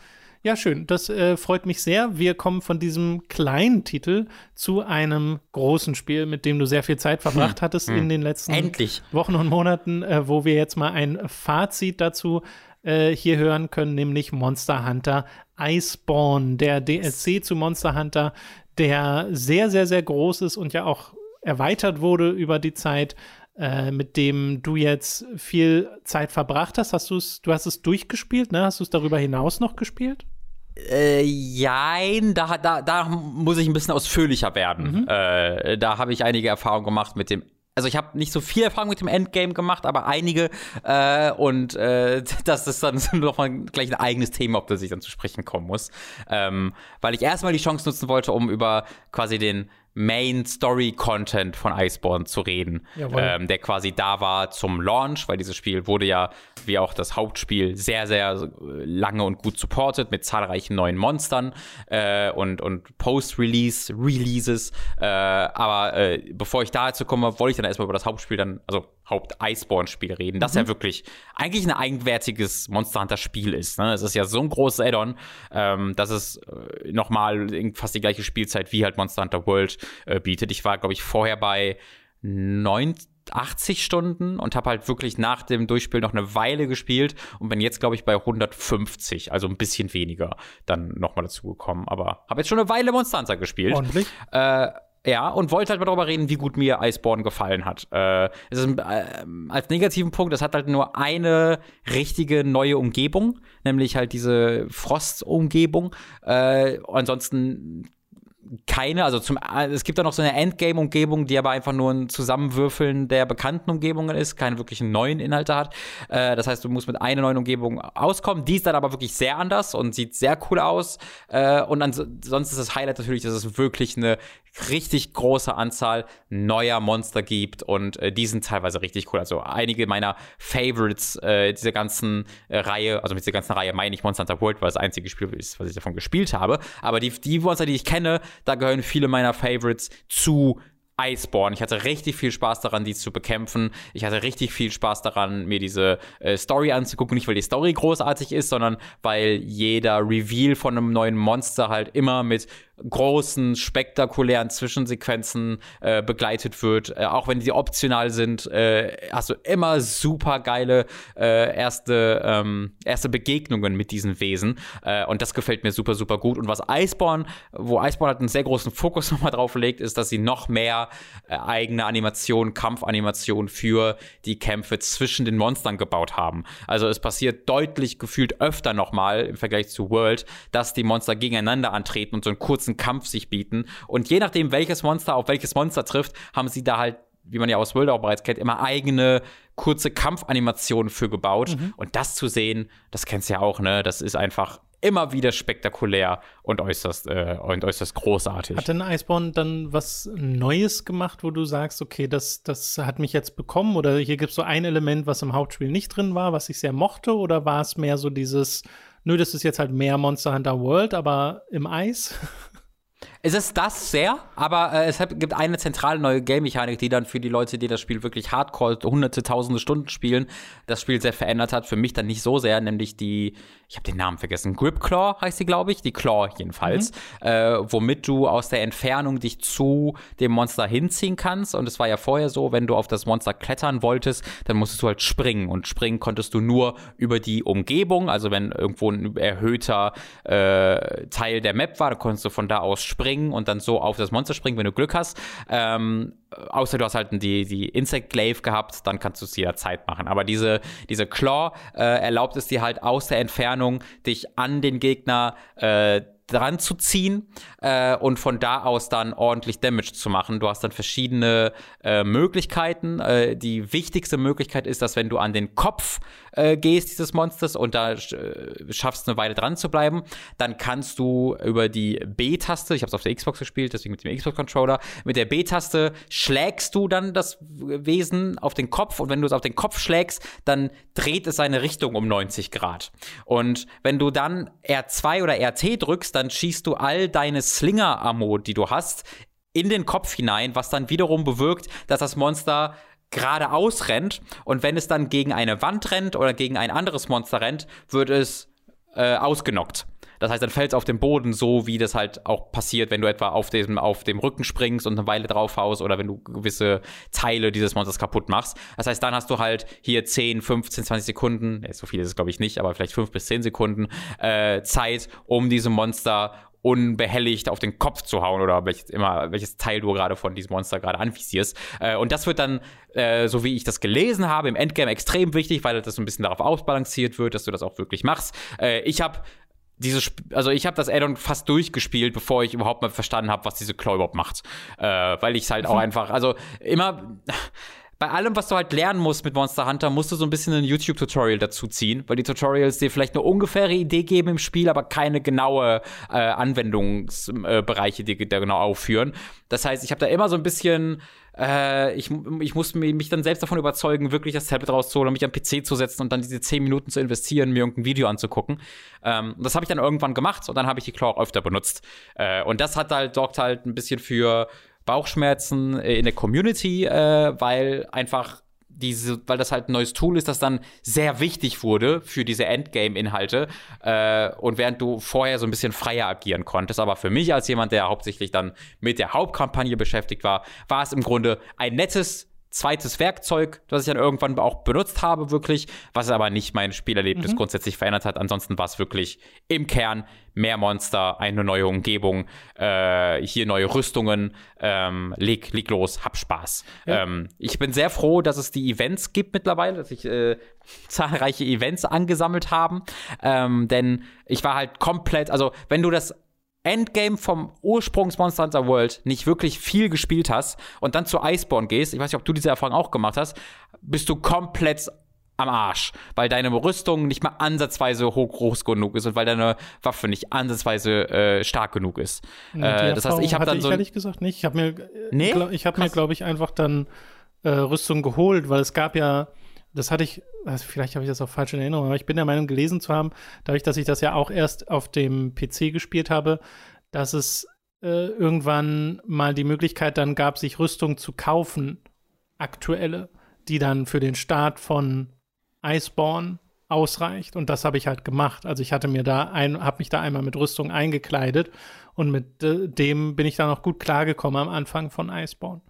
Ja, schön. Das äh, freut mich sehr. Wir kommen von diesem kleinen Titel zu einem großen Spiel, mit dem du sehr viel Zeit verbracht hm. hattest hm. in den letzten Endlich. Wochen und Monaten, äh, wo wir jetzt mal ein Fazit dazu äh, hier hören können, nämlich Monster Hunter Iceborne, der DLC zu Monster Hunter, der sehr, sehr, sehr groß ist und ja auch erweitert wurde über die Zeit, äh, mit dem du jetzt viel Zeit verbracht hast. Hast du es, du hast es durchgespielt, ne? Hast du es darüber hinaus noch gespielt? Äh, jein, da, da, da muss ich ein bisschen ausführlicher werden. Mhm. Äh, da habe ich einige Erfahrungen gemacht mit dem also ich habe nicht so viel Erfahrung mit dem Endgame gemacht, aber einige äh, und äh, das ist dann nochmal gleich ein eigenes Thema, ob das ich dann zu sprechen kommen muss, ähm, weil ich erstmal die Chance nutzen wollte, um über quasi den Main Story Content von Iceborne zu reden, ähm, der quasi da war zum Launch, weil dieses Spiel wurde ja wie auch das Hauptspiel sehr, sehr lange und gut supported mit zahlreichen neuen Monstern äh, und, und Post-Release, Releases. Äh, aber äh, bevor ich dazu komme, wollte ich dann erstmal über das Hauptspiel dann, also Haupt-Iceborne-Spiel reden, das mhm. ja wirklich eigentlich ein eigenwertiges Monster Hunter-Spiel ist. Ne? Es ist ja so ein großes Add-on, ähm, dass es äh, nochmal fast die gleiche Spielzeit wie halt Monster Hunter World äh, bietet. Ich war, glaube ich, vorher bei 90 80 Stunden und habe halt wirklich nach dem Durchspiel noch eine Weile gespielt und bin jetzt, glaube ich, bei 150, also ein bisschen weniger dann nochmal dazu gekommen. Aber habe jetzt schon eine Weile Monster Hunter gespielt. Ordentlich? Äh, ja, und wollte halt mal darüber reden, wie gut mir Iceborne gefallen hat. Äh, es ist, äh, als negativen Punkt, es hat halt nur eine richtige neue Umgebung, nämlich halt diese Frostumgebung. Äh, ansonsten keine, also zum, es gibt da noch so eine Endgame-Umgebung, die aber einfach nur ein Zusammenwürfeln der bekannten Umgebungen ist, keine wirklichen neuen Inhalte hat. Äh, das heißt, du musst mit einer neuen Umgebung auskommen. Die ist dann aber wirklich sehr anders und sieht sehr cool aus. Äh, und ansonsten ist das Highlight natürlich, dass es wirklich eine richtig große Anzahl neuer Monster gibt und äh, die sind teilweise richtig cool. Also einige meiner Favorites äh, dieser ganzen äh, Reihe, also mit dieser ganzen Reihe meine ich Monster Hunter World, weil das einzige Spiel ist, was ich davon gespielt habe. Aber die, die Monster, die ich kenne, da gehören viele meiner Favorites zu Iceborne. Ich hatte richtig viel Spaß daran, die zu bekämpfen. Ich hatte richtig viel Spaß daran, mir diese äh, Story anzugucken. Nicht, weil die Story großartig ist, sondern weil jeder Reveal von einem neuen Monster halt immer mit großen, spektakulären Zwischensequenzen äh, begleitet wird. Äh, auch wenn die optional sind, äh, hast du immer super geile äh, erste, ähm, erste Begegnungen mit diesen Wesen. Äh, und das gefällt mir super, super gut. Und was Iceborne, wo Iceborne halt einen sehr großen Fokus nochmal drauf legt, ist, dass sie noch mehr äh, eigene Animationen, Kampfanimationen für die Kämpfe zwischen den Monstern gebaut haben. Also es passiert deutlich gefühlt öfter nochmal im Vergleich zu World, dass die Monster gegeneinander antreten und so einen kurzen kurzen Kampf sich bieten. Und je nachdem, welches Monster auf welches Monster trifft, haben sie da halt, wie man ja aus World auch bereits kennt, immer eigene kurze Kampfanimationen für gebaut. Mhm. Und das zu sehen, das kennst du ja auch, ne? Das ist einfach immer wieder spektakulär und äußerst, äh, und äußerst großartig. Hat denn Iceborne dann was Neues gemacht, wo du sagst, okay, das, das hat mich jetzt bekommen oder hier gibt es so ein Element, was im Hauptspiel nicht drin war, was ich sehr mochte oder war es mehr so dieses, nö, das ist jetzt halt mehr Monster Hunter World, aber im Eis? Es ist das sehr, aber äh, es gibt eine zentrale neue Game-Mechanik, die dann für die Leute, die das Spiel wirklich hardcore hunderte, tausende Stunden spielen, das Spiel sehr verändert hat. Für mich dann nicht so sehr, nämlich die, ich habe den Namen vergessen, Grip Claw heißt sie, glaube ich, die Claw jedenfalls, mhm. äh, womit du aus der Entfernung dich zu dem Monster hinziehen kannst. Und es war ja vorher so, wenn du auf das Monster klettern wolltest, dann musstest du halt springen. Und springen konntest du nur über die Umgebung, also wenn irgendwo ein erhöhter äh, Teil der Map war, dann konntest du von da aus springen und dann so auf das Monster springen, wenn du Glück hast. Ähm, außer du hast halt die, die Insect Glaive gehabt, dann kannst du es jederzeit machen. Aber diese, diese Claw äh, erlaubt es dir halt aus der Entfernung, dich an den Gegner äh, dran zu ziehen äh, und von da aus dann ordentlich Damage zu machen. Du hast dann verschiedene äh, Möglichkeiten. Äh, die wichtigste Möglichkeit ist, dass wenn du an den Kopf äh, gehst dieses Monsters und da äh, schaffst eine Weile dran zu bleiben, dann kannst du über die B-Taste, ich habe es auf der Xbox gespielt, deswegen mit dem Xbox-Controller, mit der B-Taste schlägst du dann das Wesen auf den Kopf und wenn du es auf den Kopf schlägst, dann dreht es seine Richtung um 90 Grad. Und wenn du dann R2 oder RT drückst, dann schießt du all deine Slinger-Ammo, die du hast, in den Kopf hinein, was dann wiederum bewirkt, dass das Monster geradeaus rennt und wenn es dann gegen eine Wand rennt oder gegen ein anderes Monster rennt, wird es äh, ausgenockt. Das heißt, dann fällt es auf den Boden, so wie das halt auch passiert, wenn du etwa auf dem, auf dem Rücken springst und eine Weile draufhaust oder wenn du gewisse Teile dieses Monsters kaputt machst. Das heißt, dann hast du halt hier 10, 15, 20 Sekunden, so viel ist es glaube ich nicht, aber vielleicht 5 bis 10 Sekunden äh, Zeit, um diesem Monster unbehelligt auf den Kopf zu hauen oder welches, immer, welches Teil du gerade von diesem Monster gerade anvisierst. Äh, und das wird dann, äh, so wie ich das gelesen habe, im Endgame extrem wichtig, weil das so ein bisschen darauf ausbalanciert wird, dass du das auch wirklich machst. Äh, ich habe dieses, also ich habe das Addon fast durchgespielt, bevor ich überhaupt mal verstanden habe, was diese Claw überhaupt macht. Äh, weil ich halt auch mhm. einfach, also immer bei allem, was du halt lernen musst mit Monster Hunter, musst du so ein bisschen ein YouTube-Tutorial dazu ziehen, weil die Tutorials dir vielleicht eine ungefähre Idee geben im Spiel, aber keine genaue äh, Anwendungsbereiche, die da genau aufführen. Das heißt, ich habe da immer so ein bisschen äh, ich, ich muss mich dann selbst davon überzeugen, wirklich das Tablet rauszuholen, mich am PC zu setzen und dann diese 10 Minuten zu investieren, mir irgendein Video anzugucken. Ähm, das habe ich dann irgendwann gemacht und dann habe ich die Claw auch öfter benutzt. Äh, und das hat halt, sorgt halt ein bisschen für Bauchschmerzen in der Community, äh, weil einfach diese, weil das halt ein neues Tool ist, das dann sehr wichtig wurde für diese Endgame-Inhalte. Äh, und während du vorher so ein bisschen freier agieren konntest, aber für mich als jemand, der hauptsächlich dann mit der Hauptkampagne beschäftigt war, war es im Grunde ein nettes zweites Werkzeug, das ich dann irgendwann auch benutzt habe, wirklich, was aber nicht mein Spielerlebnis mhm. grundsätzlich verändert hat. Ansonsten war es wirklich im Kern mehr Monster, eine neue Umgebung, äh, hier neue Rüstungen, ähm, leg, leg los, hab Spaß. Ja. Ähm, ich bin sehr froh, dass es die Events gibt mittlerweile, dass ich äh, zahlreiche Events angesammelt haben, ähm, denn ich war halt komplett, also wenn du das Endgame vom Ursprungs Monster Hunter World nicht wirklich viel gespielt hast und dann zu Iceborne gehst, ich weiß nicht, ob du diese Erfahrung auch gemacht hast, bist du komplett am Arsch, weil deine Rüstung nicht mal ansatzweise hoch groß genug ist und weil deine Waffe nicht ansatzweise äh, stark genug ist. Äh, das heißt, ich habe dann so ich ehrlich gesagt nicht. Ich habe mir, nee? ich habe mir, glaube ich, einfach dann äh, Rüstung geholt, weil es gab ja das hatte ich, also vielleicht habe ich das auch falsch in Erinnerung, aber ich bin der Meinung, gelesen zu haben, dadurch, dass ich das ja auch erst auf dem PC gespielt habe, dass es äh, irgendwann mal die Möglichkeit dann gab, sich Rüstung zu kaufen, aktuelle, die dann für den Start von Iceborne ausreicht. Und das habe ich halt gemacht. Also ich hatte mir da ein, habe mich da einmal mit Rüstung eingekleidet und mit äh, dem bin ich dann auch gut klargekommen am Anfang von Iceborne.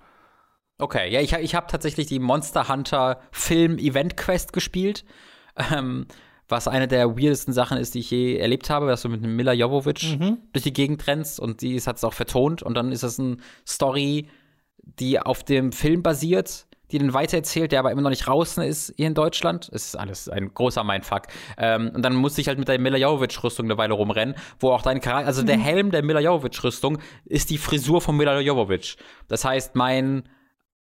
Okay, ja, ich, ich habe tatsächlich die Monster Hunter Film Event Quest gespielt. Ähm, was eine der weirdesten Sachen ist, die ich je erlebt habe, dass du mit Mila Jovovich mhm. durch die Gegend rennst und die hat es auch vertont und dann ist es eine Story, die auf dem Film basiert, die dann weitererzählt, der aber immer noch nicht draußen ist hier in Deutschland. Es ist alles ein großer Mindfuck. Ähm, und dann musste ich halt mit der Mila Jovovich-Rüstung eine Weile rumrennen, wo auch dein Charakter, also mhm. der Helm der Mila Jovovich-Rüstung ist die Frisur von Mila Jovovich. Das heißt, mein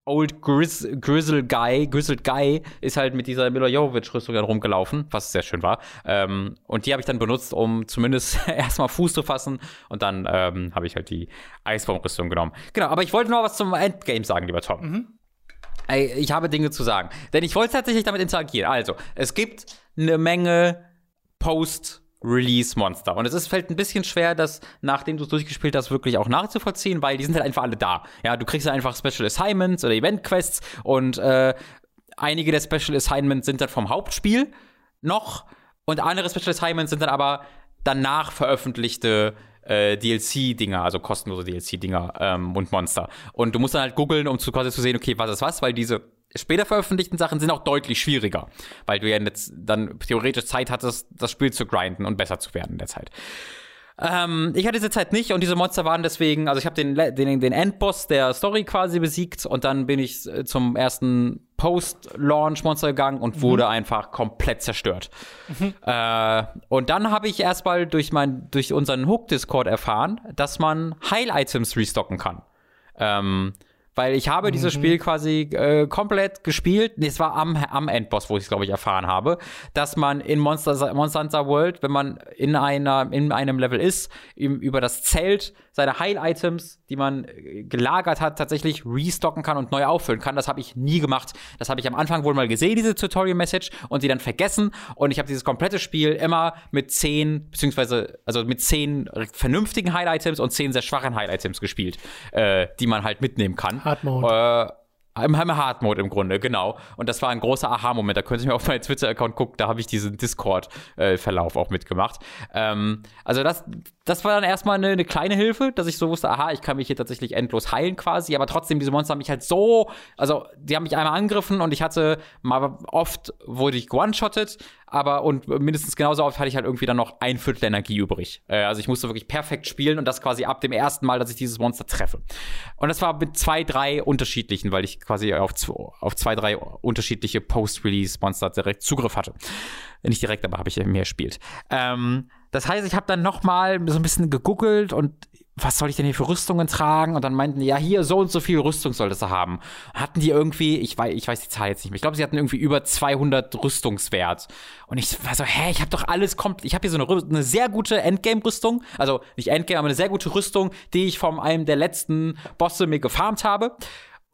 Old Grizz Grizzle Guy, Grizzled Guy ist halt mit dieser Mila Jovovich-Rüstung dann rumgelaufen, was sehr schön war. Ähm, und die habe ich dann benutzt, um zumindest erstmal Fuß zu fassen. Und dann ähm, habe ich halt die Eisbaum-Rüstung genommen. Genau, aber ich wollte noch was zum Endgame sagen, lieber Tom. Mhm. Ich habe Dinge zu sagen. Denn ich wollte tatsächlich damit interagieren. Also, es gibt eine Menge Post- Release-Monster. Und es ist, fällt ein bisschen schwer, das, nachdem du es durchgespielt hast, wirklich auch nachzuvollziehen, weil die sind halt einfach alle da. Ja, du kriegst halt einfach Special Assignments oder Event-Quests und äh, einige der Special Assignments sind dann vom Hauptspiel noch und andere Special Assignments sind dann aber danach veröffentlichte äh, DLC-Dinger, also kostenlose DLC-Dinger ähm, und Monster. Und du musst dann halt googeln, um zu, quasi zu sehen, okay, was ist was, weil diese später veröffentlichten Sachen sind auch deutlich schwieriger, weil du ja jetzt dann theoretisch Zeit hattest, das Spiel zu grinden und besser zu werden in der Zeit. Ähm, ich hatte diese Zeit nicht und diese Monster waren deswegen, also ich habe den, den, den Endboss der Story quasi besiegt und dann bin ich äh, zum ersten Post-Launch-Monster gegangen und mhm. wurde einfach komplett zerstört. Mhm. Äh, und dann habe ich erstmal durch, mein, durch unseren Hook-Discord erfahren, dass man Heil-Items restocken kann. Ähm, weil ich habe mhm. dieses Spiel quasi äh, komplett gespielt. Nee, es war am, am Endboss, wo ich es, glaube ich, erfahren habe, dass man in Monster, Monster Hunter World, wenn man in, einer, in einem Level ist, über das Zelt seine Heil-Items, die man äh, gelagert hat, tatsächlich restocken kann und neu auffüllen kann. Das habe ich nie gemacht. Das habe ich am Anfang wohl mal gesehen, diese Tutorial-Message, und die dann vergessen. Und ich habe dieses komplette Spiel immer mit zehn, beziehungsweise, also mit zehn vernünftigen Heil-Items und zehn sehr schwachen Heil-Items gespielt, äh, die man halt mitnehmen kann. Hard Mode. Äh, im Hard Mode im Grunde, genau. Und das war ein großer Aha-Moment. Da könnt ihr mir auf meinen Twitter-Account gucken, da habe ich diesen Discord-Verlauf auch mitgemacht. Ähm, also das, das war dann erstmal eine, eine, kleine Hilfe, dass ich so wusste, aha, ich kann mich hier tatsächlich endlos heilen quasi, aber trotzdem, diese Monster haben mich halt so, also die haben mich einmal angegriffen und ich hatte mal oft, wurde ich one-shotted, aber und mindestens genauso oft hatte ich halt irgendwie dann noch ein Viertel Energie übrig. Äh, also ich musste wirklich perfekt spielen und das quasi ab dem ersten Mal, dass ich dieses Monster treffe. Und das war mit zwei, drei unterschiedlichen, weil ich quasi auf, auf zwei, drei unterschiedliche Post-Release-Monster direkt Zugriff hatte. Nicht direkt, aber habe ich mehr gespielt. Ähm, das heißt, ich habe dann noch mal so ein bisschen gegoogelt und was soll ich denn hier für Rüstungen tragen? Und dann meinten die, ja, hier so und so viel Rüstung solltest du haben. Hatten die irgendwie, ich weiß, ich weiß die Zahl jetzt nicht mehr, ich glaube, sie hatten irgendwie über 200 Rüstungswert. Und ich war so, hä, ich habe doch alles komplett, ich habe hier so eine, eine sehr gute Endgame-Rüstung, also nicht Endgame, aber eine sehr gute Rüstung, die ich von einem der letzten Bosse mir gefarmt habe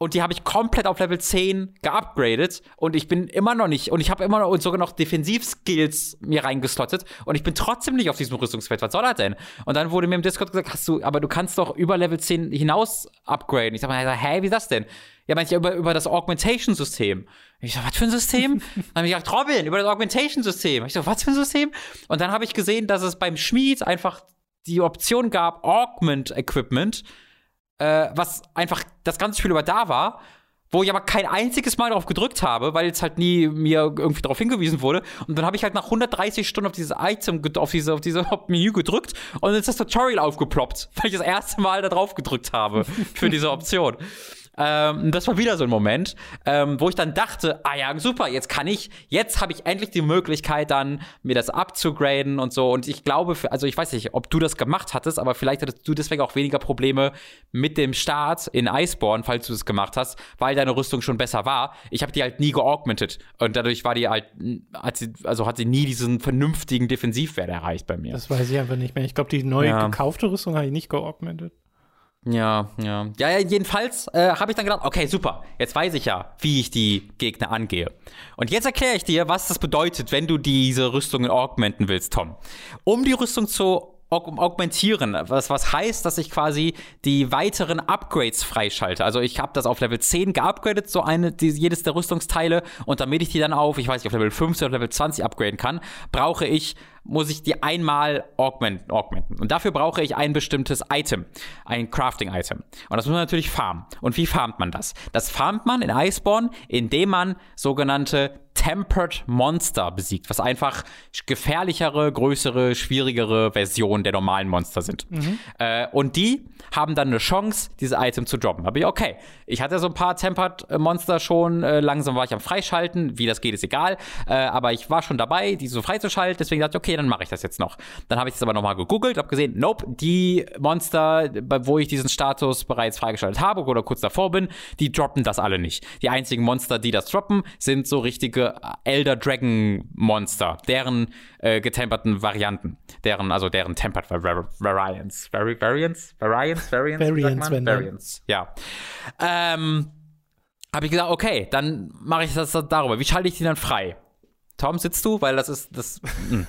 und die habe ich komplett auf Level 10 geupgradet und ich bin immer noch nicht und ich habe immer noch und sogar noch Defensivskills mir reingeslottet und ich bin trotzdem nicht auf diesem Rüstungsfeld. Was soll das denn? Und dann wurde mir im Discord gesagt, hast du, aber du kannst doch über Level 10 hinaus upgraden. Ich sag mal, hä, wie ist das denn? Ja, meinte ich über, über das Augmentation-System. Ich so, was für ein System? dann habe ich gesagt, Robin, über das Augmentation-System. Ich so, was für ein System? Und dann habe ich gesehen, dass es beim Schmied einfach die Option gab, Augment Equipment äh, was einfach das ganze Spiel über da war, wo ich aber kein einziges Mal darauf gedrückt habe, weil es halt nie mir irgendwie darauf hingewiesen wurde. Und dann habe ich halt nach 130 Stunden auf dieses Item, auf diese, auf diese Menü gedrückt und dann ist das Tutorial aufgeploppt, weil ich das erste Mal da drauf gedrückt habe für diese Option. Ähm, das war wieder so ein Moment, ähm, wo ich dann dachte, ah ja, super, jetzt kann ich, jetzt habe ich endlich die Möglichkeit dann, mir das abzugraden und so. Und ich glaube, also ich weiß nicht, ob du das gemacht hattest, aber vielleicht hattest du deswegen auch weniger Probleme mit dem Start in Iceborne, falls du das gemacht hast, weil deine Rüstung schon besser war. Ich habe die halt nie geaugmentet und dadurch war die halt, hat sie, also hat sie nie diesen vernünftigen Defensivwert erreicht bei mir. Das weiß ich einfach nicht mehr. Ich glaube, die neu ja. gekaufte Rüstung habe ich nicht geaugmentet. Ja, ja. Ja, ja jedenfalls äh, habe ich dann gedacht, okay, super, jetzt weiß ich ja, wie ich die Gegner angehe. Und jetzt erkläre ich dir, was das bedeutet, wenn du diese Rüstungen augmenten willst, Tom. Um die Rüstung zu augmentieren, was, was heißt, dass ich quasi die weiteren Upgrades freischalte. Also ich habe das auf Level 10 geupgradet, so eine, die, jedes der Rüstungsteile, und damit ich die dann auf, ich weiß nicht, auf Level 15 oder Level 20 upgraden kann, brauche ich muss ich die einmal augmenten, augmenten. Und dafür brauche ich ein bestimmtes Item, ein Crafting-Item. Und das muss man natürlich farmen. Und wie farmt man das? Das farmt man in Iceborne, indem man sogenannte Tempered Monster besiegt, was einfach gefährlichere, größere, schwierigere Versionen der normalen Monster sind. Mhm. Äh, und die haben dann eine Chance, diese Item zu droppen. Aber okay, ich hatte so ein paar Tempered Monster schon, äh, langsam war ich am Freischalten, wie das geht, ist egal, äh, aber ich war schon dabei, die so freizuschalten, deswegen dachte ich, okay, dann mache ich das jetzt noch. Dann habe ich das aber nochmal gegoogelt, habe gesehen, nope, die Monster, wo ich diesen Status bereits freigeschaltet habe oder kurz davor bin, die droppen das alle nicht. Die einzigen Monster, die das droppen, sind so richtige Elder Dragon Monster, deren äh, getemperten Varianten, deren, also deren Tempered Variants. Vari Variants? Variants? Variants? Variants, wenn Variants, ja. Ähm, habe ich gesagt, okay, dann mache ich das darüber. Wie schalte ich die dann frei? Tom, sitzt du? Weil das ist das. Hm.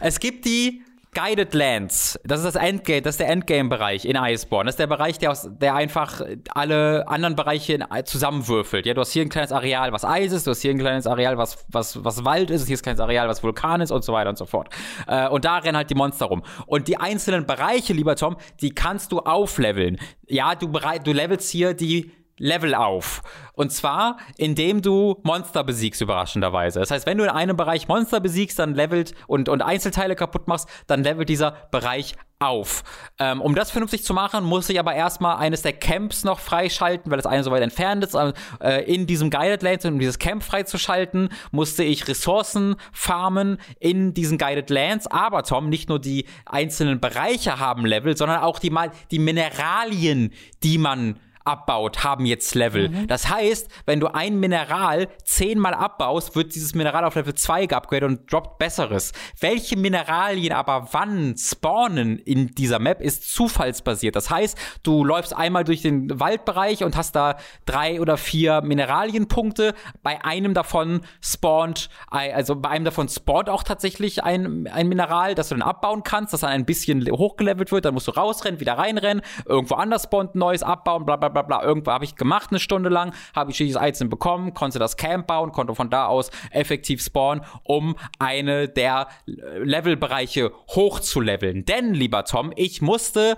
es gibt die Guided Lands, das ist das Endgame, das ist der Endgame-Bereich in Iceborne. Das ist der Bereich, der, aus, der einfach alle anderen Bereiche zusammenwürfelt. Ja, du hast hier ein kleines Areal, was Eis ist, du hast hier ein kleines Areal, was, was, was Wald ist, hier ist ein kleines Areal, was Vulkan ist und so weiter und so fort. Äh, und da rennen halt die Monster rum. Und die einzelnen Bereiche, lieber Tom, die kannst du aufleveln. Ja, du, du levelst hier die Level auf. Und zwar, indem du Monster besiegst, überraschenderweise. Das heißt, wenn du in einem Bereich Monster besiegst, dann levelt und, und Einzelteile kaputt machst, dann levelt dieser Bereich auf. Ähm, um das vernünftig zu machen, muss ich aber erstmal eines der Camps noch freischalten, weil das eine so weit entfernt ist. Äh, in diesem Guided Lands, um dieses Camp freizuschalten, musste ich Ressourcen farmen in diesen Guided Lands. Aber Tom, nicht nur die einzelnen Bereiche haben Level, sondern auch die, die Mineralien, die man abbaut, haben jetzt Level. Mhm. Das heißt, wenn du ein Mineral zehnmal abbaust, wird dieses Mineral auf Level 2 geupgradet und droppt besseres. Welche Mineralien aber wann spawnen in dieser Map ist zufallsbasiert. Das heißt, du läufst einmal durch den Waldbereich und hast da drei oder vier Mineralienpunkte. Bei einem davon spawnt, also bei einem davon spawnt auch tatsächlich ein, ein Mineral, das du dann abbauen kannst, das dann ein bisschen hochgelevelt wird. Dann musst du rausrennen, wieder reinrennen, irgendwo anders spawnt ein neues abbauen, bla bla bla bla. Irgendwo habe ich gemacht eine Stunde lang, habe ich dieses Item bekommen, konnte das Camp bauen, konnte von da aus effektiv spawnen, um eine der Levelbereiche hochzuleveln. Denn, lieber Tom, ich musste,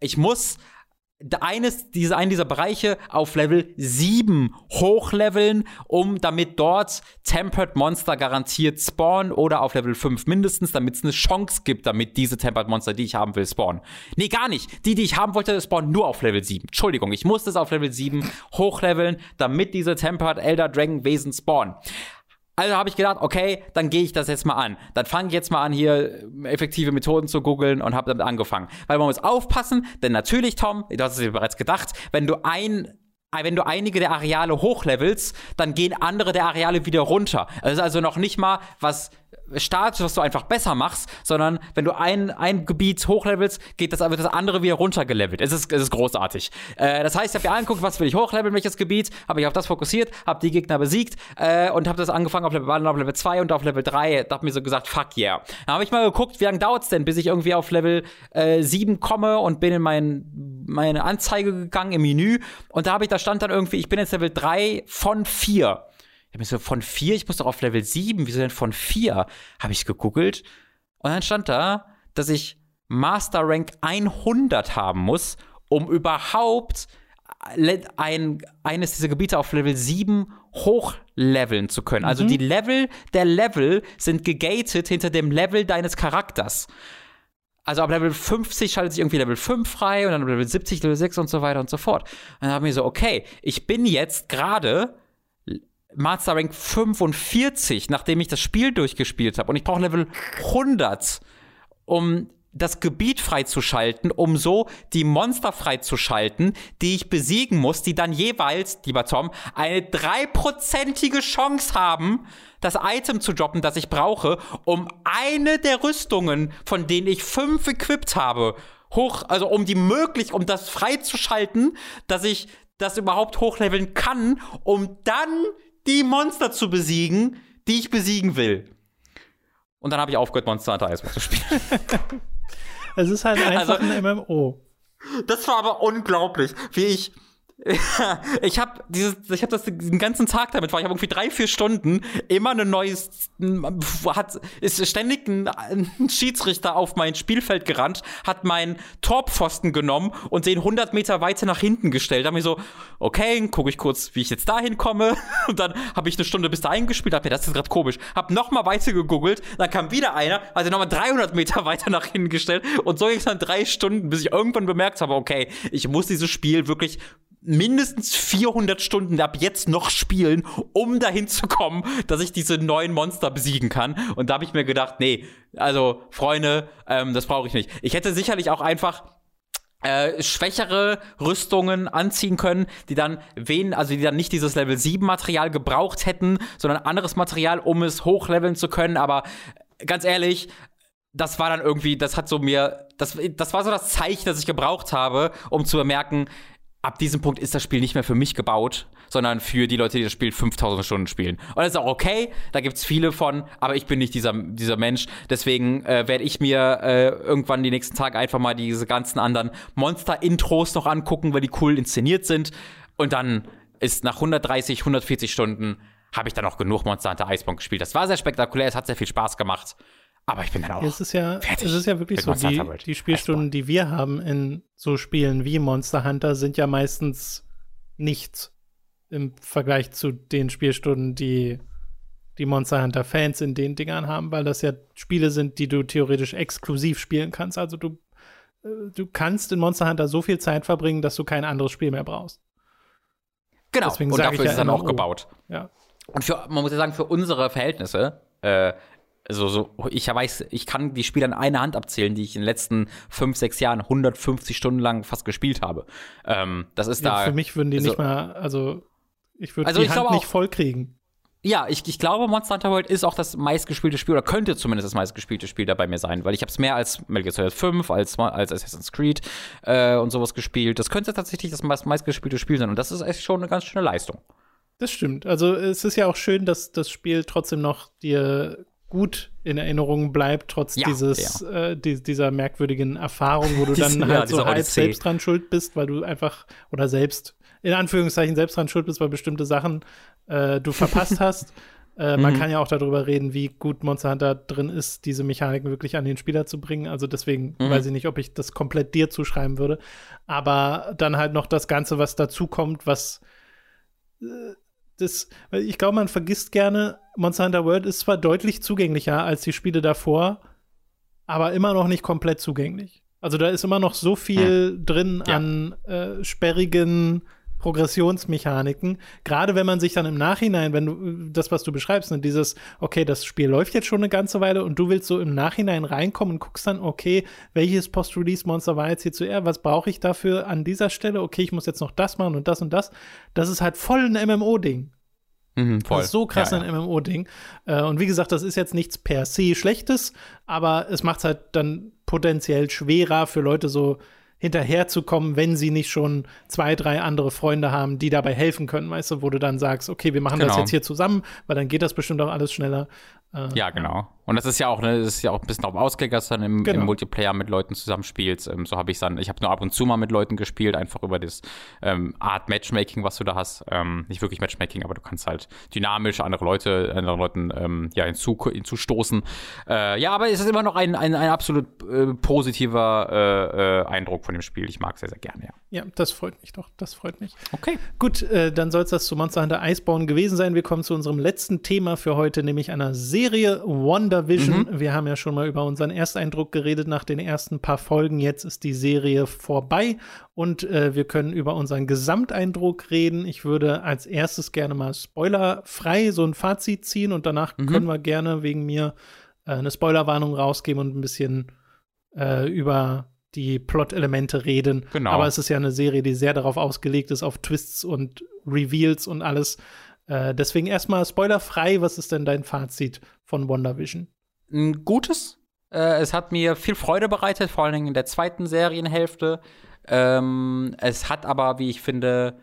ich muss eines, diese, einen dieser Bereiche auf Level 7 hochleveln, um damit dort Tempered Monster garantiert spawnen oder auf Level 5 mindestens, damit es eine Chance gibt, damit diese Tempered Monster, die ich haben will, spawnen. Nee, gar nicht. Die, die ich haben wollte, spawnen nur auf Level 7. Entschuldigung, ich musste es auf Level 7 hochleveln, damit diese Tempered Elder Dragon Wesen spawnen. Also habe ich gedacht, okay, dann gehe ich das jetzt mal an. Dann fange ich jetzt mal an, hier äh, effektive Methoden zu googeln und habe damit angefangen. Weil man muss aufpassen, denn natürlich, Tom, du hast es dir bereits gedacht, wenn du ein wenn du einige der Areale hochlevelst, dann gehen andere der Areale wieder runter. Also noch nicht mal was Status, was du einfach besser machst, sondern wenn du ein, ein Gebiet hochlevelst, geht das, wird das andere wieder runtergelevelt. Es ist, es ist großartig. Äh, das heißt, ich habe mir angeguckt, was will ich hochleveln, welches Gebiet, habe ich auf das fokussiert, habe die Gegner besiegt äh, und habe das angefangen auf Level 1, auf Level 2 und auf Level 3. Da habe mir so gesagt, fuck yeah. Dann habe ich mal geguckt, wie lange dauert es denn, bis ich irgendwie auf Level äh, 7 komme und bin in mein, meine Anzeige gegangen im Menü und da habe ich, da stand dann irgendwie, ich bin jetzt Level 3 von 4 habe mir so von 4, ich muss doch auf Level 7, wieso denn von 4? Habe ich gegoogelt und dann stand da, dass ich Master Rank 100 haben muss, um überhaupt ein, eines dieser Gebiete auf Level 7 hochleveln zu können. Also mhm. Also die Level der Level sind gegated hinter dem Level deines Charakters. Also ab Level 50 schaltet sich irgendwie Level 5 frei und dann Level 70, Level 6 und so weiter und so fort. Und dann habe ich mir so, okay, ich bin jetzt gerade Master Rank 45, nachdem ich das Spiel durchgespielt habe. Und ich brauche Level 100, um das Gebiet freizuschalten, um so die Monster freizuschalten, die ich besiegen muss, die dann jeweils, lieber Tom, eine dreiprozentige Chance haben, das Item zu droppen, das ich brauche, um eine der Rüstungen, von denen ich fünf equipped habe, hoch, also um die möglich, um das freizuschalten, dass ich das überhaupt hochleveln kann, um dann die Monster zu besiegen, die ich besiegen will. Und dann habe ich aufgehört, Monster Hunter Iceborne zu spielen. es ist halt einfach also, ein MMO. Das war aber unglaublich, wie ich ich habe dieses, ich habe das den ganzen Tag damit war. Ich habe irgendwie drei, vier Stunden immer ein neues, hat ist ständig ein, ein, Schiedsrichter auf mein Spielfeld gerannt, hat meinen Torpfosten genommen und den 100 Meter weiter nach hinten gestellt. Da ich so, okay, gucke ich kurz, wie ich jetzt dahin komme. Und dann habe ich eine Stunde bis dahin gespielt. Hab mir das ist gerade komisch. Hab noch mal weiter gegoogelt. Dann kam wieder einer, also noch mal 300 Meter weiter nach hinten gestellt. Und so ging es dann drei Stunden, bis ich irgendwann bemerkt habe, okay, ich muss dieses Spiel wirklich mindestens 400 Stunden ab jetzt noch spielen, um dahin zu kommen, dass ich diese neuen Monster besiegen kann. Und da habe ich mir gedacht, nee, also Freunde, ähm, das brauche ich nicht. Ich hätte sicherlich auch einfach äh, schwächere Rüstungen anziehen können, die dann wen, also die dann nicht dieses Level 7 Material gebraucht hätten, sondern anderes Material, um es hochleveln zu können. Aber ganz ehrlich, das war dann irgendwie, das hat so mir, das, das war so das Zeichen, das ich gebraucht habe, um zu bemerken, ab diesem Punkt ist das Spiel nicht mehr für mich gebaut, sondern für die Leute, die das Spiel 5000 Stunden spielen. Und das ist auch okay, da gibt es viele von, aber ich bin nicht dieser, dieser Mensch. Deswegen äh, werde ich mir äh, irgendwann die nächsten Tage einfach mal diese ganzen anderen Monster-Intros noch angucken, weil die cool inszeniert sind. Und dann ist nach 130, 140 Stunden habe ich dann auch genug Monster Hunter Iceborne gespielt. Das war sehr spektakulär, es hat sehr viel Spaß gemacht. Aber ich bin dann auch. Es ist ja, fertig es ist ja wirklich so, die, die Spielstunden, die wir haben in so Spielen wie Monster Hunter, sind ja meistens nichts im Vergleich zu den Spielstunden, die die Monster Hunter Fans in den Dingern haben, weil das ja Spiele sind, die du theoretisch exklusiv spielen kannst. Also du, äh, du kannst in Monster Hunter so viel Zeit verbringen, dass du kein anderes Spiel mehr brauchst. Genau, Deswegen und dafür ist es dann auch gebaut. Ja. Und für, man muss ja sagen, für unsere Verhältnisse, äh, also so, ich weiß, ich kann die Spiele an einer Hand abzählen, die ich in den letzten fünf, sechs Jahren 150 Stunden lang fast gespielt habe. Ähm, das ist ja, da. Für mich würden die also, nicht mal, also ich würde also die ich Hand nicht voll kriegen. Ja, ich, ich glaube, Monster Hunter World ist auch das meistgespielte Spiel oder könnte zumindest das meistgespielte Spiel da bei mir sein, weil ich habe es mehr als Metal Gear Solid 5, als, als Assassin's Creed äh, und sowas gespielt. Das könnte tatsächlich das meistgespielte Spiel sein und das ist echt schon eine ganz schöne Leistung. Das stimmt. Also es ist ja auch schön, dass das Spiel trotzdem noch dir gut in Erinnerung bleibt, trotz ja, dieses, ja. Äh, die, dieser merkwürdigen Erfahrung, wo du dann halt so halb selbst dran schuld bist, weil du einfach oder selbst in Anführungszeichen selbst dran schuld bist, weil bestimmte Sachen äh, du verpasst hast. Äh, man mhm. kann ja auch darüber reden, wie gut Monster Hunter drin ist, diese Mechaniken wirklich an den Spieler zu bringen. Also deswegen mhm. weiß ich nicht, ob ich das komplett dir zuschreiben würde. Aber dann halt noch das Ganze, was dazu kommt, was äh, das, ich glaube, man vergisst gerne, Monster Hunter World ist zwar deutlich zugänglicher als die Spiele davor, aber immer noch nicht komplett zugänglich. Also da ist immer noch so viel hm. drin ja. an äh, sperrigen Progressionsmechaniken. Gerade wenn man sich dann im Nachhinein, wenn du das, was du beschreibst, ne, dieses, okay, das Spiel läuft jetzt schon eine ganze Weile und du willst so im Nachhinein reinkommen und guckst dann, okay, welches Post-Release-Monster war jetzt hier zuerst, was brauche ich dafür an dieser Stelle? Okay, ich muss jetzt noch das machen und das und das. Das ist halt voll ein MMO-Ding. Mhm, das ist so krass ja, ja. ein MMO-Ding. Äh, und wie gesagt, das ist jetzt nichts per se Schlechtes, aber es macht es halt dann potenziell schwerer für Leute so hinterherzukommen, wenn sie nicht schon zwei, drei andere Freunde haben, die dabei helfen können, weißt du, wo du dann sagst, okay, wir machen genau. das jetzt hier zusammen, weil dann geht das bestimmt auch alles schneller. Äh, ja, genau. Und das ist ja auch, ne, das ist ja auch ein bisschen darauf ausgelegt, dass du dann im, genau. im Multiplayer mit Leuten zusammenspielst. Ähm, so habe ich dann, ich habe nur ab und zu mal mit Leuten gespielt, einfach über das ähm, Art Matchmaking, was du da hast. Ähm, nicht wirklich Matchmaking, aber du kannst halt dynamisch andere Leute, anderen Leuten ähm, ja, hinzu, hinzustoßen. Äh, ja, aber es ist immer noch ein, ein, ein absolut äh, positiver äh, äh Eindruck von dem Spiel. Ich mag es sehr, sehr gerne, ja. Ja, das freut mich doch. Das freut mich. Okay. Gut, äh, dann soll es das zu Monster Hunter Iceborne gewesen sein. Wir kommen zu unserem letzten Thema für heute, nämlich einer Serie Wonder WandaVision. Mhm. Wir haben ja schon mal über unseren Ersteindruck geredet nach den ersten paar Folgen. Jetzt ist die Serie vorbei und äh, wir können über unseren Gesamteindruck reden. Ich würde als erstes gerne mal spoilerfrei so ein Fazit ziehen und danach mhm. können wir gerne wegen mir äh, eine Spoilerwarnung rausgeben und ein bisschen äh, über die Plot-Elemente reden. Genau. Aber es ist ja eine Serie, die sehr darauf ausgelegt ist, auf Twists und Reveals und alles. Äh, deswegen erstmal spoilerfrei, was ist denn dein Fazit von WandaVision? Ein gutes. Äh, es hat mir viel Freude bereitet, vor allen Dingen in der zweiten Serienhälfte. Ähm, es hat aber, wie ich finde,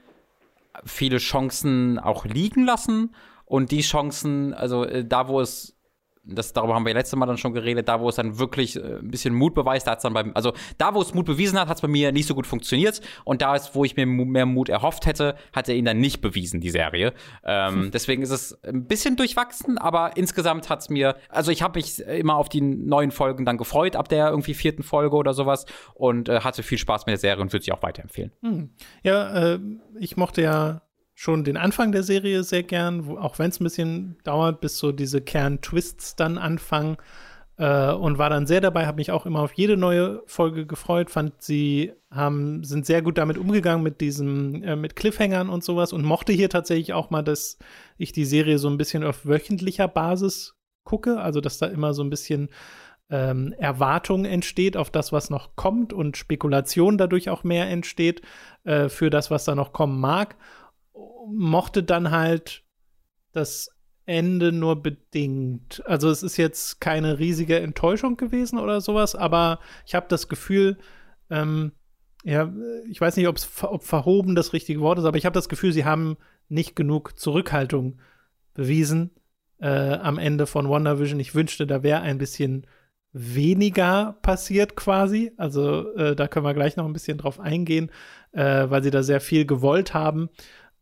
viele Chancen auch liegen lassen. Und die Chancen, also äh, da, wo es das, darüber haben wir letztes Mal dann schon geredet, da wo es dann wirklich äh, ein bisschen Mut beweist, da hat es dann beim, also da wo es Mut bewiesen hat, hat es bei mir nicht so gut funktioniert und da ist, wo ich mir mehr Mut erhofft hätte, hat er ihn dann nicht bewiesen, die Serie. Ähm, hm. Deswegen ist es ein bisschen durchwachsen, aber insgesamt hat es mir, also ich habe mich immer auf die neuen Folgen dann gefreut, ab der irgendwie vierten Folge oder sowas und äh, hatte viel Spaß mit der Serie und würde sie auch weiterempfehlen. Hm. Ja, äh, ich mochte ja schon den Anfang der Serie sehr gern, wo, auch wenn es ein bisschen dauert, bis so diese Kern-Twists dann anfangen. Äh, und war dann sehr dabei, habe mich auch immer auf jede neue Folge gefreut, fand sie haben, sind sehr gut damit umgegangen mit diesem, äh, mit Cliffhangern und sowas und mochte hier tatsächlich auch mal, dass ich die Serie so ein bisschen auf wöchentlicher Basis gucke, also dass da immer so ein bisschen ähm, Erwartung entsteht auf das, was noch kommt und Spekulation dadurch auch mehr entsteht äh, für das, was da noch kommen mag mochte dann halt das Ende nur bedingt. Also es ist jetzt keine riesige Enttäuschung gewesen oder sowas, aber ich habe das Gefühl, ähm, ja, ich weiß nicht, ob verhoben das richtige Wort ist, aber ich habe das Gefühl, sie haben nicht genug Zurückhaltung bewiesen äh, am Ende von WandaVision. Ich wünschte, da wäre ein bisschen weniger passiert quasi. Also äh, da können wir gleich noch ein bisschen drauf eingehen, äh, weil sie da sehr viel gewollt haben.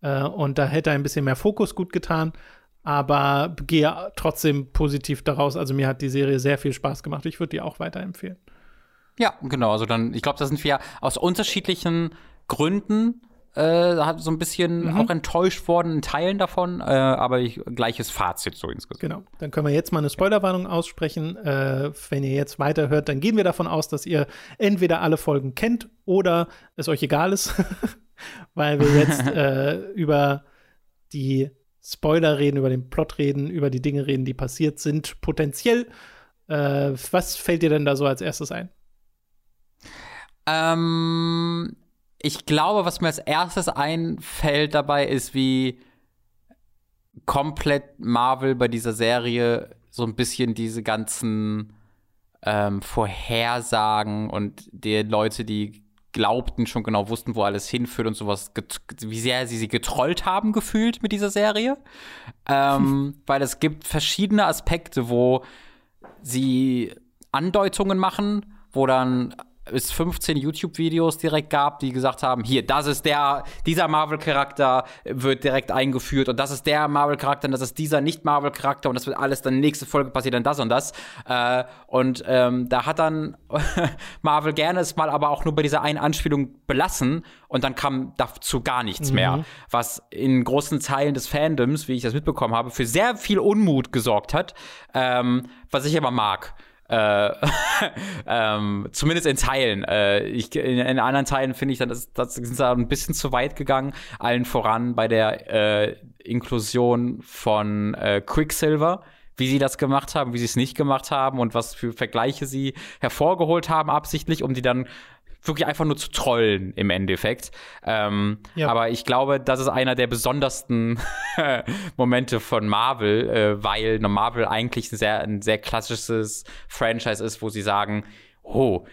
Äh, und da hätte ein bisschen mehr Fokus gut getan. Aber gehe trotzdem positiv daraus. Also mir hat die Serie sehr viel Spaß gemacht. Ich würde die auch weiterempfehlen. Ja, genau. Also dann, ich glaube, da sind wir aus unterschiedlichen Gründen äh, hat so ein bisschen mhm. auch enttäuscht worden in Teilen davon, äh, aber ich, gleiches Fazit so insgesamt. Genau. Dann können wir jetzt mal eine Spoilerwarnung aussprechen. Äh, wenn ihr jetzt weiterhört, dann gehen wir davon aus, dass ihr entweder alle Folgen kennt oder es euch egal ist, weil wir jetzt äh, über die Spoiler reden, über den Plot reden, über die Dinge reden, die passiert sind, potenziell. Äh, was fällt dir denn da so als erstes ein? Ähm, ich glaube, was mir als erstes einfällt dabei, ist, wie komplett Marvel bei dieser Serie so ein bisschen diese ganzen ähm, Vorhersagen und die Leute, die glaubten, schon genau wussten, wo alles hinführt und sowas, wie sehr sie sie getrollt haben gefühlt mit dieser Serie. Ähm, weil es gibt verschiedene Aspekte, wo sie Andeutungen machen, wo dann es 15 YouTube-Videos direkt gab, die gesagt haben, hier, das ist der, dieser Marvel-Charakter wird direkt eingeführt und das ist der Marvel-Charakter und das ist dieser Nicht-Marvel-Charakter und das wird alles dann nächste Folge passiert dann das und das. Äh, und ähm, da hat dann Marvel gerne es mal aber auch nur bei dieser einen Anspielung belassen und dann kam dazu gar nichts mhm. mehr, was in großen Teilen des Fandoms, wie ich das mitbekommen habe, für sehr viel Unmut gesorgt hat, ähm, was ich aber mag. Äh, ähm, zumindest in Teilen. Äh, ich, in, in, anderen Teilen finde ich dann, das, das sind da ein bisschen zu weit gegangen. Allen voran bei der äh, Inklusion von äh, Quicksilver wie sie das gemacht haben, wie sie es nicht gemacht haben und was für Vergleiche sie hervorgeholt haben absichtlich, um die dann wirklich einfach nur zu trollen im Endeffekt. Ähm, ja. Aber ich glaube, das ist einer der besondersten Momente von Marvel, äh, weil Marvel eigentlich ein sehr, ein sehr klassisches Franchise ist, wo sie sagen, oh,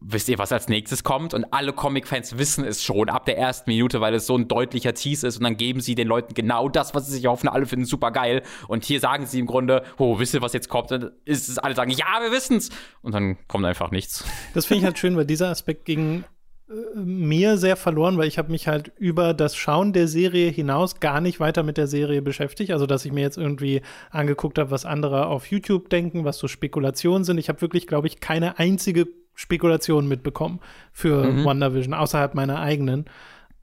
wisst ihr, was als nächstes kommt? Und alle Comic-Fans wissen es schon ab der ersten Minute, weil es so ein deutlicher Tease ist und dann geben sie den Leuten genau das, was sie sich hoffen. Alle finden super geil. Und hier sagen sie im Grunde, oh, wisst ihr, was jetzt kommt? Und ist es alle sagen, ja, wir wissen's. Und dann kommt einfach nichts. Das finde ich halt schön, weil dieser Aspekt ging äh, mir sehr verloren, weil ich habe mich halt über das Schauen der Serie hinaus gar nicht weiter mit der Serie beschäftigt. Also, dass ich mir jetzt irgendwie angeguckt habe, was andere auf YouTube denken, was so Spekulationen sind. Ich habe wirklich, glaube ich, keine einzige Spekulationen mitbekommen für mhm. WandaVision, außerhalb meiner eigenen.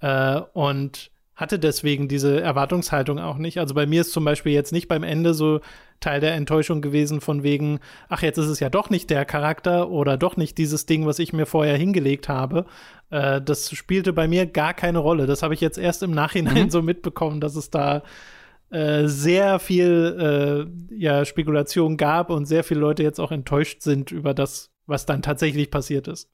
Äh, und hatte deswegen diese Erwartungshaltung auch nicht. Also bei mir ist zum Beispiel jetzt nicht beim Ende so Teil der Enttäuschung gewesen von wegen, ach, jetzt ist es ja doch nicht der Charakter oder doch nicht dieses Ding, was ich mir vorher hingelegt habe. Äh, das spielte bei mir gar keine Rolle. Das habe ich jetzt erst im Nachhinein mhm. so mitbekommen, dass es da äh, sehr viel äh, ja, Spekulation gab und sehr viele Leute jetzt auch enttäuscht sind über das, was dann tatsächlich passiert ist.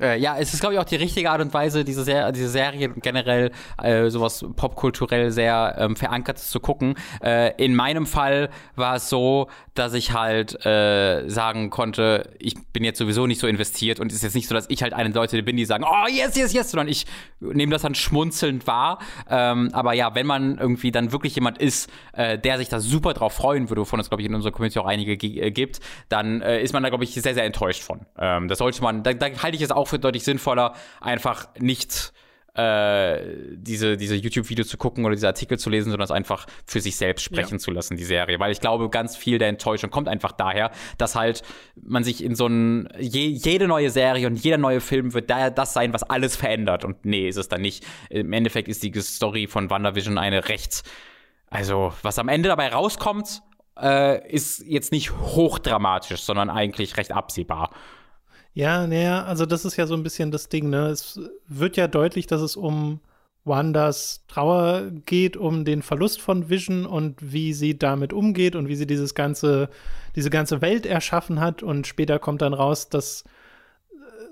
Äh, ja, es ist, glaube ich, auch die richtige Art und Weise, diese, Ser diese Serie generell äh, sowas popkulturell sehr ähm, verankertes zu gucken. Äh, in meinem Fall war es so, dass ich halt äh, sagen konnte, ich bin jetzt sowieso nicht so investiert und es ist jetzt nicht so, dass ich halt eine Leute bin, die sagen, oh yes, yes, yes, sondern ich nehme das dann schmunzelnd wahr. Ähm, aber ja, wenn man irgendwie dann wirklich jemand ist, äh, der sich da super drauf freuen würde, wovon es, glaube ich, in unserer Community auch einige äh, gibt, dann äh, ist man da, glaube ich, sehr, sehr enttäuscht von. Ähm, das sollte man, da, da halte ich es auch auch für deutlich sinnvoller, einfach nicht äh, diese, diese YouTube-Videos zu gucken oder diese Artikel zu lesen, sondern es einfach für sich selbst sprechen ja. zu lassen, die Serie. Weil ich glaube, ganz viel der Enttäuschung kommt einfach daher, dass halt man sich in so ein, je, jede neue Serie und jeder neue Film wird daher das sein, was alles verändert. Und nee, ist es dann nicht. Im Endeffekt ist die Story von WandaVision eine recht, also was am Ende dabei rauskommt, äh, ist jetzt nicht hochdramatisch, sondern eigentlich recht absehbar. Ja, naja, also das ist ja so ein bisschen das Ding, ne? Es wird ja deutlich, dass es um Wandas Trauer geht, um den Verlust von Vision und wie sie damit umgeht und wie sie dieses ganze, diese ganze Welt erschaffen hat. Und später kommt dann raus, dass,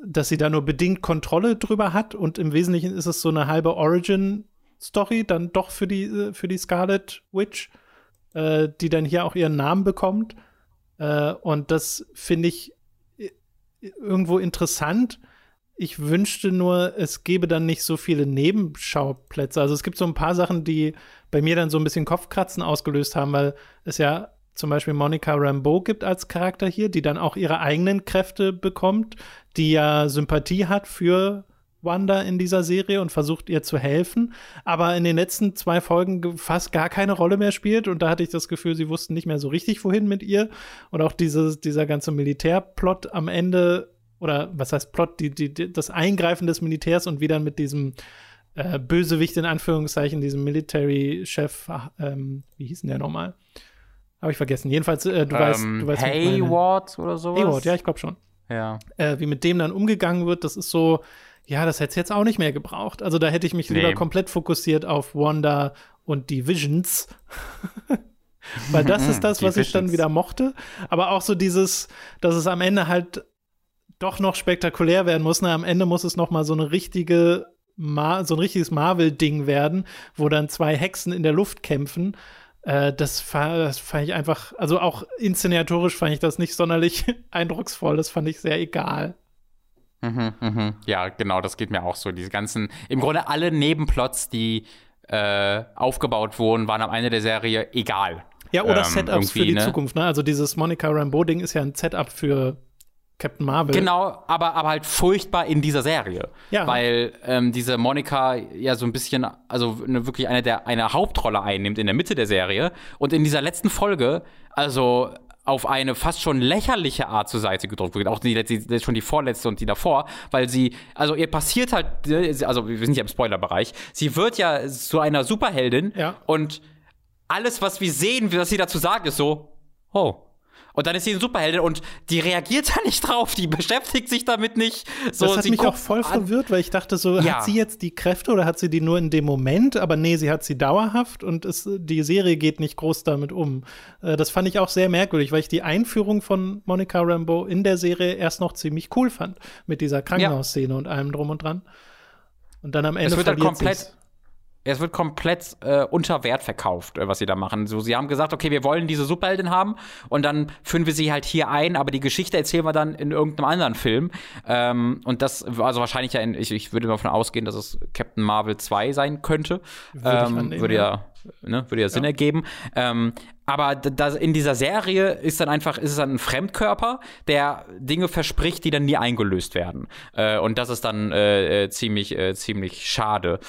dass sie da nur bedingt Kontrolle drüber hat. Und im Wesentlichen ist es so eine halbe Origin-Story dann doch für die, für die Scarlet Witch, äh, die dann hier auch ihren Namen bekommt. Äh, und das finde ich irgendwo interessant. ich wünschte nur, es gäbe dann nicht so viele Nebenschauplätze. Also es gibt so ein paar Sachen, die bei mir dann so ein bisschen Kopfkratzen ausgelöst haben, weil es ja zum Beispiel Monica Rambeau gibt als Charakter hier, die dann auch ihre eigenen Kräfte bekommt, die ja Sympathie hat für Wanda in dieser Serie und versucht ihr zu helfen, aber in den letzten zwei Folgen fast gar keine Rolle mehr spielt und da hatte ich das Gefühl, sie wussten nicht mehr so richtig, wohin mit ihr und auch dieses, dieser ganze Militärplot am Ende oder was heißt Plot, die, die, das Eingreifen des Militärs und wie dann mit diesem äh, Bösewicht in Anführungszeichen, diesem Military-Chef, ähm, wie hieß denn der nochmal? Habe ich vergessen. Jedenfalls, äh, du, ähm, weißt, du weißt. Hayward oder sowas? Hayward, ja, ich glaube schon. Ja. Äh, wie mit dem dann umgegangen wird, das ist so, ja, das hätte es jetzt auch nicht mehr gebraucht. Also da hätte ich mich nee. lieber komplett fokussiert auf Wanda und die Visions. Weil das ist das, was ich dann wieder mochte. Aber auch so dieses, dass es am Ende halt doch noch spektakulär werden muss. Na, am Ende muss es noch mal so eine richtige, so ein richtiges Marvel-Ding werden, wo dann zwei Hexen in der Luft kämpfen. Äh, das, das fand ich einfach, also auch inszenatorisch fand ich das nicht sonderlich eindrucksvoll. Das fand ich sehr egal. Mhm, mhm. Ja, genau, das geht mir auch so. Diese ganzen, im Grunde alle Nebenplots, die äh, aufgebaut wurden, waren am Ende der Serie egal. Ja, oder ähm, Setups für die ne? Zukunft. Ne? Also dieses Monica Rambeau-Ding ist ja ein Setup für Captain Marvel. Genau, aber, aber halt furchtbar in dieser Serie. Ja. Weil ähm, diese Monika ja so ein bisschen, also eine, wirklich eine der eine Hauptrolle einnimmt in der Mitte der Serie. Und in dieser letzten Folge, also auf eine fast schon lächerliche Art zur Seite gedrückt wird. Auch die, die, schon die vorletzte und die davor, weil sie, also ihr passiert halt, also wir sind ja im Spoilerbereich, sie wird ja zu einer Superheldin ja. und alles, was wir sehen, was sie dazu sagt, ist so, oh, und dann ist sie eine Superheldin und die reagiert da nicht drauf, die beschäftigt sich damit nicht. So, das hat mich auch voll verwirrt, weil ich dachte so, ja. hat sie jetzt die Kräfte oder hat sie die nur in dem Moment? Aber nee, sie hat sie dauerhaft und es, die Serie geht nicht groß damit um. Äh, das fand ich auch sehr merkwürdig, weil ich die Einführung von Monica Rambeau in der Serie erst noch ziemlich cool fand. Mit dieser Krankenhausszene ja. und allem drum und dran. Und dann am Ende es wird dann komplett sie's es wird komplett äh, unter Wert verkauft, äh, was sie da machen. So, sie haben gesagt, okay, wir wollen diese Superheldin haben und dann führen wir sie halt hier ein, aber die Geschichte erzählen wir dann in irgendeinem anderen Film. Ähm, und das, also wahrscheinlich ja, in, ich, ich würde davon ausgehen, dass es Captain Marvel 2 sein könnte. Würde, ähm, annehmen, würde ja, ne, würde ja, ja. Sinn ergeben. Ähm, aber da, in dieser Serie ist dann einfach, ist es dann ein Fremdkörper, der Dinge verspricht, die dann nie eingelöst werden. Äh, und das ist dann äh, äh ziemlich, äh, ziemlich schade.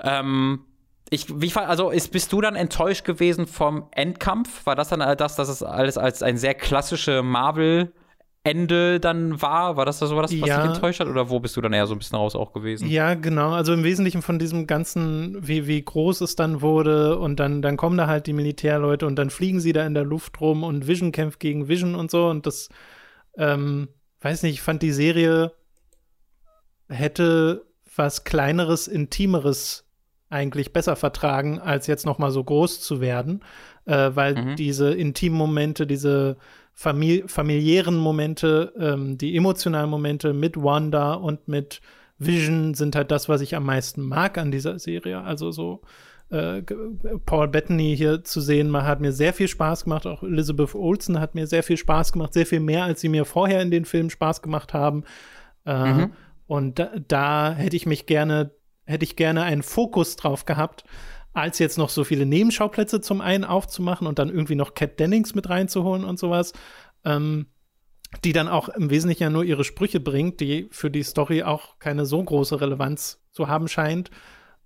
Ähm, ich, wie, also ist, bist du dann enttäuscht gewesen vom Endkampf? War das dann das, dass es alles als ein sehr klassische Marvel Ende dann war? War das so was, was ja. dich enttäuscht hat? Oder wo bist du dann eher so ein bisschen raus auch gewesen? Ja, genau. Also im Wesentlichen von diesem ganzen, wie, wie groß es dann wurde und dann, dann kommen da halt die Militärleute und dann fliegen sie da in der Luft rum und Vision kämpft gegen Vision und so und das, ähm, weiß nicht, ich fand die Serie hätte was Kleineres, Intimeres eigentlich besser vertragen, als jetzt noch mal so groß zu werden, äh, weil mhm. diese intimen Momente, diese famili familiären Momente, ähm, die emotionalen Momente mit Wanda und mit Vision sind halt das, was ich am meisten mag an dieser Serie. Also so äh, Paul Bettany hier zu sehen, hat mir sehr viel Spaß gemacht. Auch Elizabeth Olsen hat mir sehr viel Spaß gemacht, sehr viel mehr, als sie mir vorher in den Filmen Spaß gemacht haben. Äh, mhm. Und da, da hätte ich mich gerne hätte ich gerne einen Fokus drauf gehabt, als jetzt noch so viele Nebenschauplätze zum einen aufzumachen und dann irgendwie noch Cat Dennings mit reinzuholen und sowas, ähm, die dann auch im Wesentlichen ja nur ihre Sprüche bringt, die für die Story auch keine so große Relevanz zu haben scheint.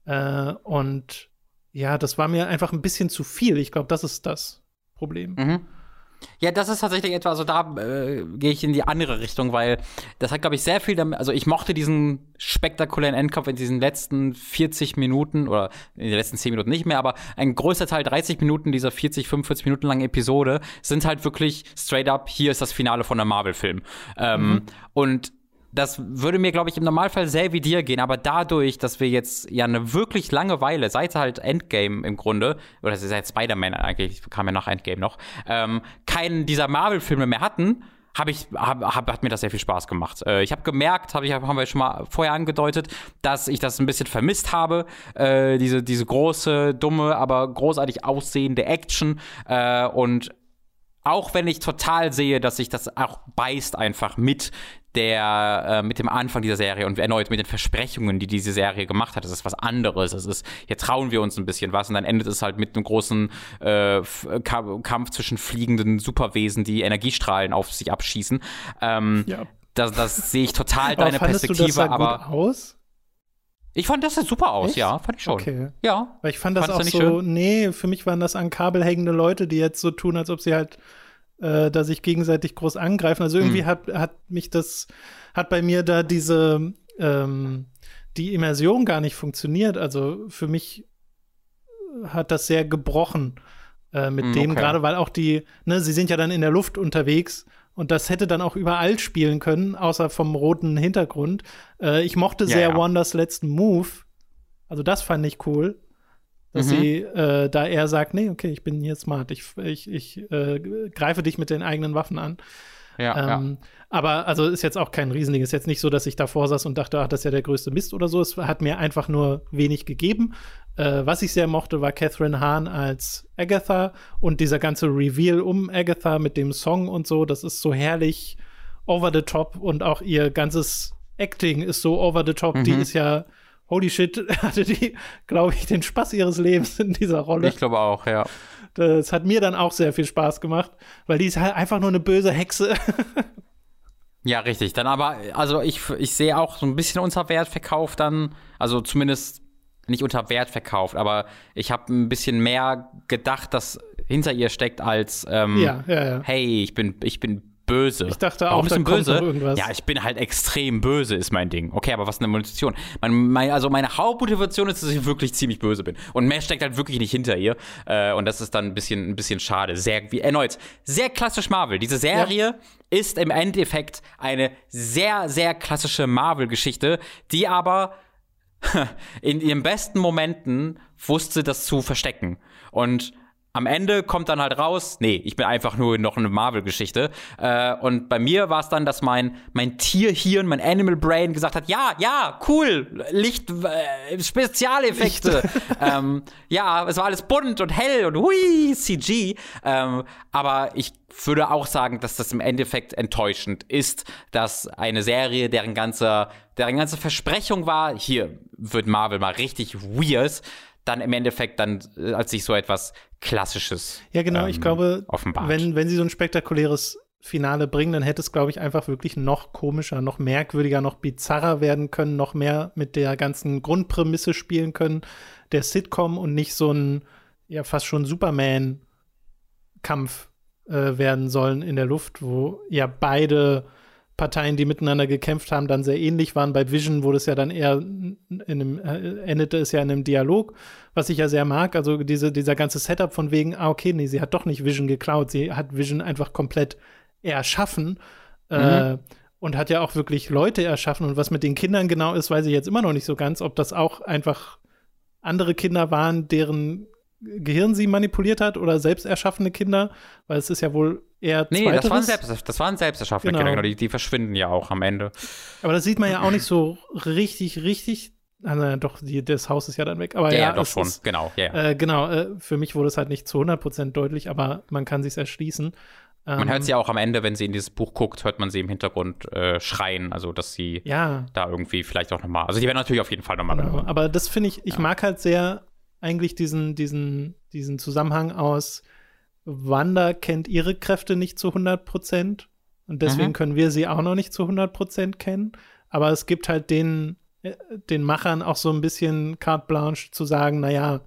Äh, und ja, das war mir einfach ein bisschen zu viel. Ich glaube, das ist das Problem. Mhm. Ja, das ist tatsächlich etwa, also da äh, gehe ich in die andere Richtung, weil das hat, glaube ich, sehr viel damit, also ich mochte diesen spektakulären Endkampf in diesen letzten 40 Minuten oder in den letzten 10 Minuten nicht mehr, aber ein größter Teil, 30 Minuten dieser 40, 45 Minuten langen Episode sind halt wirklich straight up, hier ist das Finale von einem Marvel-Film. Ähm, mhm. Und das würde mir, glaube ich, im Normalfall sehr wie dir gehen, aber dadurch, dass wir jetzt ja eine wirklich lange Weile, seit halt Endgame im Grunde, oder seit Spider-Man eigentlich, kam ja nach Endgame noch, ähm, keinen dieser Marvel-Filme mehr hatten, habe ich hab, hab, hat mir das sehr viel Spaß gemacht. Äh, ich habe gemerkt, hab ich haben wir schon mal vorher angedeutet, dass ich das ein bisschen vermisst habe, äh, diese diese große, dumme, aber großartig aussehende Action äh, und auch wenn ich total sehe, dass sich das auch beißt einfach mit der äh, mit dem Anfang dieser Serie und erneut mit den Versprechungen, die diese Serie gemacht hat. Es ist was anderes. Es ist, hier trauen wir uns ein bisschen was und dann endet es halt mit einem großen äh, Kampf zwischen fliegenden Superwesen, die Energiestrahlen auf sich abschießen. Ähm, ja. Das, das sehe ich total deine Perspektive, du das aber. Gut aus? Ich fand das super aus, Echt? ja, fand ich schon. Okay. Ja. Weil ich fand das auch so, schön? nee, für mich waren das an Kabel hängende Leute, die jetzt so tun, als ob sie halt äh, da sich gegenseitig groß angreifen. Also irgendwie hm. hat, hat mich das, hat bei mir da diese, ähm, die Immersion gar nicht funktioniert. Also für mich hat das sehr gebrochen äh, mit hm, dem, okay. gerade weil auch die, ne, sie sind ja dann in der Luft unterwegs und das hätte dann auch überall spielen können, außer vom roten Hintergrund. Äh, ich mochte ja, sehr ja. Wonders letzten Move. Also das fand ich cool dass mhm. sie äh, da eher sagt, nee, okay, ich bin hier smart, ich, ich, ich äh, greife dich mit den eigenen Waffen an. Ja, ähm, ja. Aber also ist jetzt auch kein Riesending. Ist jetzt nicht so, dass ich davor saß und dachte, ach, das ist ja der größte Mist oder so. Es hat mir einfach nur wenig gegeben. Äh, was ich sehr mochte, war Catherine Hahn als Agatha und dieser ganze Reveal um Agatha mit dem Song und so. Das ist so herrlich over the top und auch ihr ganzes Acting ist so over the top. Mhm. Die ist ja holy shit, hatte die, glaube ich, den Spaß ihres Lebens in dieser Rolle. Ich glaube auch, ja. Das hat mir dann auch sehr viel Spaß gemacht, weil die ist halt einfach nur eine böse Hexe. ja, richtig. Dann aber, also ich, ich sehe auch so ein bisschen unter Wert verkauft dann, also zumindest nicht unter Wert verkauft, aber ich habe ein bisschen mehr gedacht, dass hinter ihr steckt als ähm, ja, ja, ja. hey, ich bin, ich bin böse. Ich dachte Warum auch, da böse? irgendwas. Ja, ich bin halt extrem böse, ist mein Ding. Okay, aber was ist eine Motivation? Mein, mein, also meine Hauptmotivation ist, dass ich wirklich ziemlich böse bin. Und mehr steckt halt wirklich nicht hinter ihr. Äh, und das ist dann ein bisschen, ein bisschen schade. Sehr, wie erneut, sehr klassisch Marvel. Diese Serie ja. ist im Endeffekt eine sehr, sehr klassische Marvel-Geschichte, die aber in ihren besten Momenten wusste, das zu verstecken. Und am Ende kommt dann halt raus, nee, ich bin einfach nur noch eine Marvel-Geschichte. Äh, und bei mir war es dann, dass mein, mein Tierhirn, mein Animal Brain gesagt hat, ja, ja, cool, Licht, äh, Spezialeffekte. ähm, ja, es war alles bunt und hell und hui, CG. Ähm, aber ich würde auch sagen, dass das im Endeffekt enttäuschend ist, dass eine Serie, deren ganze, deren ganze Versprechung war, hier wird Marvel mal richtig weird, dann im Endeffekt dann äh, als sich so etwas Klassisches. Ja, genau, ähm, ich glaube, offenbart. Wenn, wenn sie so ein spektakuläres Finale bringen, dann hätte es, glaube ich, einfach wirklich noch komischer, noch merkwürdiger, noch bizarrer werden können, noch mehr mit der ganzen Grundprämisse spielen können, der Sitcom und nicht so ein, ja, fast schon Superman-Kampf äh, werden sollen in der Luft, wo ja beide Parteien, die miteinander gekämpft haben, dann sehr ähnlich waren. Bei Vision wurde es ja dann eher in einem, äh, endete es ja in einem Dialog, was ich ja sehr mag. Also diese, dieser ganze Setup von wegen, ah, okay, nee, sie hat doch nicht Vision geklaut, sie hat Vision einfach komplett erschaffen. Mhm. Äh, und hat ja auch wirklich Leute erschaffen. Und was mit den Kindern genau ist, weiß ich jetzt immer noch nicht so ganz, ob das auch einfach andere Kinder waren, deren Gehirn sie manipuliert hat oder selbst erschaffene Kinder, weil es ist ja wohl eher Nee, zweiteres. das waren, selbst, das waren selbst erschaffene genau. Kinder, genau, die, die, verschwinden ja auch am Ende. Aber das sieht man ja auch nicht so richtig, richtig. Also, doch, die, das Haus ist ja dann weg. Aber ja, ja, ja doch schon, ist, genau. Yeah. Äh, genau, äh, für mich wurde es halt nicht zu 100% deutlich, aber man kann sich erschließen. Man hört ähm, sie ja auch am Ende, wenn sie in dieses Buch guckt, hört man sie im Hintergrund äh, schreien, also dass sie ja. da irgendwie vielleicht auch nochmal, also die werden natürlich auf jeden Fall nochmal. Genau, aber das finde ich, ich mag halt sehr eigentlich diesen, diesen, diesen Zusammenhang aus, Wanda kennt ihre Kräfte nicht zu 100 Prozent und deswegen mhm. können wir sie auch noch nicht zu 100 Prozent kennen. Aber es gibt halt den, äh, den Machern auch so ein bisschen carte blanche zu sagen, naja,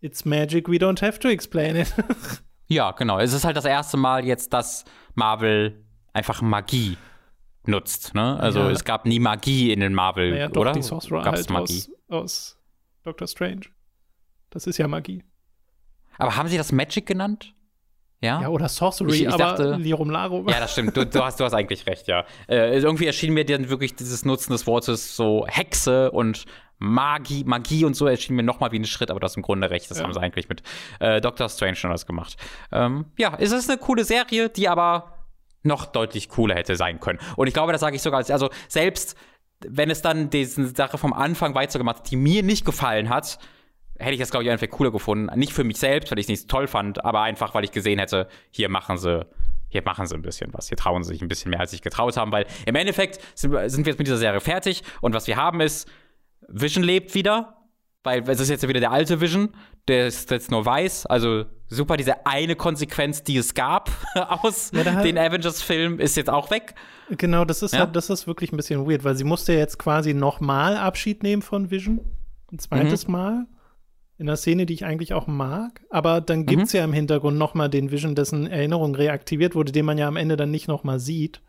it's magic, we don't have to explain it. ja, genau. Es ist halt das erste Mal jetzt, dass Marvel einfach Magie nutzt. Ne? Also ja. es gab nie Magie in den Marvel, naja, doch, oder? Die Sorcerer Gab's halt Magie? Aus, aus Doctor Strange. Das ist ja Magie. Aber haben sie das Magic genannt? Ja, ja oder Sorcery, ich, ich aber dachte, Lirum Larum. Ja, das stimmt. Du, du, hast, du hast eigentlich recht, ja. Äh, irgendwie erschien mir dann wirklich dieses Nutzen des Wortes so Hexe und Magie, Magie und so erschien mir nochmal wie ein Schritt, aber du hast im Grunde recht. Das ja. haben sie eigentlich mit äh, Doctor Strange schon alles gemacht. Ähm, ja, es ist eine coole Serie, die aber noch deutlich cooler hätte sein können. Und ich glaube, das sage ich sogar, also selbst wenn es dann diese Sache vom Anfang weitergemacht hat, die mir nicht gefallen hat, hätte ich das, glaube ich, einfach cooler gefunden. Nicht für mich selbst, weil ich es nicht toll fand, aber einfach, weil ich gesehen hätte, hier machen sie, hier machen sie ein bisschen was. Hier trauen sie sich ein bisschen mehr, als sie sich getraut haben, weil im Endeffekt sind, sind wir jetzt mit dieser Serie fertig und was wir haben ist, Vision lebt wieder, weil es ist jetzt wieder der alte Vision, der ist jetzt nur weiß, also super, diese eine Konsequenz, die es gab aus ja, den Avengers-Filmen, ist jetzt auch weg. Genau, das ist ja. halt, das ist wirklich ein bisschen weird, weil sie musste jetzt quasi nochmal Abschied nehmen von Vision. Ein zweites mhm. Mal. In einer Szene, die ich eigentlich auch mag. Aber dann gibt es mhm. ja im Hintergrund nochmal den Vision, dessen Erinnerung reaktiviert wurde, den man ja am Ende dann nicht nochmal sieht.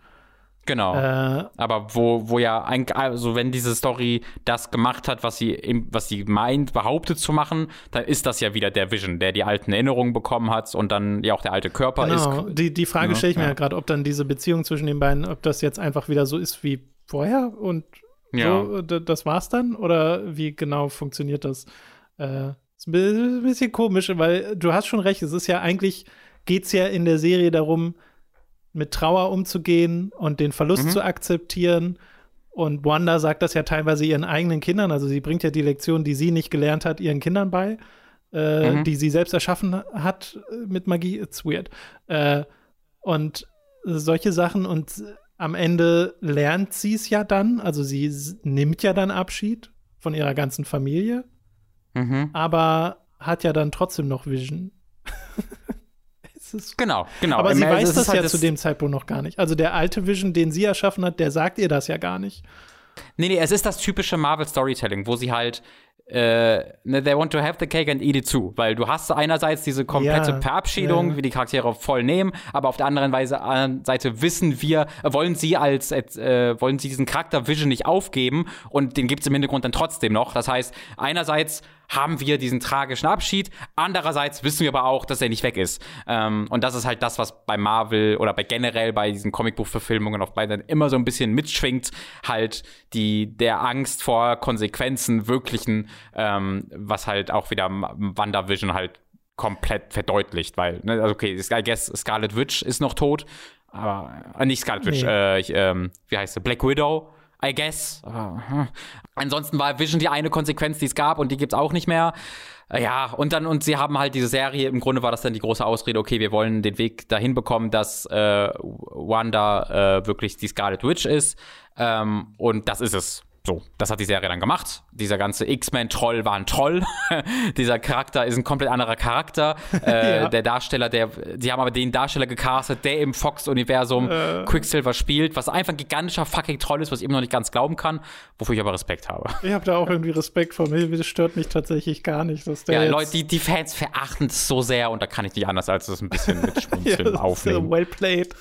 Genau. Äh, aber wo, wo ja eigentlich, also wenn diese Story das gemacht hat, was sie, was sie meint, behauptet zu machen, dann ist das ja wieder der Vision, der die alten Erinnerungen bekommen hat und dann ja auch der alte Körper genau. ist. Die, die Frage ja, stelle ich mir ja, ja gerade, ob dann diese Beziehung zwischen den beiden, ob das jetzt einfach wieder so ist wie vorher und ja. so, das war's dann? Oder wie genau funktioniert das? Äh, ist ein bisschen komisch, weil du hast schon recht, es ist ja eigentlich, geht's ja in der Serie darum, mit Trauer umzugehen und den Verlust mhm. zu akzeptieren. Und Wanda sagt das ja teilweise ihren eigenen Kindern. Also sie bringt ja die Lektion, die sie nicht gelernt hat, ihren Kindern bei, äh, mhm. die sie selbst erschaffen hat mit Magie. It's weird. Äh, und solche Sachen und am Ende lernt sie es ja dann. Also sie nimmt ja dann Abschied von ihrer ganzen Familie, mhm. aber hat ja dann trotzdem noch Vision. ist genau, genau. Aber sie weiß das halt ja das zu dem Zeitpunkt noch gar nicht. Also der alte Vision, den sie erschaffen hat, der sagt ihr das ja gar nicht. Nee, nee, es ist das typische Marvel Storytelling, wo sie halt äh, ne, they want to have the cake and eat it too. Weil du hast einerseits diese komplette ja, Verabschiedung, ja. wie die Charaktere voll nehmen, aber auf der anderen Weise, Seite wissen wir, wollen sie als, äh, wollen sie diesen Charakter Vision nicht aufgeben und den gibt es im Hintergrund dann trotzdem noch. Das heißt, einerseits haben wir diesen tragischen Abschied. Andererseits wissen wir aber auch, dass er nicht weg ist. Ähm, und das ist halt das, was bei Marvel oder bei generell bei diesen Comicbuchverfilmungen auf beiden immer so ein bisschen mitschwingt. Halt die, der Angst vor Konsequenzen, wirklichen, ähm, was halt auch wieder WandaVision halt komplett verdeutlicht, weil, ne, also okay, I guess Scarlet Witch ist noch tot, aber äh, nicht Scarlet Witch, nee. äh, ich, ähm, wie heißt sie, Black Widow I guess. Ansonsten war Vision die eine Konsequenz, die es gab und die gibt es auch nicht mehr. Äh, ja, und dann, und sie haben halt diese Serie, im Grunde war das dann die große Ausrede, okay, wir wollen den Weg dahin bekommen, dass äh, Wanda äh, wirklich die Scarlet Witch ist. Ähm, und das ist es. So, das hat die Serie dann gemacht. Dieser ganze X-Men-Troll war ein Troll. Dieser Charakter ist ein komplett anderer Charakter. Äh, ja. Der Darsteller, der, die haben aber den Darsteller gecastet, der im Fox-Universum äh. Quicksilver spielt, was einfach ein gigantischer fucking Troll ist, was ich immer noch nicht ganz glauben kann, wofür ich aber Respekt habe. Ich habe da auch irgendwie Respekt vor mir. Das stört mich tatsächlich gar nicht, dass der. Ja, Leute, die, die Fans verachten es so sehr und da kann ich nicht anders, als das ein bisschen mit Schmunzeln ja, aufnehmen. well played.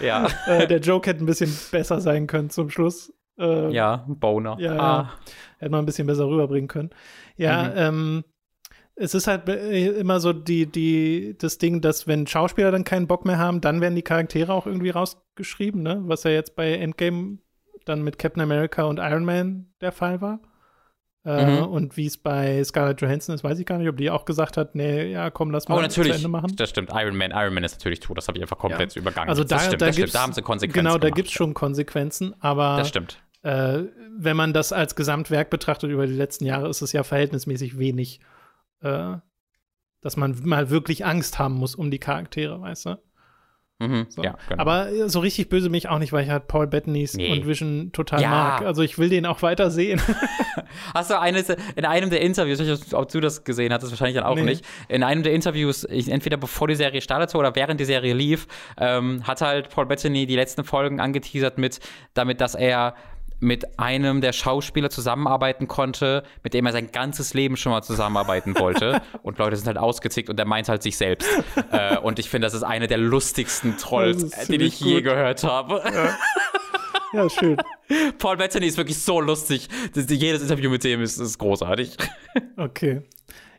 Ja. äh, der Joke hätte ein bisschen besser sein können zum Schluss. Äh, ja, Boner. Ja, ah. hätte man ein bisschen besser rüberbringen können. Ja, mhm. ähm, es ist halt immer so die, die, das Ding, dass wenn Schauspieler dann keinen Bock mehr haben, dann werden die Charaktere auch irgendwie rausgeschrieben, ne? Was ja jetzt bei Endgame dann mit Captain America und Iron Man der Fall war. Äh, mhm. Und wie es bei Scarlett Johansson ist, weiß ich gar nicht, ob die auch gesagt hat, nee, ja, komm, lass mal oh, natürlich. zu Ende machen. Das stimmt. Iron Man, Iron Man ist natürlich tot. Das habe ich einfach komplett ja. übergangen. Also da, das stimmt, da, das stimmt. da haben sie Konsequenzen Genau, da gibt es schon Konsequenzen, aber das stimmt. Äh, wenn man das als Gesamtwerk betrachtet über die letzten Jahre, ist es ja verhältnismäßig wenig, äh, dass man mal wirklich Angst haben muss um die Charaktere, weißt du? Mhm, so. ja, genau. Aber äh, so richtig böse mich auch nicht, weil ich halt Paul Bettany's nee. und Vision total ja. mag. Also ich will den auch weiter sehen. Hast du eines, in einem der Interviews, ich weiß nicht, ob du das gesehen hattest, wahrscheinlich dann auch nee. nicht, in einem der Interviews, ich, entweder bevor die Serie startete oder während die Serie lief, ähm, hat halt Paul Bettany die letzten Folgen angeteasert mit, damit, dass er mit einem der Schauspieler zusammenarbeiten konnte, mit dem er sein ganzes Leben schon mal zusammenarbeiten wollte. und Leute sind halt ausgezickt und er meint halt sich selbst. äh, und ich finde, das ist eine der lustigsten Trolls, die ich gut. je gehört habe. Ja. ja, schön. Paul Bettany ist wirklich so lustig. Jedes Interview mit dem ist, ist großartig. Okay.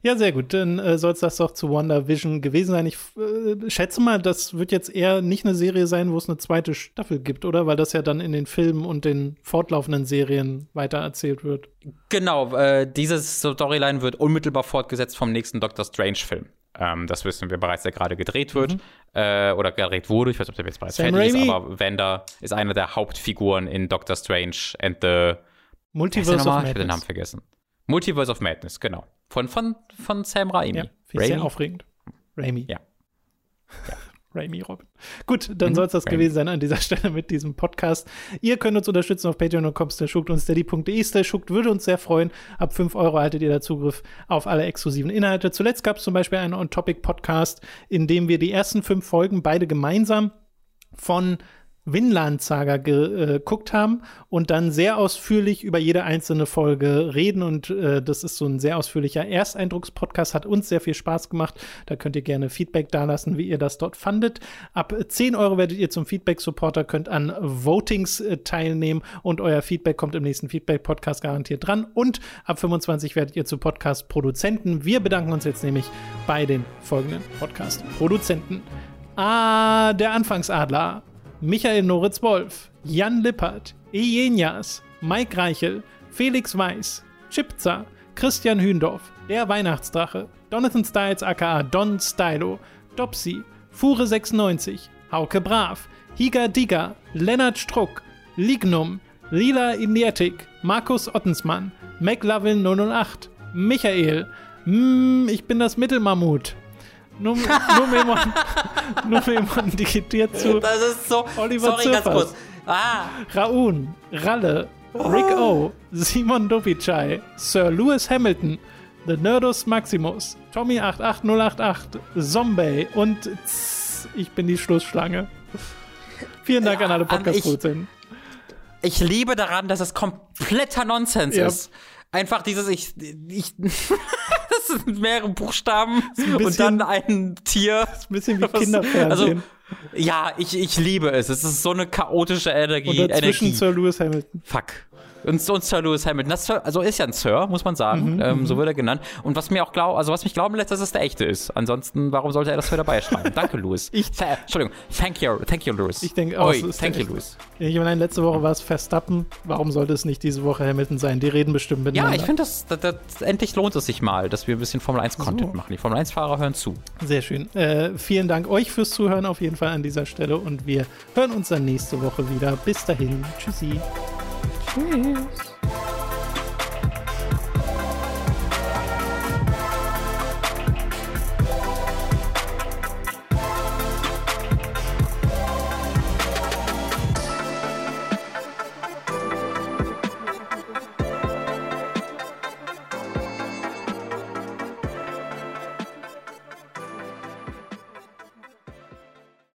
Ja, sehr gut. Dann äh, soll es das doch zu WandaVision gewesen sein. Ich äh, schätze mal, das wird jetzt eher nicht eine Serie sein, wo es eine zweite Staffel gibt, oder? Weil das ja dann in den Filmen und den fortlaufenden Serien weitererzählt wird. Genau, äh, diese Storyline wird unmittelbar fortgesetzt vom nächsten Doctor Strange-Film. Ähm, das wissen wir bereits, der gerade gedreht wird. Mhm. Äh, oder gedreht wurde. Ich weiß nicht, ob der jetzt bereits Sam fertig Raimi? ist, aber Wanda ist eine der Hauptfiguren in Doctor Strange and the Multiverse of Madness. Ich habe den Namen vergessen. Multiverse of Madness, genau. Von, von, von Sam Raimi. Ja, finde ich sehr aufregend. Raimi. Ja. ja. Raimi Robin. Gut, dann mhm, soll es das Raimi. gewesen sein an dieser Stelle mit diesem Podcast. Ihr könnt uns unterstützen auf patreon.com schuckt und steady.de schuckt. Würde uns sehr freuen. Ab 5 Euro erhaltet ihr da Zugriff auf alle exklusiven Inhalte. Zuletzt gab es zum Beispiel einen On-Topic-Podcast, in dem wir die ersten fünf Folgen beide gemeinsam von Winland Saga äh, geguckt haben und dann sehr ausführlich über jede einzelne Folge reden. Und äh, das ist so ein sehr ausführlicher Ersteindruckspodcast, hat uns sehr viel Spaß gemacht. Da könnt ihr gerne Feedback dalassen, wie ihr das dort fandet. Ab 10 Euro werdet ihr zum Feedback-Supporter, könnt an Votings äh, teilnehmen und euer Feedback kommt im nächsten Feedback-Podcast garantiert dran. Und ab 25 werdet ihr zu Podcast-Produzenten. Wir bedanken uns jetzt nämlich bei den folgenden Podcast-Produzenten. Ah, der Anfangsadler. Michael Noritz Wolf, Jan Lippert, Ejenias, Mike Reichel, Felix Weiß, Chipza, Christian Hündorf, Der Weihnachtsdrache, Donathan Styles aka Don Stylo, Dopsy, Fure96, Hauke Brav, Higa Diga, Lennart Struck, Lignum, Lila Inetik, Markus Ottensmann, McLovin 008, Michael, mm, ich bin das Mittelmammut, Numemon, Numemon digitiert zu. Das ist so. Oliver sorry, Zirfers, ganz kurz. Ah. Raun, Ralle, Rick O, Simon Dopichai, Sir Lewis Hamilton, The Nerdus Maximus, Tommy88088, Zombie und Tss, ich bin die Schlussschlange. Vielen Dank ja, an alle Podcast-Produzenten. Ich, ich, liebe daran, dass es kompletter Nonsens ja. ist. Einfach dieses, ich, ich das sind mehrere Buchstaben bisschen, und dann ein Tier. Das ist ein bisschen wie Kinderfernsehen. Also, ja, ich, ich liebe es. Es ist so eine chaotische Energie. Und dazwischen Energie. Sir Lewis Hamilton. Fuck. Und, und Sir Lewis Hamilton. Das, also ist ja ein Sir, muss man sagen. Mhm, ähm, so mhm. wird er genannt. Und was mir auch glaub, also was mich glauben lässt, dass es der echte ist. Ansonsten, warum sollte er das Sir dabei schreiben? Danke, Lewis. Ich, Entschuldigung. Thank you, thank you, Lewis. Ich denke auch. Oh, thank you, Lewis. Ich meine, letzte Woche war es Verstappen. Warum sollte es nicht diese Woche Hamilton sein? Die reden bestimmt miteinander. Ja, ich finde, das, das, das, endlich lohnt es sich mal, dass wir ein bisschen Formel 1 Content so. machen. Die Formel 1 Fahrer hören zu. Sehr schön. Äh, vielen Dank euch fürs Zuhören auf jeden Fall an dieser Stelle und wir hören uns dann nächste Woche wieder. Bis dahin. Tschüssi. Please.